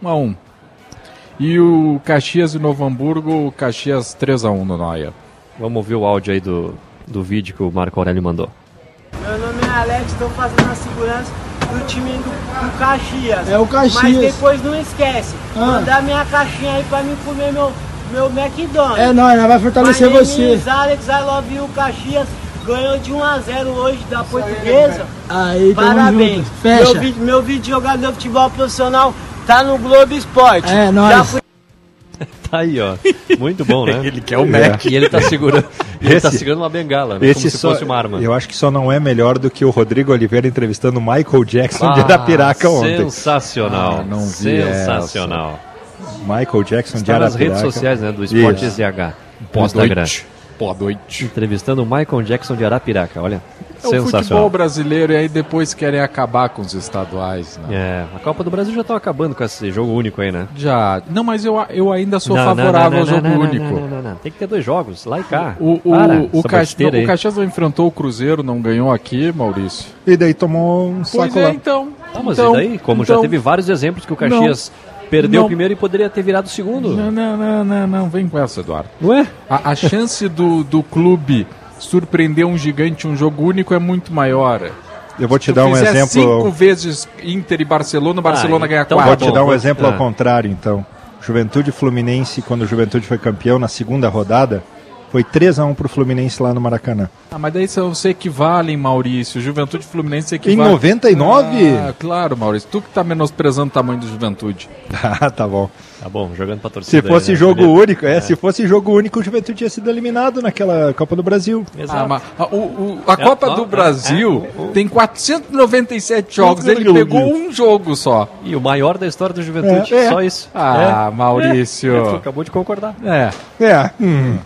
Um a um. E o Caxias e Novo Hamburgo, Caxias 3 a 1 no Noia. Vamos ouvir o áudio aí do, do vídeo que o Marco Aurélio mandou. Meu nome é Alex, estou fazendo a segurança do time do, do Caxias. É o Caxias. Mas depois não esquece, Ah. mandar minha caixinha aí pra mim comer meu, meu McDonald's. É nóis, nós vai fortalecer My você. Alex, I love you, Caxias. Ganhou de 1 a 0 hoje da portuguesa. Aí, tamo Parabéns. junto. Fecha. Meu vídeo, meu vídeo de jogador de futebol profissional tá no Globo Esporte. É, Já nóis. Aí, ó. Muito bom, né? Ele quer o Mac. E ele tá segurando, ele tá Esse- segurando uma bengala, né? Esse Como se só- fosse uma arma. Eu acho que só não é melhor do que o Rodrigo Oliveira entrevistando o Michael Jackson de Ah, Arapiraca ontem. Sensacional. Ah, não vi Sensacional. Michael Jackson de Está nas Arapiraca. redes sociais, né? Do Esporte Isso. SZH. Boa Instagram. Boa noite. Entrevistando o Michael Jackson de Arapiraca, olha. É o futebol brasileiro e aí depois querem acabar com os estaduais. Né? É, a Copa do Brasil já tá acabando com esse jogo único aí, né? Já. Não, mas eu, eu ainda sou Não, favorável não, ao não, jogo não, não, único. Não, não, não, não. Tem que ter dois jogos, lá e cá. O, o, Para, o, essa Cax- o Caxias não enfrentou o Cruzeiro, não ganhou aqui, Maurício. E daí tomou um Pois saco é, lá. então. Ah, mas então, e daí? Como já então- teve vários exemplos que o Caxias perdeu Não. o primeiro e poderia ter virado o segundo. Não, não, não, não, não, vem com essa, Eduardo. Ué? A, a chance do, do clube surpreender um gigante em um jogo único é muito maior. Eu vou te dar um fizer exemplo. cinco vezes Inter e Barcelona, o Barcelona Ah, ganha então quatro. Vou te dar um exemplo ah. ao contrário, então. Juventude Fluminense, quando o Juventude foi campeão na segunda rodada, Foi 3 a 1 pro Fluminense lá no Maracanã. Ah, mas daí são- se equivalem, Maurício. Juventude e Fluminense se Em equivalem. 99? Ah, claro, Maurício. Tu que tá menosprezando o tamanho do Juventude. Ah, tá bom. Tá bom, jogando pra Se torcida. fosse aí, né? jogo único, é, se fosse jogo único, o Juventude tinha sido eliminado naquela Copa do Brasil. Ah, mas a, o- o- a É, Copa ó, do é, Brasil é, tem 497 jogos. Ele pegou um jogo só. E o maior da história do Juventude, É, é. só isso. Ah, É. Maurício. É, tu acabou de concordar. É. É. hum.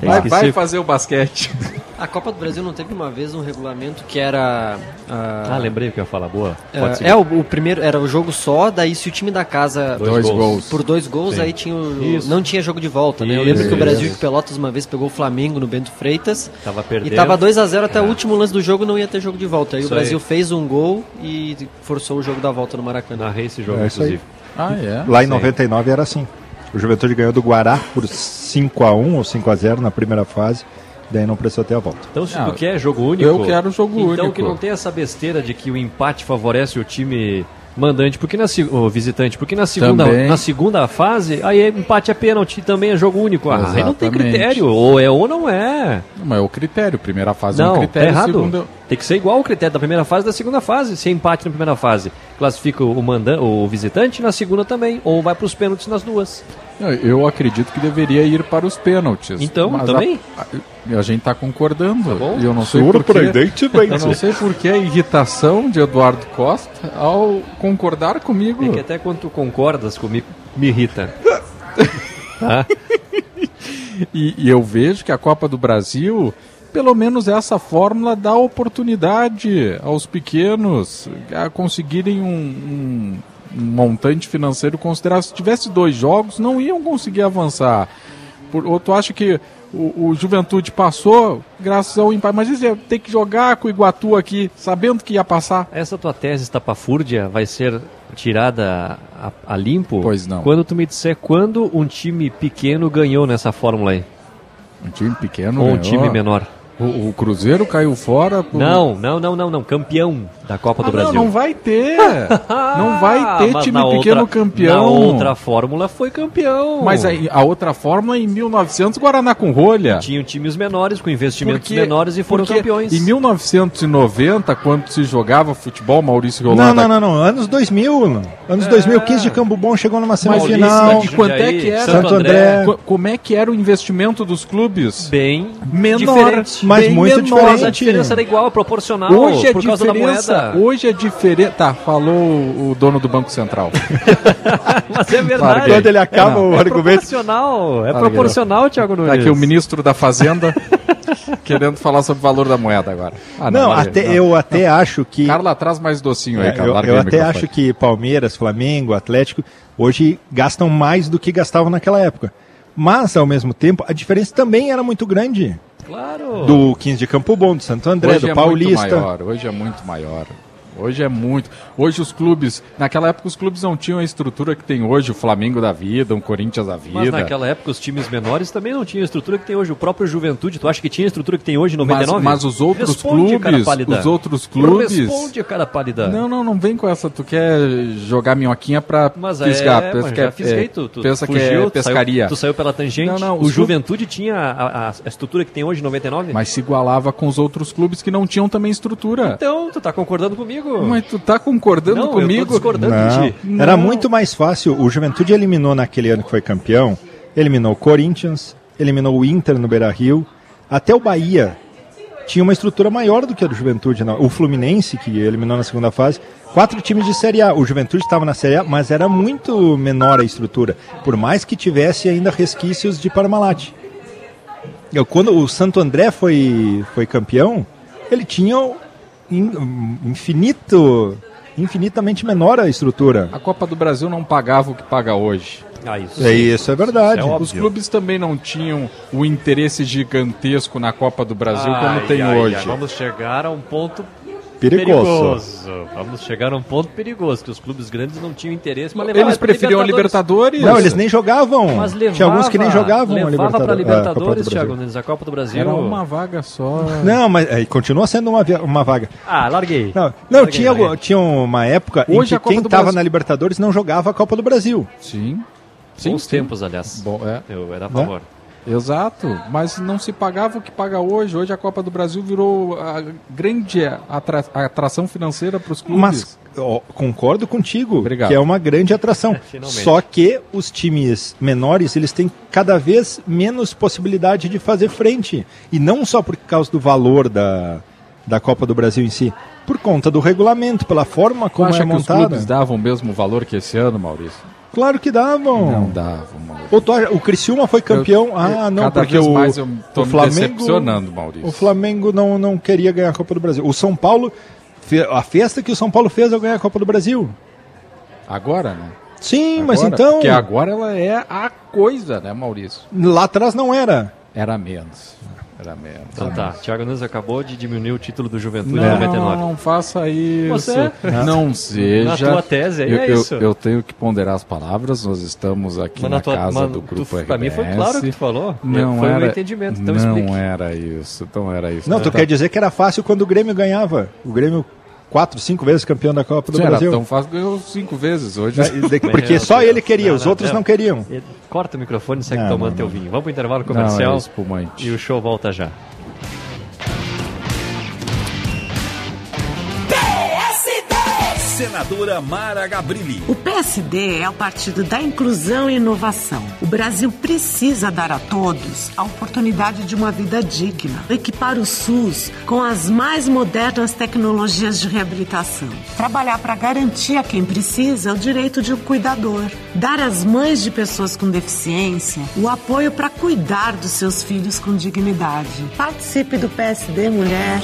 Tem Vai, que vai ser- fazer o basquete. A Copa do Brasil não teve uma vez um regulamento que era. Ah, lembrei o que eu ia falar. Boa. É, Pode seguir. é, o, o primeiro era o jogo só, daí se o time da casa Dois Dois gols. por dois gols, Sim. aí tinha o- Isso. não tinha jogo de volta, né? Eu Isso. lembro que o Brasil Isso. de Pelotas uma vez pegou o Flamengo no Bento Freitas Tava perdendo. e tava 2 a 0 até É. o último lance do jogo não ia ter jogo de volta. Aí Isso o Brasil aí. fez um gol e forçou o jogo da volta no Maracanã. Narrei esse jogo, É isso aí. inclusive. Ah, é? Lá em Sim. 99 era assim. O Juventude ganhou do Guará por 5x1 ou 5x0 na primeira fase. Daí não precisou ter a volta. Então, se Ah, tu quer jogo único. eu quero jogo então único. que não tem essa besteira de que o empate favorece o time mandante, porque na o visitante, porque na segunda, Também. na segunda fase, aí é empate é pênalti, também é jogo único. Ah, aí não tem critério, ou é ou não é. Mas é o critério. Primeira fase é um Não, critério. tá errado. segunda- Tem que ser igual o critério da primeira fase e da segunda fase. Se é empate na primeira fase, classifica o, mandan o visitante, na segunda também, ou vai para os pênaltis nas duas. Eu- acredito que deveria ir para os pênaltis. Então, Mas também? A, a, a gente está concordando. bom. E eu não sei. Surpreendentemente. Eu não sei por que a irritação de Eduardo Costa ao concordar comigo. É que até quando tu concordas comigo, me irrita. tá? E, e eu vejo que a Copa do Brasil, pelo menos essa fórmula dá oportunidade aos pequenos a conseguirem um- um montante financeiro considerável. Se tivesse dois jogos, não iam conseguir avançar. Por, ou tu acha que o, o Juventude passou graças ao empate? Mas isso é, tem que jogar com o Iguatu aqui, sabendo que ia passar. Essa tua tese estapafúrdia vai ser tirada a, a limpo? Pois não. Quando tu me disser quando um time pequeno ganhou nessa fórmula aí. Um time pequeno Ou um ganhou. time menor. O, o Cruzeiro caiu fora. por- Não, não, não, não, não. Campeão da Copa Ah, do Brasil. Não, não vai ter. não vai ter Mas time pequeno outra- campeão. Na outra fórmula foi campeão. Mas aí, a outra fórmula em 1900, Guaraná com rolha. Tinham times menores com investimentos Porque- menores e foram campeões. Em 1990, quando se jogava futebol, Maurício Rolando. Não, não, não, não. Anos 2000. Anos 2015 de Campo Bom chegou numa semifinal. e quanto é que era? Santo André. Co- Como é que era o investimento dos clubes? Bem menor, diferente. Mas bem muito menor. Mas a diferença era igual, proporcional, Hoje é por causa da diferença. moeda. Hoje é diferente. Tá, falou o dono do Banco Central. Mas é verdade. Larguei. Quando ele acaba Não. o É argumento. proporcional, é Larguei. proporcional, Thiago Nunes. Tá aqui o ministro da Fazenda querendo falar sobre o valor da moeda agora. Ah, Não, larguei. até, Não. eu até acho que. Carla, traz mais docinho aí, É, cara. eu, eu até acho que Palmeiras, Flamengo, Atlético, hoje gastam mais do que gastavam naquela época. Mas, ao mesmo tempo, a diferença também era muito grande. Claro. Do 15 de Campo Bom, do Santo André, Hoje do é Paulista. muito maior, hoje é muito maior. Hoje é muito. Hoje os clubes. Naquela época os clubes não tinham a estrutura que tem hoje, o Flamengo da vida, um Corinthians da vida. Mas naquela época os times menores também não tinham a estrutura que tem hoje. O próprio Juventude, tu acha que tinha a estrutura que tem hoje em 99? Mas, mas os outros Responde, clubes. Os outros clubes. Responde, cara pálida. Não, não, não vem com essa. Tu quer jogar minhoquinha pra Mas fisgar. é, pensa mas que é, fisguei, é, tu, tu pensa fugiu, que é tu saiu- pescaria. Tu saiu, pela tangente. Não, não, o Juventude tinha a, a- a estrutura que tem hoje em 99? Mas se igualava com os outros clubes que não tinham também estrutura. Então, tu tá concordando comigo. Mas tu tá concordando Não, eu tô comigo? discordando Não. de ti. Era muito mais fácil. O Juventude eliminou naquele ano que foi campeão. Eliminou o Corinthians, eliminou o Inter no Beira Rio. Até o Bahia tinha uma estrutura maior do que a do Juventude. não. O Fluminense, que eliminou na segunda fase, quatro times de Série A. O Juventude estava na Série A, mas era muito menor a estrutura. Por mais que tivesse ainda resquícios de Parmalat. Eu, quando o Santo André foi, foi campeão, ele tinha in- infinito, infinitamente menor a estrutura. A Copa do Brasil não pagava o que paga hoje. Ah, isso. É, isso é verdade. Isso é. Os clubes também não tinham o interesse gigantesco na Copa do Brasil como Ai, tem ai, hoje. ai, vamos chegar a um ponto Perigoso. Vamos chegar a um ponto perigoso, que os clubes grandes não tinham interesse, mas levavam Eles pra preferiam a Libertadores. Não, eles nem jogavam. Mas levava, Tinha alguns que nem jogavam a levava pra Libertadores. Libertadores, a Copa do Brasil. Thiago Nunes, a Copa do Brasil. Era uma vaga só. Não, mas é, continua sendo uma, uma vaga. Ah, larguei. Não, não Larguei, tinha, larguei. tinha uma época Hoje em a que quem estava Brasil- na Libertadores não jogava a Copa do Brasil. Sim. Bons tempos, aliás. Bom, é. Eu era a Né? favor. Exato, mas não se pagava o que paga hoje. Hoje a Copa do Brasil virou a grande atra- atração financeira para os clubes. Mas ó, concordo contigo Obrigado. que é uma grande atração. Só que os times menores eles têm cada vez menos possibilidade de fazer frente e não só por causa do valor da, da Copa do Brasil em si, por conta do regulamento, pela forma como acha é que os montada. clubes davam o mesmo valor que esse ano, Maurício? Claro que davam. Não davam, Maurício. Acha- o Criciúma foi campeão. Eu- ah, não, porque o, mais eu tô o me Flamengo decepcionando, Maurício. O Flamengo não, não queria ganhar a Copa do Brasil. O São Paulo a festa que o São Paulo fez ao ganhar a Copa do Brasil. Agora, né? Sim, mas Agora, então Porque agora ela é a coisa, né, Maurício? lá atrás não era. Era menos. Era. Então tá, Thiago Nunes acabou de diminuir o título do Juventude Não, em 99. não faça isso. Você? Não seja. Na tua tese aí eu, é eu- isso. Eu, tenho que ponderar as palavras. Nós estamos aqui Mas na, na tua- casa mas do tu- grupo RBS. pra mim foi claro o que tu falou. Não Foi o era, meu entendimento, então não explique. era isso. Não era isso. Não, tu Tá- quer dizer que era fácil quando o Grêmio ganhava. O Grêmio quatro, cinco vezes campeão da Copa do Era Brasil. tão fácil, ganhou cinco vezes hoje. De- Porque só ele queria, os outros não queriam. Ele- Corta o microfone e segue Não, tomando não, teu não. vinho. Vamos pro intervalo Não, comercial é e o show volta já. Senadora Mara Gabrilli. O PSD é o partido da inclusão e inovação. O Brasil precisa dar a todos a oportunidade de uma vida digna. Equipar o SUS com as mais modernas tecnologias de reabilitação. Trabalhar para garantir a quem precisa o direito de um cuidador. Dar às mães de pessoas com deficiência o apoio para cuidar dos seus filhos com dignidade. Participe do PSD Mulher.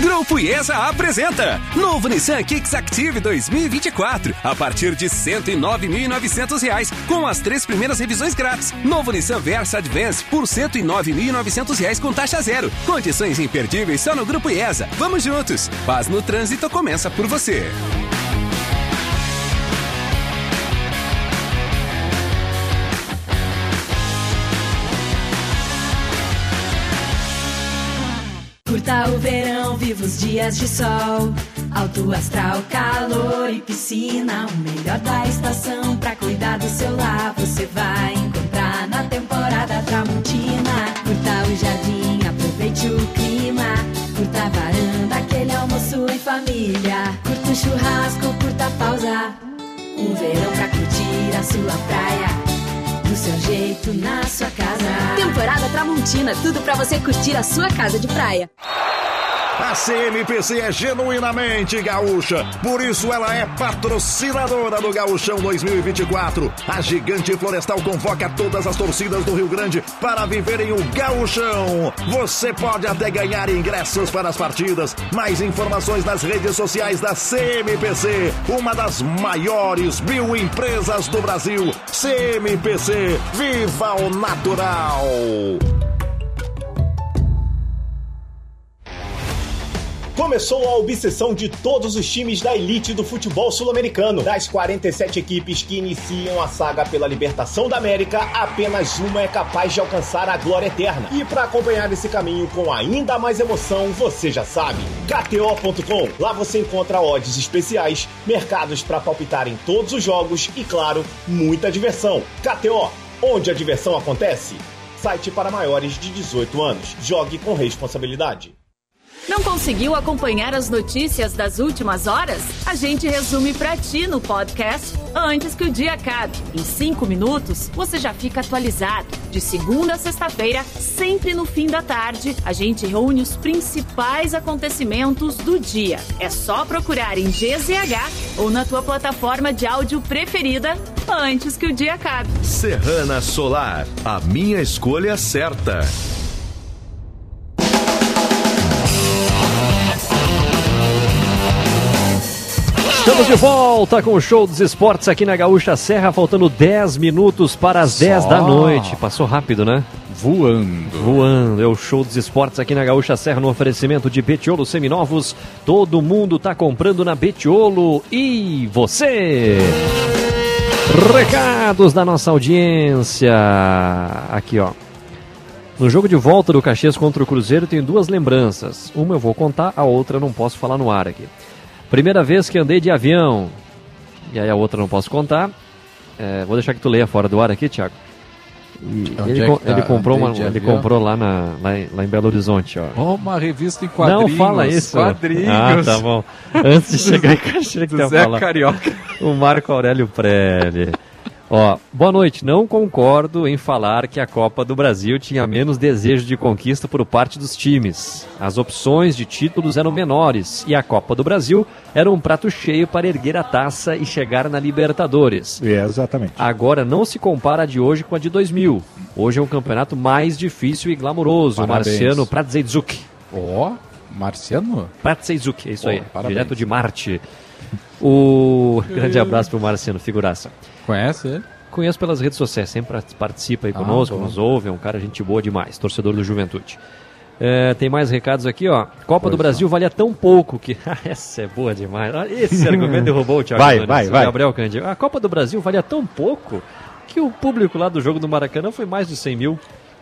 Grupo IESA apresenta Novo Nissan Kicks Active 2024 a partir de 109.900 reais, com as três primeiras revisões grátis. Novo Nissan Versa Advance por 109.900 reais com taxa zero. Condições imperdíveis só no Grupo IESA. Vamos juntos. Paz no trânsito começa por você. O verão, viva os dias de sol. Alto astral, calor e piscina. O melhor da estação pra cuidar do seu lar. Você vai encontrar na temporada Tramontina. Curta o jardim, aproveite o clima. Curta a varanda, aquele almoço em família. Curta o churrasco, curta a pausa. Um verão pra curtir a sua praia. Seu jeito, na sua casa. Temporada Tramontina, tudo pra você curtir a sua casa de praia. A CMPC é genuinamente gaúcha, por isso ela é patrocinadora do Gaúchão 2024. A Gigante Florestal convoca todas as torcidas do Rio Grande para viverem o Gaúchão. Você pode até ganhar ingressos para as partidas. Mais informações nas redes sociais da CMPC, uma das maiores bioempresas do Brasil. CMPC, viva o natural! Começou a obsessão de todos os times da elite do futebol sul-americano. Das 47 equipes que iniciam a saga pela libertação da América, apenas uma é capaz de alcançar a glória eterna. E para acompanhar esse caminho com ainda mais emoção, você já sabe, KTO.com. Lá você encontra odds especiais, mercados para palpitar em todos os jogos e, claro, muita diversão. KTO, onde a diversão acontece. Site para maiores de 18 anos. Jogue com responsabilidade. Não conseguiu acompanhar as notícias das últimas horas? A gente resume pra ti no podcast antes que o dia acabe. Em cinco minutos, você já fica atualizado. De segunda a sexta-feira, sempre no fim da tarde, a gente reúne os principais acontecimentos do dia. É só procurar em GZH ou na tua plataforma de áudio preferida antes que o dia acabe. Serrana Solar, a minha escolha certa. Estamos de volta com o show dos esportes aqui na Gaúcha Serra, faltando 10 minutos para as 10 da noite. Passou rápido, né? Voando. Voando. É o show dos esportes aqui na Gaúcha Serra no oferecimento de Betiolo Seminovos. Todo mundo tá comprando na Betiolo. E você? Recados da nossa audiência. Aqui, ó. No jogo de volta do Caxias contra o Cruzeiro, tenho duas lembranças. Uma eu vou contar, a outra eu não posso falar no ar aqui. Primeira vez que andei de avião. E aí a outra não posso contar. É, vou deixar que tu leia fora do ar aqui, Thiago. E Onde ele, é co- que tá? ele comprou, uma, ele comprou lá, na, lá, em, lá em Belo Horizonte, ó. Uma revista em quadrinhos. Não fala isso. Quadrinhos. Ah, tá bom. Antes de chegar em Caxias, que Zé falar. Carioca. O Marco Aurélio Prelli. Ó, boa noite. Não concordo em falar que a Copa do Brasil tinha menos desejo de conquista por parte dos times. As opções de títulos eram menores e a Copa do Brasil era um prato cheio para erguer a taça e chegar na Libertadores. É, exatamente. Agora não se compara a de hoje com a de 2000. Hoje é um campeonato mais difícil e glamouroso. Parabéns. Marciano Pratzeidzuk. Ó, Marciano? Pratzeidzuk, é isso Pô, aí. parabéns. Direto de Marte. O grande abraço pro Marciano, figuraça. Conhece ele? Conheço pelas redes sociais, sempre participa aí Ah, conosco, bom. nos ouve, é um cara gente boa demais, torcedor do Juventude. É, tem mais recados aqui, ó. Copa Pois do Brasil valia tão pouco que. Essa é boa demais. Ah, Esse argumento derrubou o Thiago Vai, Nunes, vai, o vai. Gabriel Candia. A Copa do Brasil valia tão pouco que o público lá do jogo do Maracanã foi mais de 100 mil.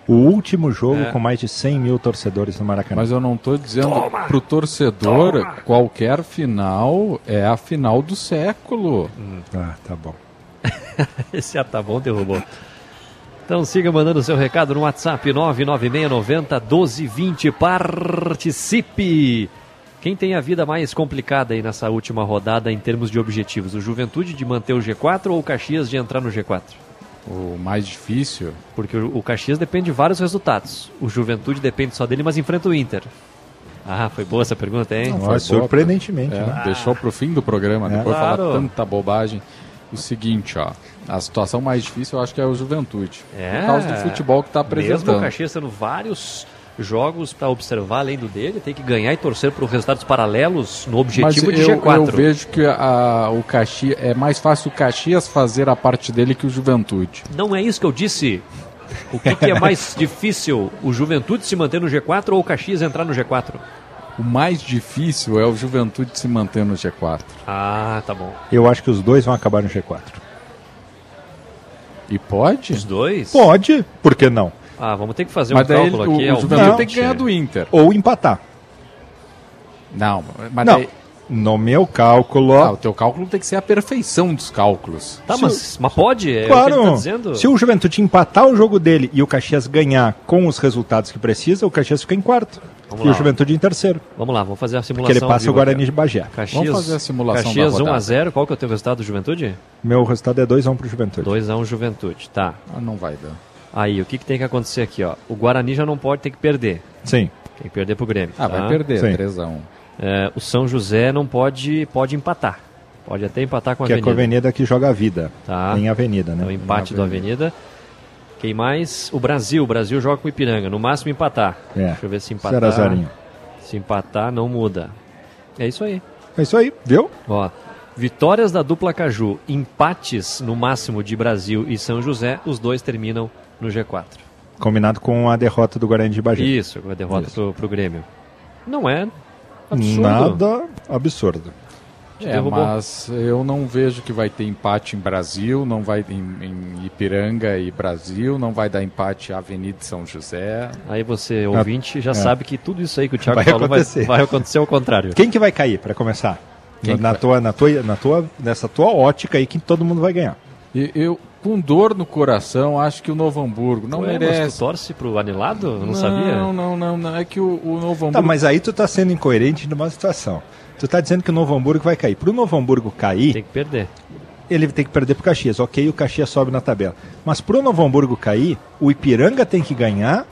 O último jogo É. com mais de 100 mil torcedores no Maracanã. Mas eu não tô dizendo pro torcedor, qualquer final é a final do século. Ah, tá bom. Esse ah, tá derrubou. Então siga mandando seu recado no WhatsApp 99690 1220. Participe! Quem tem a vida mais complicada aí nessa última rodada em termos de objetivos? O Juventude de manter o G4 ou o Caxias de entrar no G4? O mais difícil. Porque o, Caxias depende de vários resultados. O Juventude depende só dele, mas enfrenta o Inter. Ah, foi boa essa pergunta, hein? Não, Foi surpreendentemente, É, né? Deixou pro fim do programa, É. depois de falar Claro. tanta bobagem. O seguinte, ó. A situação mais difícil eu acho que é o Juventude. É. Por causa do futebol que tá Mesmo o apresentando. Caxias tendo vários jogos para observar além do dele, tem que ganhar e torcer por resultados paralelos no objetivo Mas de eu, G4. eu vejo que a, o Caxias é mais fácil o Caxias fazer a parte dele que o Juventude. Não é isso que eu disse. O que, que é mais difícil? O Juventude se manter no G4 ou o Caxias entrar no G4? O mais difícil é o Juventude se manter no G4. Ah, tá bom. Eu acho que os dois vão acabar no G4. E pode? Os dois? Pode, por que não? Ah, vamos ter que fazer Mas um cálculo ele- aqui. o, o Juventude tem que ganhar do Inter. Ou empatar. Não, mas não, daí- no meu cálculo... Ah, o teu cálculo tem que ser a perfeição dos cálculos. Tá, mas, mas pode? É o que Claro, ele tá dizendo? se o Juventude empatar o jogo dele e o Caxias ganhar com os resultados que precisa, o Caxias fica em quarto. Vamos e lá. o Juventude em terceiro. Vamos lá, vamos fazer a simulação. Porque ele passa o Guarani de Bagé. Caxias, Vamos fazer a simulação Caxias da rodada. 1x0, qual que é o teu resultado do Juventude? Meu resultado é 2x1 pro Juventude. 2x1 Juventude, tá. Ah, não vai dar. Aí, o que, que tem que acontecer aqui, ó? O Guarani já não pode ter que perder. Sim. Tem que perder pro Grêmio. Ah, tá? vai perder, Sim. 3x1. É, o São José não pode, pode empatar. Pode até empatar com a que é Avenida. com a Avenida que joga a vida. Tá. Em Avenida, né? É o empate do Avenida. Quem mais? O Brasil. O Brasil joga com o Ipiranga. No máximo empatar. É. Deixa eu ver se empatar. Se empatar, não muda. É isso aí. É isso aí, viu? Ó, vitórias da dupla Caju, empates no máximo de Brasil e São José, os dois terminam no G4. Combinado com a derrota do Guarani de Bagé. Isso, com a derrota pro, pro Grêmio. Não é absurdo. Nada absurdo. É, mas eu não vejo que vai ter empate em Brasil, não vai em, em Ipiranga e Brasil, não vai dar empate Avenida de São José. Aí você, ouvinte, já é. sabe que tudo isso aí que o Thiago Vai falou vai, acontecer. vai acontecer ao contrário. Quem que vai cair, para começar? Quem que na, vai? tua, na, tua, na tua, nessa tua ótica aí que todo mundo vai ganhar. E eu, com dor no coração, acho que o Novo Hamburgo não Ué, mas merece. tu torce pro anelado? Eu não, sabia. Não, não, não, não. É que o, o Novo Tá, Hamburgo. mas aí tu tá sendo incoerente numa situação. Tu tá dizendo que o Novo Hamburgo vai cair. Pro Novo Hamburgo cair, Tem que perder. ele tem que perder pro Caxias. Ok, o Caxias sobe na tabela. Mas pro Novo Hamburgo cair, o Ipiranga tem que ganhar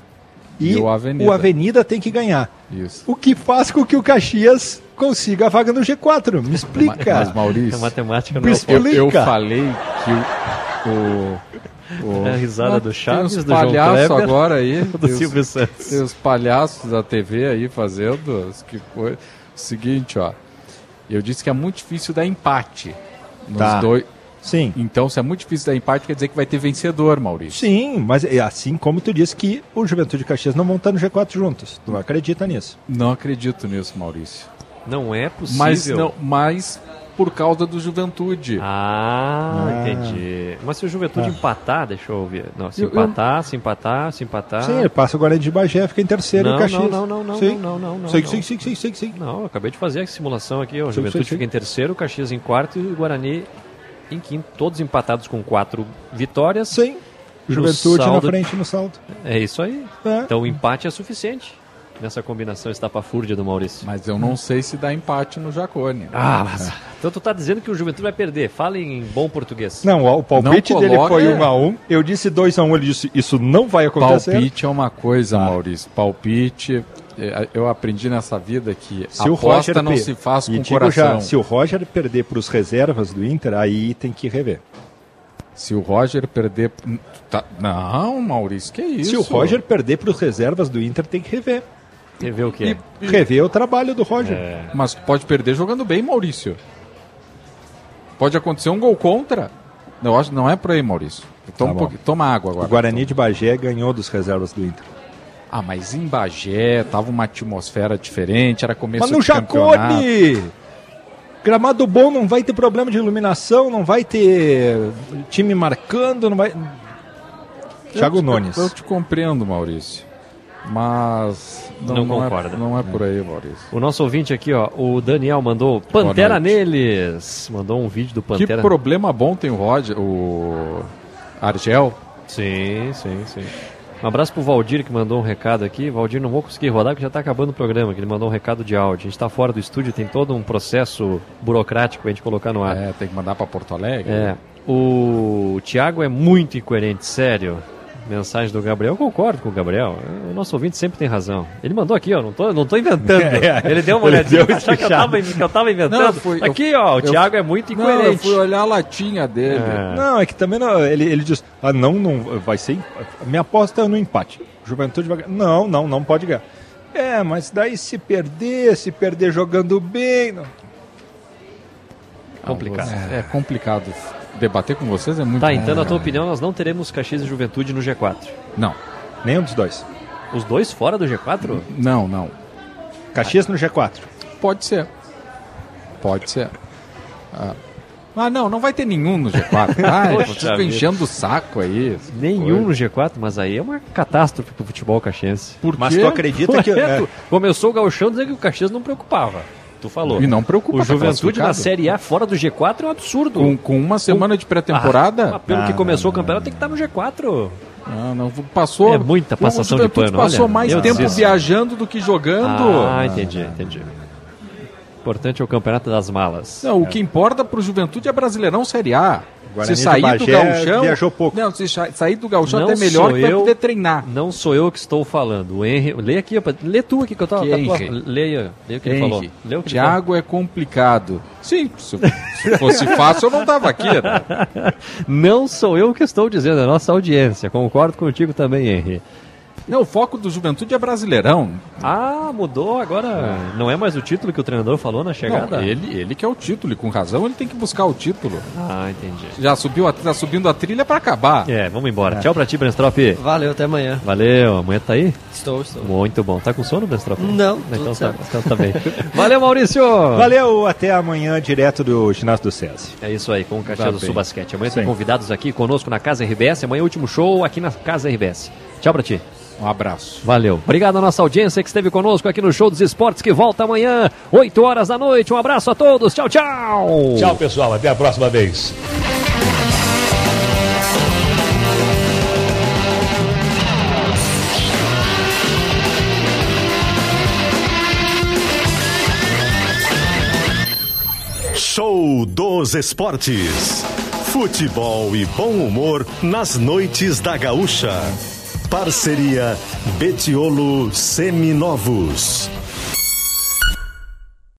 e, E o Avenida. Avenida tem que ganhar. Isso. O que faz com que o Caxias consiga a vaga no G4. Me explica. Mas, Maurício, A matemática não Me é o explica. eu, eu falei que o. o, o- É a risada do Chaves, do João palhaços Kleber, agora aí. do tem os- Silvio Santos. Tem os palhaços da TV aí fazendo. Que coisa. Seguinte, ó. Eu disse que é muito difícil dar empate. Nos Tá. dois. Sim. Então, se é muito difícil dar empate, quer dizer que vai ter vencedor, Maurício. Sim, mas é assim como tu disse que o Juventude e Caxias não vão estar no G4 juntos. Tu não acredita nisso. Não acredito nisso, Maurício. Não é possível. Mas, não, mas por causa do Juventude. Ah, Ah. entendi. Mas se o Juventude Ah. empatar, deixa eu ver. Não, se Eu- eu- empatar, se empatar, se empatar. Sim, ele passa o Guarani de Bagé, fica em terceiro e Não, o Caxias. não, não, não, Sim. não, não, não, Sim, não. sim, sim, sim, sim, sim. Não, eu acabei de fazer a simulação aqui. ó. O Sim, Juventude sim, sim. fica em terceiro, o Caxias em quarto e o Guarani em quinto, todos empatados com quatro vitórias. Sim. Juventude na saldo- frente no saldo. É isso aí. É. Então o empate é suficiente nessa combinação estapafúrdia do Maurício. Mas eu não sei se dá empate no Jacone. Ah, mas... Então tu tá dizendo que o Juventude vai perder. Fala em bom português. Não, o palpite Não dele coloca- foi É. 1 a 1 Eu disse 2 a 1 ele disse isso não vai acontecer. Palpite é uma coisa, Maurício. Palpite, é, eu aprendi nessa vida que Se o Roger não per- se faz e com o digo coração. já, se o Roger perder para os reservas do Inter, aí tem que rever. Se o Roger perder. tá- Não, Maurício, que isso? Se o Roger perder para os reservas do Inter, tem que rever. Rever o quê? E- Rever o trabalho do Roger. É. Mas pode perder jogando bem, Maurício. Pode acontecer um gol contra. Eu acho não é por aí, Maurício. Toma, Tá um toma água agora. O Guarani de Bagé ganhou dos reservas do Inter. Ah, mas em Bagé tava uma atmosfera diferente, era começo Mas no de campeonato. Jacone! Gramado bom não vai ter problema de iluminação, não vai ter time marcando, não vai. Thiago eu te, Nunes. Eu te compreendo, Maurício. Mas Não não, concorda. É, não é por aí, Maurício. O nosso ouvinte aqui, ó, o Daniel mandou Pantera neles. Mandou um vídeo do Pantera. Que problema bom tem o Roger, o Argel. Sim, sim, sim. Um abraço pro Valdir que mandou um recado aqui. Valdir, não vou conseguir rodar porque já tá acabando o programa, que ele mandou um recado de áudio. A gente tá fora do estúdio, tem todo um processo burocrático pra gente colocar no ar. É, tem que mandar pra Porto Alegre. É. O Thiago é muito incoerente, sério. Mensagem do Gabriel, eu concordo com o Gabriel. O nosso ouvinte sempre tem razão. Ele mandou aqui, ó, não tô, não tô inventando. É, ele deu uma olhadinha, deu achar que eu, tava, que eu tava inventando. Não, eu- aqui, ó, o eu- Thiago é muito Não, eu incoerente. fui olhar a latinha dele. É. Não, é que também não, ele, ele diz: ah, não, não, vai ser. Minha aposta é no empate. Juventude vai. Não, não, não pode ganhar. É, mas daí se perder, se perder jogando bem. Não. Complicado. É, é complicado. Debater com vocês é muito Tá, então, na tua opinião, nós não teremos Caxias e Juventude no G4. Não. Nenhum dos dois. Os dois fora do G4? Não, não. Caxias no G4. Pode ser. Pode ser. Ah, Ah, não, não vai ter nenhum no G4. Ah, vocês ficam vida. enchendo o saco aí. Nenhum no G4, mas aí é uma catástrofe pro futebol caxiense. Por Mas quê? tu acredita que. Ué, é, Começou o Gauchão dizendo que o Caxias não preocupava. Tu falou. E não preocupa, O tá Juventude na. Série A fora do G4 é um absurdo. Com, com uma semana de pré-temporada? Ah, pelo Ah, que começou não, o campeonato, tem que estar no G4. Ah, não, passou. É muita passação o de Juventude pano, passou olha, mais tempo desisto. viajando do que jogando. Ah, entendi, entendi. Importante é o campeonato das malas. Não, o que importa pro Juventude é Brasileirão Série A. Guarani se sair do Bagé Gauchão. viajou pouco. Não, se sa- sair do Gauchão Não até melhor eu. poder treinar. Não sou eu que estou falando. O Henry. Lê aqui, lê tu aqui que eu tá Henry? Leia, leia o que ele Henry, falou. Lê o que ele falou. Thiago é complicado. Sim, se, se fosse fácil eu não tava aqui. Né? Não sou eu que estou dizendo, é a nossa audiência. Concordo contigo também, Henry. Não, o foco do Juventude é Brasileirão. Ah, mudou agora. Não é mais o título que o treinador falou na chegada? Não, ele, ele que é o título, e com razão ele tem que buscar o título. Ah, entendi. Já subiu a, tá subindo a trilha pra acabar. É, vamos embora. Tchau pra ti, Brenstrop. Valeu, até amanhã. Valeu, amanhã tá aí? Estou, estou. Muito bom. Tá com sono, Brenstrop? Não, Então tudo tá, certo. então tá bem. Valeu, Maurício! Valeu, até amanhã, direto do ginásio do SESI. É isso aí, com o Caxias Tá do bem. Subasquete. Amanhã tem Sim. convidados aqui conosco na Casa RBS. Amanhã é o último show aqui na Casa RBS. Tchau pra ti. Um abraço. Valeu. Obrigado à nossa audiência que esteve conosco aqui no Show dos Esportes, que volta amanhã, 8 horas da noite. Um abraço a todos. Tchau, tchau. Tchau, pessoal. Até a próxima vez. Show dos Esportes. Futebol e bom humor nas noites da Gaúcha. Parceria Betiolo Seminovos.